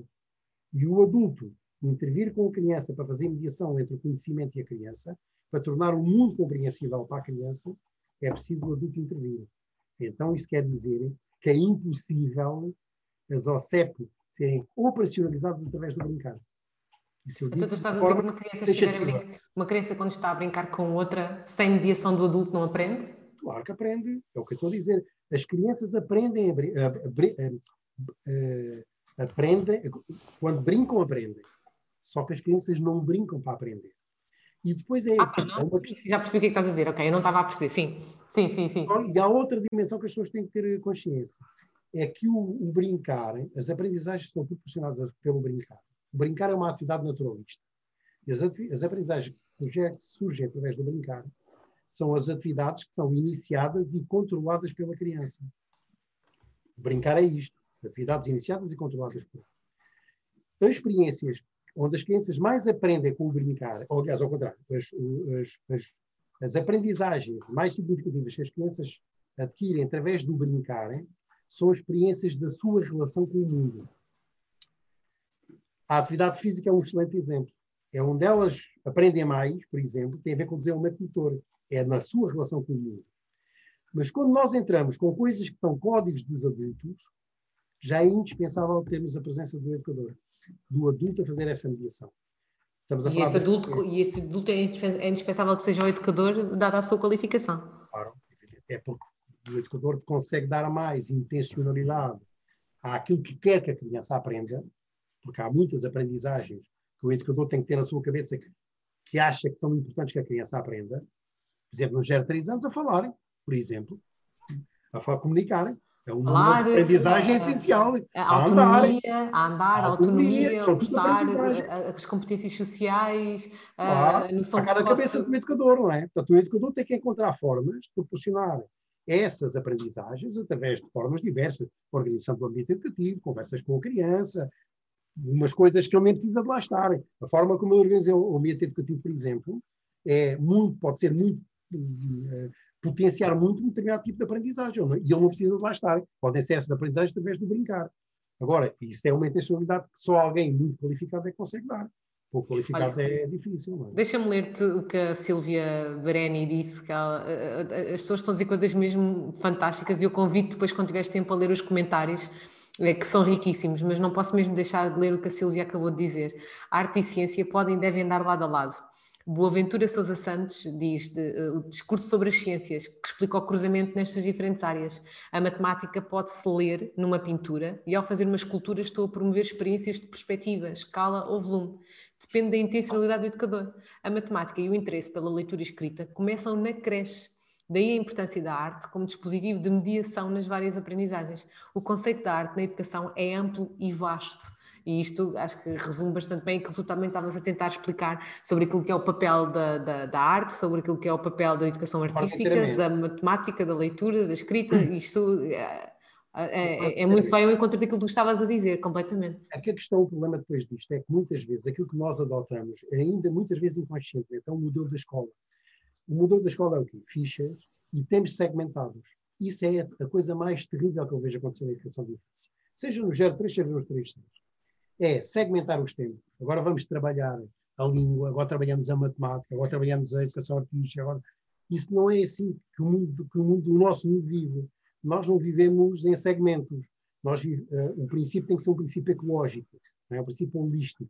E o adulto intervir com a criança para fazer mediação entre o conhecimento e a criança, para tornar o mundo compreensível para a criança, é preciso o adulto intervir. Então, isso quer dizer que é impossível as OCEP serem operacionalizados através do brincar. Então tu estás a dizer que uma criança, brincar, uma criança quando está a brincar com outra, sem mediação do adulto, não aprende? Claro que aprende, é o que eu estou a dizer. As crianças aprendem, a, a, a, aprendem quando brincam, aprendem. Só que as crianças não brincam para aprender. E depois é ah, assim. É uma... Já percebi o que é que estás a dizer, ok, eu não estava a perceber, sim. Sim, sim, sim. E há outra dimensão que as pessoas têm que ter consciência. É que o, o brincar, as aprendizagens são proporcionadas pelo brincar. Brincar é uma atividade naturalista. E as, as aprendizagens que surgem, que surgem através do brincar são as atividades que são iniciadas e controladas pela criança. Brincar é isto. Atividades iniciadas e controladas por As experiências onde as crianças mais aprendem com o brincar, ou aliás, ao contrário, as, as, as, as aprendizagens mais significativas que as crianças adquirem através do brincar são experiências da sua relação com o mundo. A atividade física é um excelente exemplo. É onde elas aprendem mais, por exemplo, tem a ver com o desenvolvimento motor. É na sua relação com o mundo. Mas quando nós entramos com coisas que são códigos dos adultos, já é indispensável termos a presença do educador, do adulto a fazer essa mediação. e, esse adulto, e esse adulto é, é indispensável que seja o educador, dada a sua qualificação. Claro, é porque o educador consegue dar mais intencionalidade àquilo que quer que a criança aprenda, porque há muitas aprendizagens que o educador tem que ter na sua cabeça que, que acha que são importantes que a criança aprenda. Por exemplo, nos 0 3 anos a falarem, por exemplo, a falar, comunicarem. É uma falar, aprendizagem é, essencial. A, autonomia, a andar, a autonomia, a gostar, as competências sociais, claro, a noção a cada cabeça do educador, não é? Portanto, o educador tem que encontrar formas de proporcionar essas aprendizagens através de formas diversas, organização do ambiente educativo, conversas com a criança, umas coisas que ele nem precisa de lá estar. A forma como eu organizei o ambiente educativo, por exemplo, é muito, pode ser muito, uh, potenciar muito um determinado tipo de aprendizagem, não é? e ele não precisa de lá estar. Podem ser essas aprendizagens através do brincar. Agora, isso é uma intencionalidade que só alguém muito qualificado é que consegue dar. Pouco qualificado Olha, é difícil. É? Deixa-me ler-te o que a Silvia Bereni disse, que ela, as pessoas estão a dizer coisas mesmo fantásticas e eu convido depois, quando tiveres tempo, a ler os comentários que são riquíssimos, mas não posso mesmo deixar de ler o que a Silvia acabou de dizer. Arte e ciência podem e devem andar lado a lado. Boaventura Sousa Santos diz de, uh, o discurso sobre as ciências, que explica o cruzamento nestas diferentes áreas. A matemática pode-se ler numa pintura e, ao fazer uma escultura, estou a promover experiências de perspectiva, escala ou volume. Depende da intencionalidade do educador. A matemática e o interesse pela leitura escrita começam na creche Daí a importância da arte como dispositivo de mediação nas várias aprendizagens. O conceito da arte na educação é amplo e vasto. E isto acho que resume bastante bem aquilo que tu também estavas a tentar explicar sobre aquilo que é o papel da, da, da arte, sobre aquilo que é o papel da educação artística, da matemática, da leitura, da escrita. Isto é, é, é, muito bem ao encontro daquilo que tu estavas a dizer, completamente. Aqui a questão, o problema depois disto é que muitas vezes aquilo que nós adotamos, ainda muitas vezes inconscientemente, é o modelo da escola. O modelo da escola é o quê? Fichas e temos segmentados. Isso é a coisa mais terrível que eu vejo acontecer na educação de infância. Seja no 03, seja nos 3 É segmentar os tempos. Agora vamos trabalhar a língua, agora trabalhamos a matemática, agora trabalhamos a educação artística. Agora... Isso não é assim que o, mundo, que o, mundo, o nosso mundo vive. Nós não vivemos em segmentos. Nós, uh, o princípio tem que ser um princípio ecológico, é? um princípio holístico.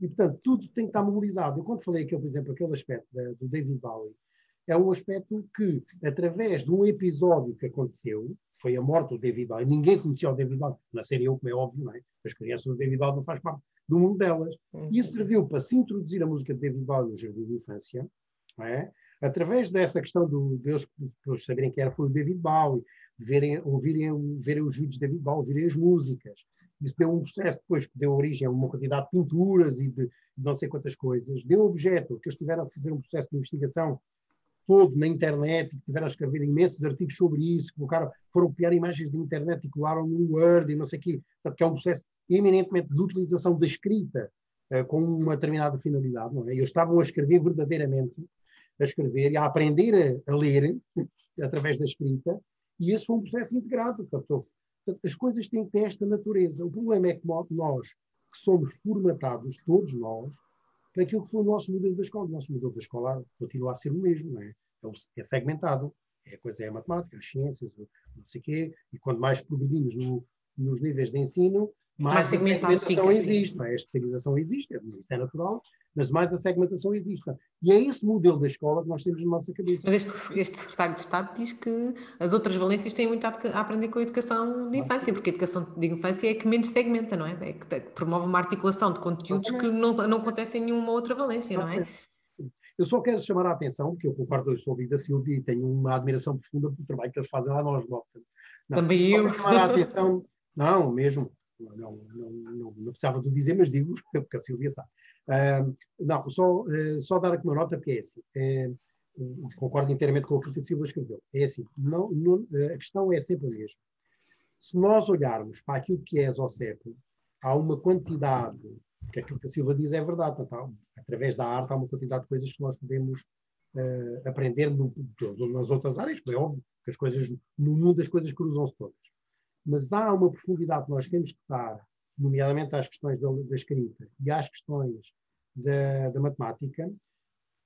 E, portanto, tudo tem que estar mobilizado. Eu, quando falei, aquele, por exemplo, aquele aspecto da, do David Bowie, é um aspecto que, através de um episódio que aconteceu, foi a morte do David Bowie, ninguém conhecia o David Bowie, na série eu, como é óbvio, não é? as crianças do David Bowie não faz parte do mundo delas. Uhum. E isso serviu para se introduzir a música de David Bowie no jardim de infância, não é? através dessa questão do, deles, deles saberem que era, foi o David Bowie, verem, ouvirem, verem os vídeos de David Bowie, ouvirem as músicas, isso deu um processo depois que deu origem a uma quantidade de pinturas e de, de não sei quantas coisas. Deu objeto que eles tiveram que fazer um processo de investigação todo na internet, e tiveram a escrever imensos artigos sobre isso, colocaram, foram copiar imagens da internet e colaram no Word e não sei o quê. Portanto, que é um processo eminentemente de utilização da escrita uh, com uma determinada finalidade. Não é? Eles estavam a escrever verdadeiramente, a escrever e a aprender a, a ler através da escrita, e esse foi um processo integrado. Portanto, as coisas têm que ter esta natureza. O problema é que nós, que somos formatados, todos nós, para aquilo que foi o nosso modelo da escola. O nosso modelo da escola continua a ser o mesmo, não é? É, é segmentado. É a coisa é a matemática, as ciências, não sei o quê, e quando mais progredimos no, nos níveis de ensino, mais, a segmentação existe, a especialização existe, isso é natural, mas mais a segmentação existe. E é esse modelo da escola que nós temos na nossa cabeça. Mas este, este secretário de Estado diz que as outras valências têm muito a, aprender com a educação de infância, porque a educação de infância é que menos segmenta, não é? É que, promove uma articulação de conteúdos que não, não acontece em nenhuma outra valência, não é? Eu só quero chamar a atenção, porque eu concordo, eu sou da Silvia e tenho uma admiração profunda pelo trabalho que eles fazem lá nós, não, Também eu. chamar a atenção, não, mesmo, não, não, não, não, precisava de dizer, mas digo, porque a Silvia sabe. Uh, não, só, uh, só dar aqui uma nota, porque é assim, uh, concordo inteiramente com o que a Silvia escreveu. É assim, não, não, a questão é sempre a mesma. Se nós olharmos para aquilo que é a ZOCEP, há uma quantidade, que aquilo que a Silva diz é verdade, através da arte há uma quantidade de coisas que nós podemos aprender no, nas outras áreas, é óbvio que as coisas, no mundo as coisas cruzam-se todas. Mas há uma profundidade que nós temos que dar, nomeadamente às questões da, da escrita e às questões da, da matemática,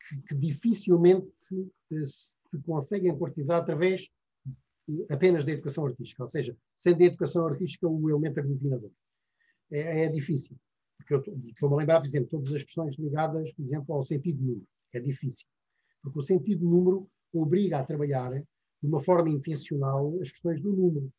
que, que dificilmente se, se, conseguem cortizar através apenas da educação artística, ou seja, sendo a educação artística o elemento aglutinador. É, é difícil. Porque eu estou-me a lembrar, por exemplo, todas as questões ligadas, por exemplo, ao sentido número. É difícil. Porque o sentido número obriga a trabalhar de uma forma intencional as questões do número.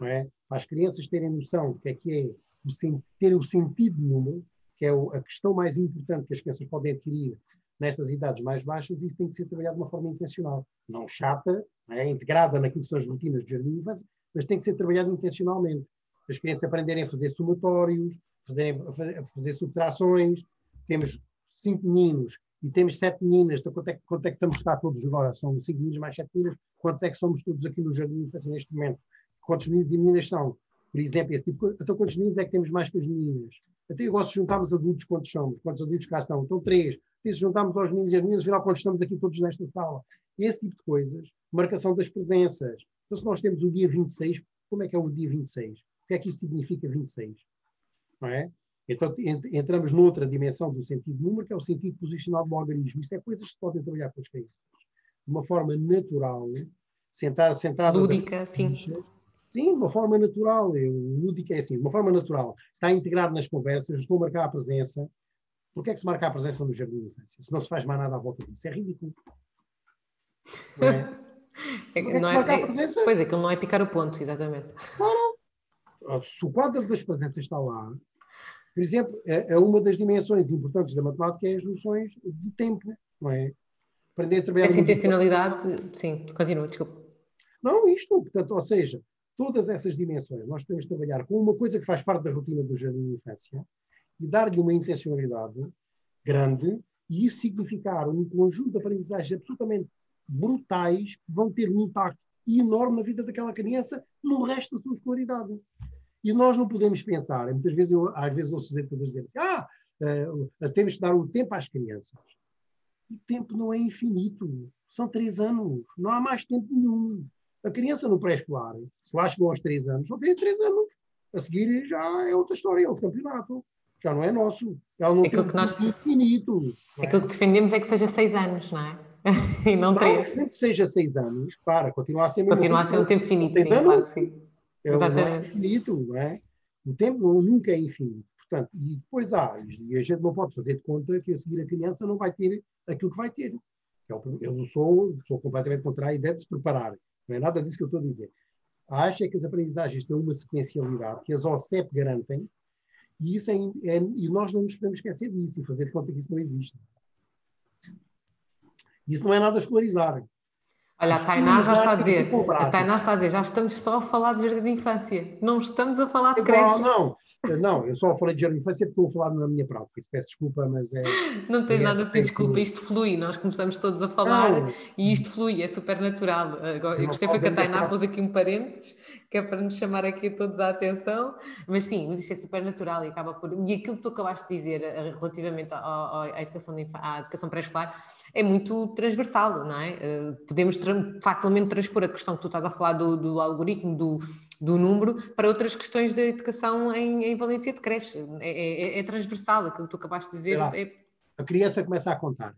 Não é? Para as crianças terem noção do que é que é o, ter o sentido do número, que é a questão mais importante que as crianças podem adquirir nestas idades mais baixas, isso tem que ser trabalhado de uma forma intencional. Não chata, não é? integrada naquilo que são as rotinas de jardim infância, mas tem que ser trabalhado intencionalmente. As crianças aprenderem a fazer somatórios, fazerem, a fazer subtrações. Temos cinco meninos e temos sete meninas, então quanto é, quanto é que estamos cá todos agora? São cinco meninos mais sete meninas, quantos é que somos todos aqui no Jardim neste momento? Quantos meninos e meninas são? Por exemplo, esse tipo Então quantos meninos é que temos mais que as meninas? Até agora se juntarmos adultos, quantos somos? Quantos adultos cá estão? Então três. E se juntarmos aos meninos e as meninas, afinal quantos estamos aqui todos nesta sala? Esse tipo de coisas. Marcação das presenças. Então se nós temos o dia 26, como é que é o dia 26? O que é que isso significa 26? Não é? Então entramos noutra dimensão do sentido número, que é o sentido posicional do logaritmo. Isto é coisas que podem trabalhar com as crianças. De uma forma natural, sentar, sentar Lúdica, sim. Sim, de uma forma natural. Eu, lúdica é assim, de uma forma natural. Está integrado nas conversas, estou a marcar a presença. Por que é que se marca a presença no jardim de infância? Se não se faz mais nada à volta disso. É ridículo. Não é? é, não é, é pois é, aquilo não é picar o ponto, exatamente. Claro. Se o quadro das presenças está lá, por exemplo, é, é uma das dimensões importantes da matemática é as noções de tempo, não é? Aprender a trabalhar... Essa intencionalidade, sim, continua, desculpa. Não, isto, portanto, ou seja, todas essas dimensões nós de trabalhar com uma coisa que faz parte da rotina do jardim de infância e dar-lhe uma intencionalidade grande e isso significar um conjunto de aprendizagens absolutamente brutais que vão ter um impacto enorme na vida daquela criança no resto da sua escolaridade. E nós não podemos pensar, muitas vezes eu, às vezes ouço educadores dizer assim, ah, uh, temos de dar o tempo às crianças. O tempo não é infinito, são três anos, não há mais tempo nenhum. A criança no pré-escolar, se lá chegou aos três anos, só tem três anos. A seguir já é outra história, é o campeonato. Já não é nosso. Ela não aquilo tem que nós, infinito. É? Aquilo que defendemos é que seja seis anos, não é? e não, não três. Nem que seja seis anos, para, continua a ser Continua a ser um tempo finito, sim, anos, claro sim. É Exatamente. o infinito, não é? O tempo nunca é infinito. Portanto, e depois há, e a gente não pode fazer de conta que a seguir a criança não vai ter aquilo que vai ter. Eu sou, sou completamente contra a ideia de se preparar. Não é nada disso que eu estou a dizer. Acho é que as aprendizagens têm uma sequencialidade que as OCEP garantem e, isso é, é, e nós não nos podemos esquecer disso e fazer de conta que isso não existe. Isso não é nada escolarizar. Olha, a Tainá já está a dizer, a Tainá está a dizer, já estamos só a falar de jardim de infância, não estamos a falar de creche. Não, não, eu só falei de jardim de infância porque estou a falar na minha prática, peço desculpa, mas é... Não tens é, nada de desculpa, isto flui, nós começamos todos a falar não, e isto flui, é super natural. Eu gostei que a Tainá pôs aqui um parênteses, que é para nos chamar aqui todos a atenção, mas sim, mas isto é super natural e acaba por... E aquilo que tu acabaste de dizer eh, relativamente à, educação, à educação pré-escolar, é muito transversal, não é? Eh, podemos facilmente transpor a questão que tu estás a falar do, do algoritmo, do, do, número, para outras questões da educação em, em valência de creche. É, é, é, transversal, aquilo que tu acabaste de dizer. É... A criança começa a contar,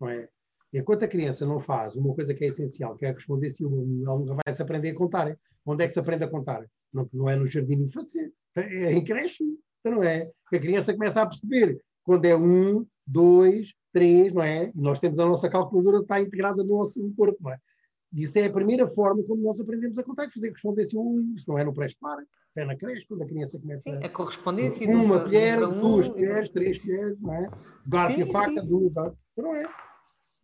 não é? Enquanto a criança não faz uma coisa que é essencial, que é responder se ela nunca vai se aprender a contar. Onde é que se aprende a contar? não, não é no jardim de infância, é em creche, então não é? A criança começa a perceber quando é um, dois, três, não é? E nós temos a nossa calculadora que está integrada no nosso corpo, não é? E isso é a primeira forma como nós aprendemos a contar, fazer correspondência um, se não é no pré-escolar, é na creche, quando a criança começa Sim, a correspondência. Uma colher, duas colheres, três colheres, não é? Garfo e a faca, duas, não é?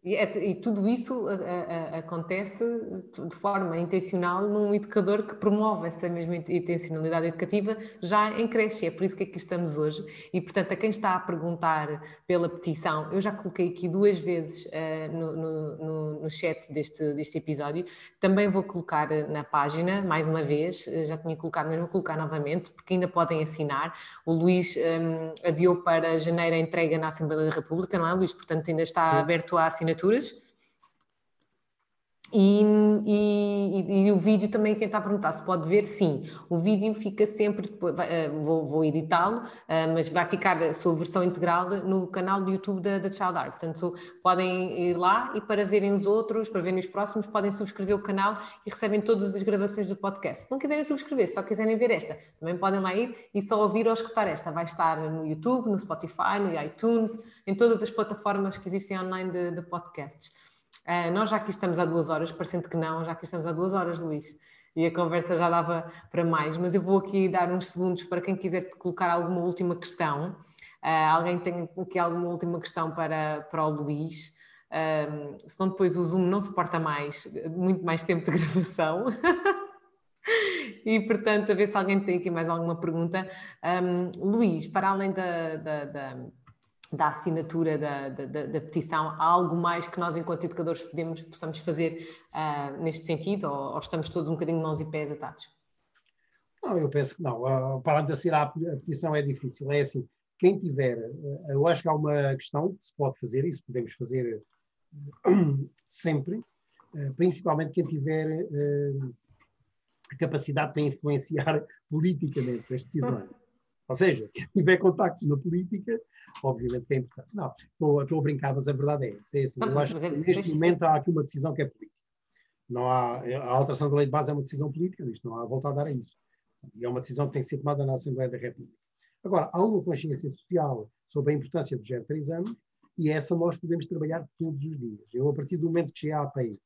E, é, e, tudo isso a, a, acontece de forma intencional num educador que promove essa mesma intencionalidade educativa já em creche. É por isso que aqui estamos hoje. E, portanto, a quem está a perguntar pela petição, eu já coloquei aqui duas vezes uh, no, no, no, chat deste, deste episódio. Também vou colocar na página, mais uma vez, já tinha colocado, mas vou colocar novamente, porque ainda podem assinar. O Luís um, adiou para janeiro a entrega na Assembleia da República, não é, Luís? Portanto, ainda está aberto a assinatura assinaturas. E, e, e, o vídeo também, quem está a perguntar se pode ver, sim. O vídeo fica sempre, uh, vou, vou editá-lo, uh, mas vai ficar a sua versão integral no canal do YouTube da, da Child Art. Portanto, podem ir lá e para verem os outros, para verem os próximos, podem subscrever o canal e recebem todas as gravações do podcast. Se não quiserem subscrever, só quiserem ver esta, também podem lá ir e só ouvir ou escutar esta. Vai estar no YouTube, no Spotify, no iTunes, em todas as plataformas que existem online de, de podcasts. Uh, nós já aqui estamos há duas horas, parecendo que não, já aqui estamos há duas horas, Luís, e a conversa já dava para mais, mas eu vou aqui dar uns segundos para quem quiser colocar alguma última questão. Uh, alguém tem aqui alguma última questão para, para o Luís? Uh, senão depois o Zoom não suporta mais, muito mais tempo de gravação. e portanto, a ver se alguém tem aqui mais alguma pergunta. Um, Luís, para além da, da, da da assinatura da, da, da, petição, há algo mais que nós, enquanto educadores, podemos, possamos fazer uh, neste sentido, ou, ou, estamos todos um bocadinho de mãos e pés atados? Não, eu penso que não. Uh, para de assinar a petição é difícil. É assim, quem tiver, uh, eu acho que há uma questão que se pode fazer, isso podemos fazer uh, sempre, uh, principalmente quem tiver a capacidade de influenciar politicamente as decisões. Ou seja, quem tiver contacto na política obviamente que é importante. Não, estou, estou a brincar, mas a verdade é essa. É assim. Eu acho que neste momento há aqui uma decisão que é política. Não há, a alteração da lei de base é uma decisão política, isto não há volta a dar a isso. E é uma decisão que tem que ser tomada na Assembleia da República. Agora, há uma consciência social sobre a importância dos 0 3 anos e essa nós podemos trabalhar todos os dias. Eu, a partir do momento que cheguei à API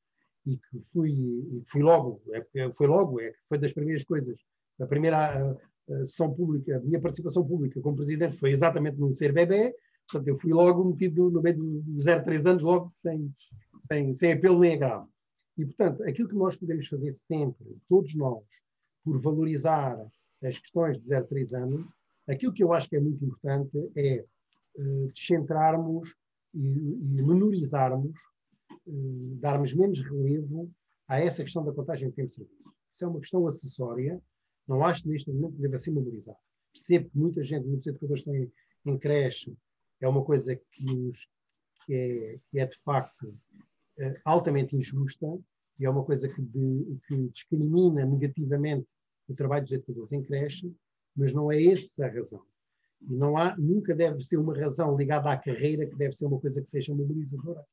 e que fui, fui logo, é, foi logo, é, foi das primeiras coisas, a primeira sessão pública, a minha participação pública como presidente foi exatamente num ser bebê, portanto eu fui logo metido no meio dos 0 3 anos, logo sem, sem, sem apelo nem agravo. E, portanto, aquilo que nós podemos fazer sempre, todos nós, por valorizar as questões dos 0 3 anos, aquilo que eu acho que é muito importante é uh, descentrarmos e, e menorizarmos, uh, darmos menos relevo a essa questão da contagem de tempo de serviço. Isso é uma questão acessória, não acho que neste momento deva ser mobilizado. Percebo que muita gente, muitos educadores estão em, em creche, é uma coisa que, os, que, é, que é de facto uh, altamente injusta e é uma coisa que, de, que discrimina negativamente o trabalho dos educadores em creche, mas não é essa a razão. E não há, nunca deve ser uma razão ligada à carreira que deve ser uma coisa que seja mobilizadora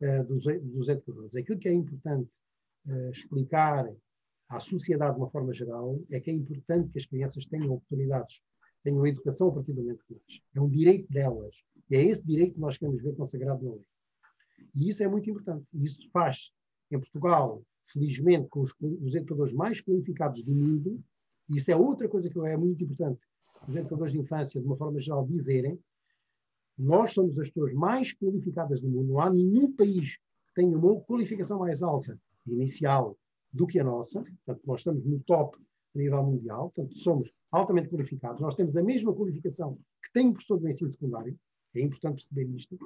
uh, dos, dos educadores. Aquilo que é importante uh, explicar à sociedade de uma forma geral é que é importante que as crianças tenham oportunidades, tenham educação a partir do momento que nascem. É um direito delas. E é esse direito que nós queremos ver consagrado na lei. E isso é muito importante. E isso faz em Portugal, felizmente, com os, os educadores mais qualificados do mundo, e isso é outra coisa que é muito importante, os educadores de infância, de uma forma geral, dizerem, nós somos as pessoas mais qualificadas do mundo. Não há nenhum país que tenha uma qualificação mais alta, inicial, do que a nossa, portanto, nós estamos no top a nível mundial, portanto, somos altamente qualificados, nós temos a mesma qualificação que tem o professor do ensino secundário, é importante perceber isto,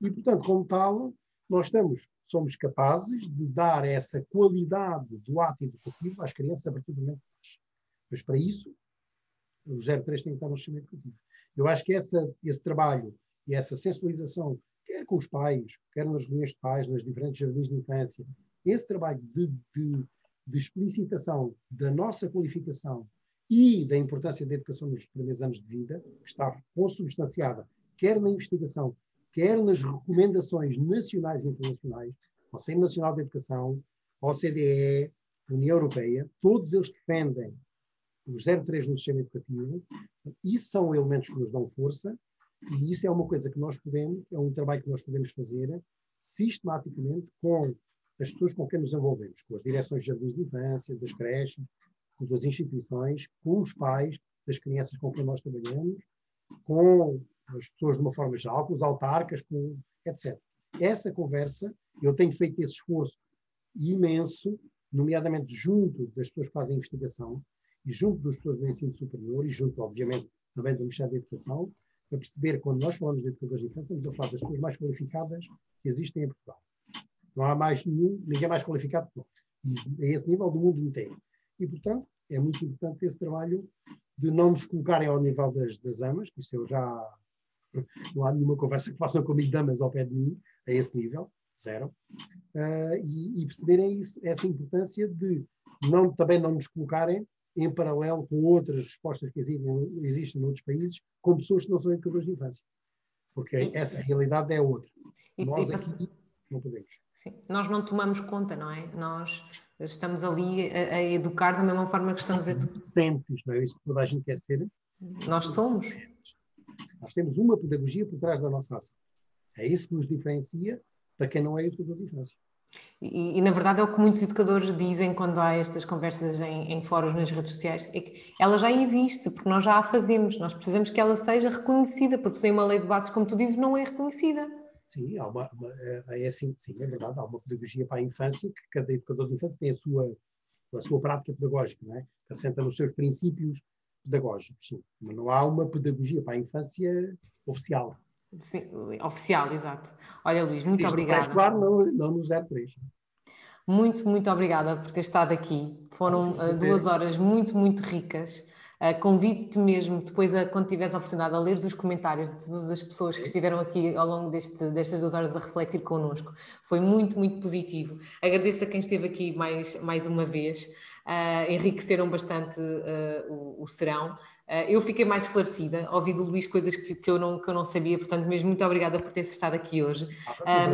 e, portanto, como tal, nós estamos, somos capazes de dar essa qualidade do ato educativo às crianças a partir do momento que. Mas, para isso, o 03 tem que estar no sistema educativo. Eu acho que essa, esse trabalho e essa sensibilização, quer com os pais, quer nas reuniões de pais, nas diferentes jardins de infância, esse trabalho de, de, de explicitação da nossa qualificação e da importância da educação nos primeiros anos de vida, que está consubstanciada quer na investigação, quer nas recomendações nacionais e internacionais, Conselho Nacional de Educação, OCDE, União Europeia, todos eles defendem os 03 no sistema educativo. Isso são elementos que nos dão força e isso é uma coisa que nós podemos, é um trabalho que nós podemos fazer sistematicamente com as pessoas com quem nos envolvemos, com as direções de jardins de infância, das creches, das instituições, com os pais das crianças com quem nós trabalhamos, com as pessoas de uma forma geral, com os autarcas, com, etc. Essa conversa, eu tenho feito esse esforço imenso, nomeadamente junto das pessoas que fazem investigação e junto das pessoas do ensino superior e junto, obviamente, também do Ministério da Educação, para perceber quando nós falamos de educadores de infância, estamos a falar das pessoas mais qualificadas que existem em Portugal. Não há mais nenhum, ninguém mais qualificado que nós. A esse nível do mundo inteiro. E, portanto, é muito importante esse trabalho de não nos colocarem ao nível das, das amas, que isso eu já. Não há nenhuma conversa que façam comigo damas ao pé de mim, a esse nível, zero. Uh, e, e, perceberem isso, essa importância de não, também não nos colocarem em paralelo com outras respostas que existem, existem em outros países, com pessoas que não são educadores de infância. Porque essa realidade é outra. Nós aqui não podemos. Sim. Nós não tomamos conta, não é? Nós estamos ali a, a educar da mesma forma que estamos a educar. Docentes, não é isso que toda a gente quer ser? Nós somos. Nós temos uma pedagogia por trás da nossa ação. É isso que nos diferencia para quem não é educador de infância. E, e, na verdade é o que muitos educadores dizem quando há estas conversas em, em fóruns nas redes sociais, é que ela já existe, porque nós já a fazemos, nós precisamos que ela seja reconhecida, porque sem uma lei de bases, como tu dizes, não é reconhecida. Sim, há uma, uma, é, é assim, sim, é verdade, há uma pedagogia para a infância, que cada educador de infância tem a sua, a sua prática pedagógica, não é? que assenta nos seus princípios pedagógicos, sim. Mas não há uma pedagogia para a infância oficial. Sim, oficial, exato. Olha, Luís, muito obrigada. Claro, não, não no 03. Muito, muito obrigada por ter estado aqui. Foram uh, duas horas muito, muito ricas. Uh, Convido-te mesmo, depois, a, quando tiveres a oportunidade, a ler os comentários de todas as pessoas que estiveram aqui ao longo deste, destas duas horas a refletir connosco. Foi muito, muito positivo. Agradeço a quem esteve aqui mais, mais uma vez. Uh, enriqueceram bastante o, o serão. Uh, eu fiquei mais esclarecida, ouvi do Luís coisas que, que, eu não, que eu não sabia, portanto, mesmo muito obrigada por ter estado aqui hoje. Ah,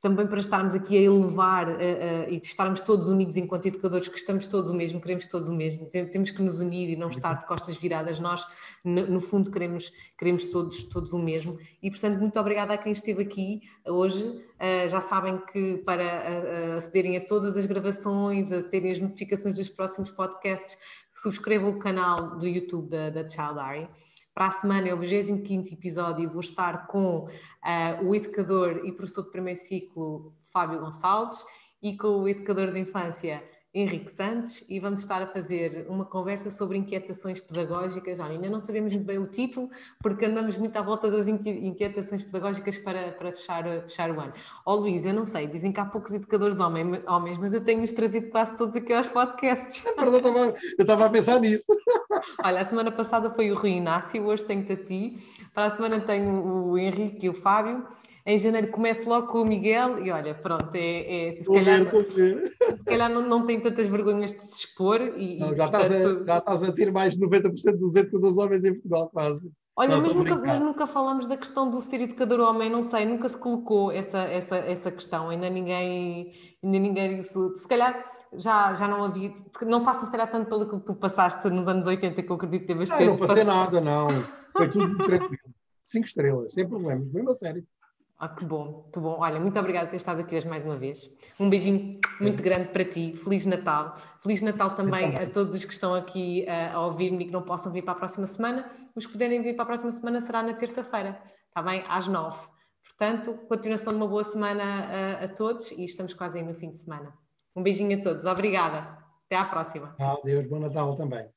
também para estarmos aqui a elevar uh, uh, e estarmos todos unidos enquanto educadores, que estamos todos o mesmo, queremos todos o mesmo, temos que nos unir e não estar de costas viradas, nós no, no fundo queremos, queremos todos, todos o mesmo. E portanto muito obrigada a quem esteve aqui hoje, uh, já sabem que para acederem a todas as gravações, a terem as notificações dos próximos podcasts, subscrevam o canal do YouTube da, da Child Diary. Para a semana é o 25 episódio, vou estar com uh, o educador e professor de primeiro ciclo Fábio Gonçalves e com o educador de infância Henrique Santos e vamos estar a fazer uma conversa sobre inquietações pedagógicas. Olha, ainda não sabemos muito bem o título, porque andamos muito à volta das inquietações pedagógicas para, para fechar, fechar o ano. Ó oh, Luís, eu não sei, dizem que há poucos educadores homens, mas eu tenho-os trazido quase todos aqui aos podcasts. eu estava a pensar nisso. Olha, a semana passada foi o Rui Inácio, hoje tenho-te a ti. Para a semana tenho o Henrique e o Fábio em janeiro começo logo com o Miguel e olha, pronto, é, é se, calhar, se calhar não, não tem tantas vergonhas de se expor e, não, já, portanto... estás a, já estás a ter mais de 90% dos educadores homens em Portugal, quase. Olha, não, mas nunca, mas nunca falamos da questão do ser educador homem, não sei, nunca se colocou essa, essa, essa questão, ainda ninguém, ainda ninguém isso, se calhar já, já não havia, não passa se calhar tanto pelo que tu passaste nos anos 80, que eu acredito que teve Não, não passei nada, não, foi tudo tranquilo, cinco estrelas, sem problemas, mesmo a sério. Ah, que bom, que bom. Olha, muito obrigada por ter estado aqui hoje mais uma vez. Um beijinho muito grande para ti. Feliz Natal. Feliz Natal também a todos os que estão aqui uh, a ouvir-me e que não possam vir para a próxima semana. Os que puderem vir para a próxima semana será na terça-feira, está bem? Às nove. Portanto, continuação de uma boa semana a, a, todos e estamos quase aí no fim de semana. Um beijinho a todos. Obrigada. Até à próxima. Adeus, bom Natal também.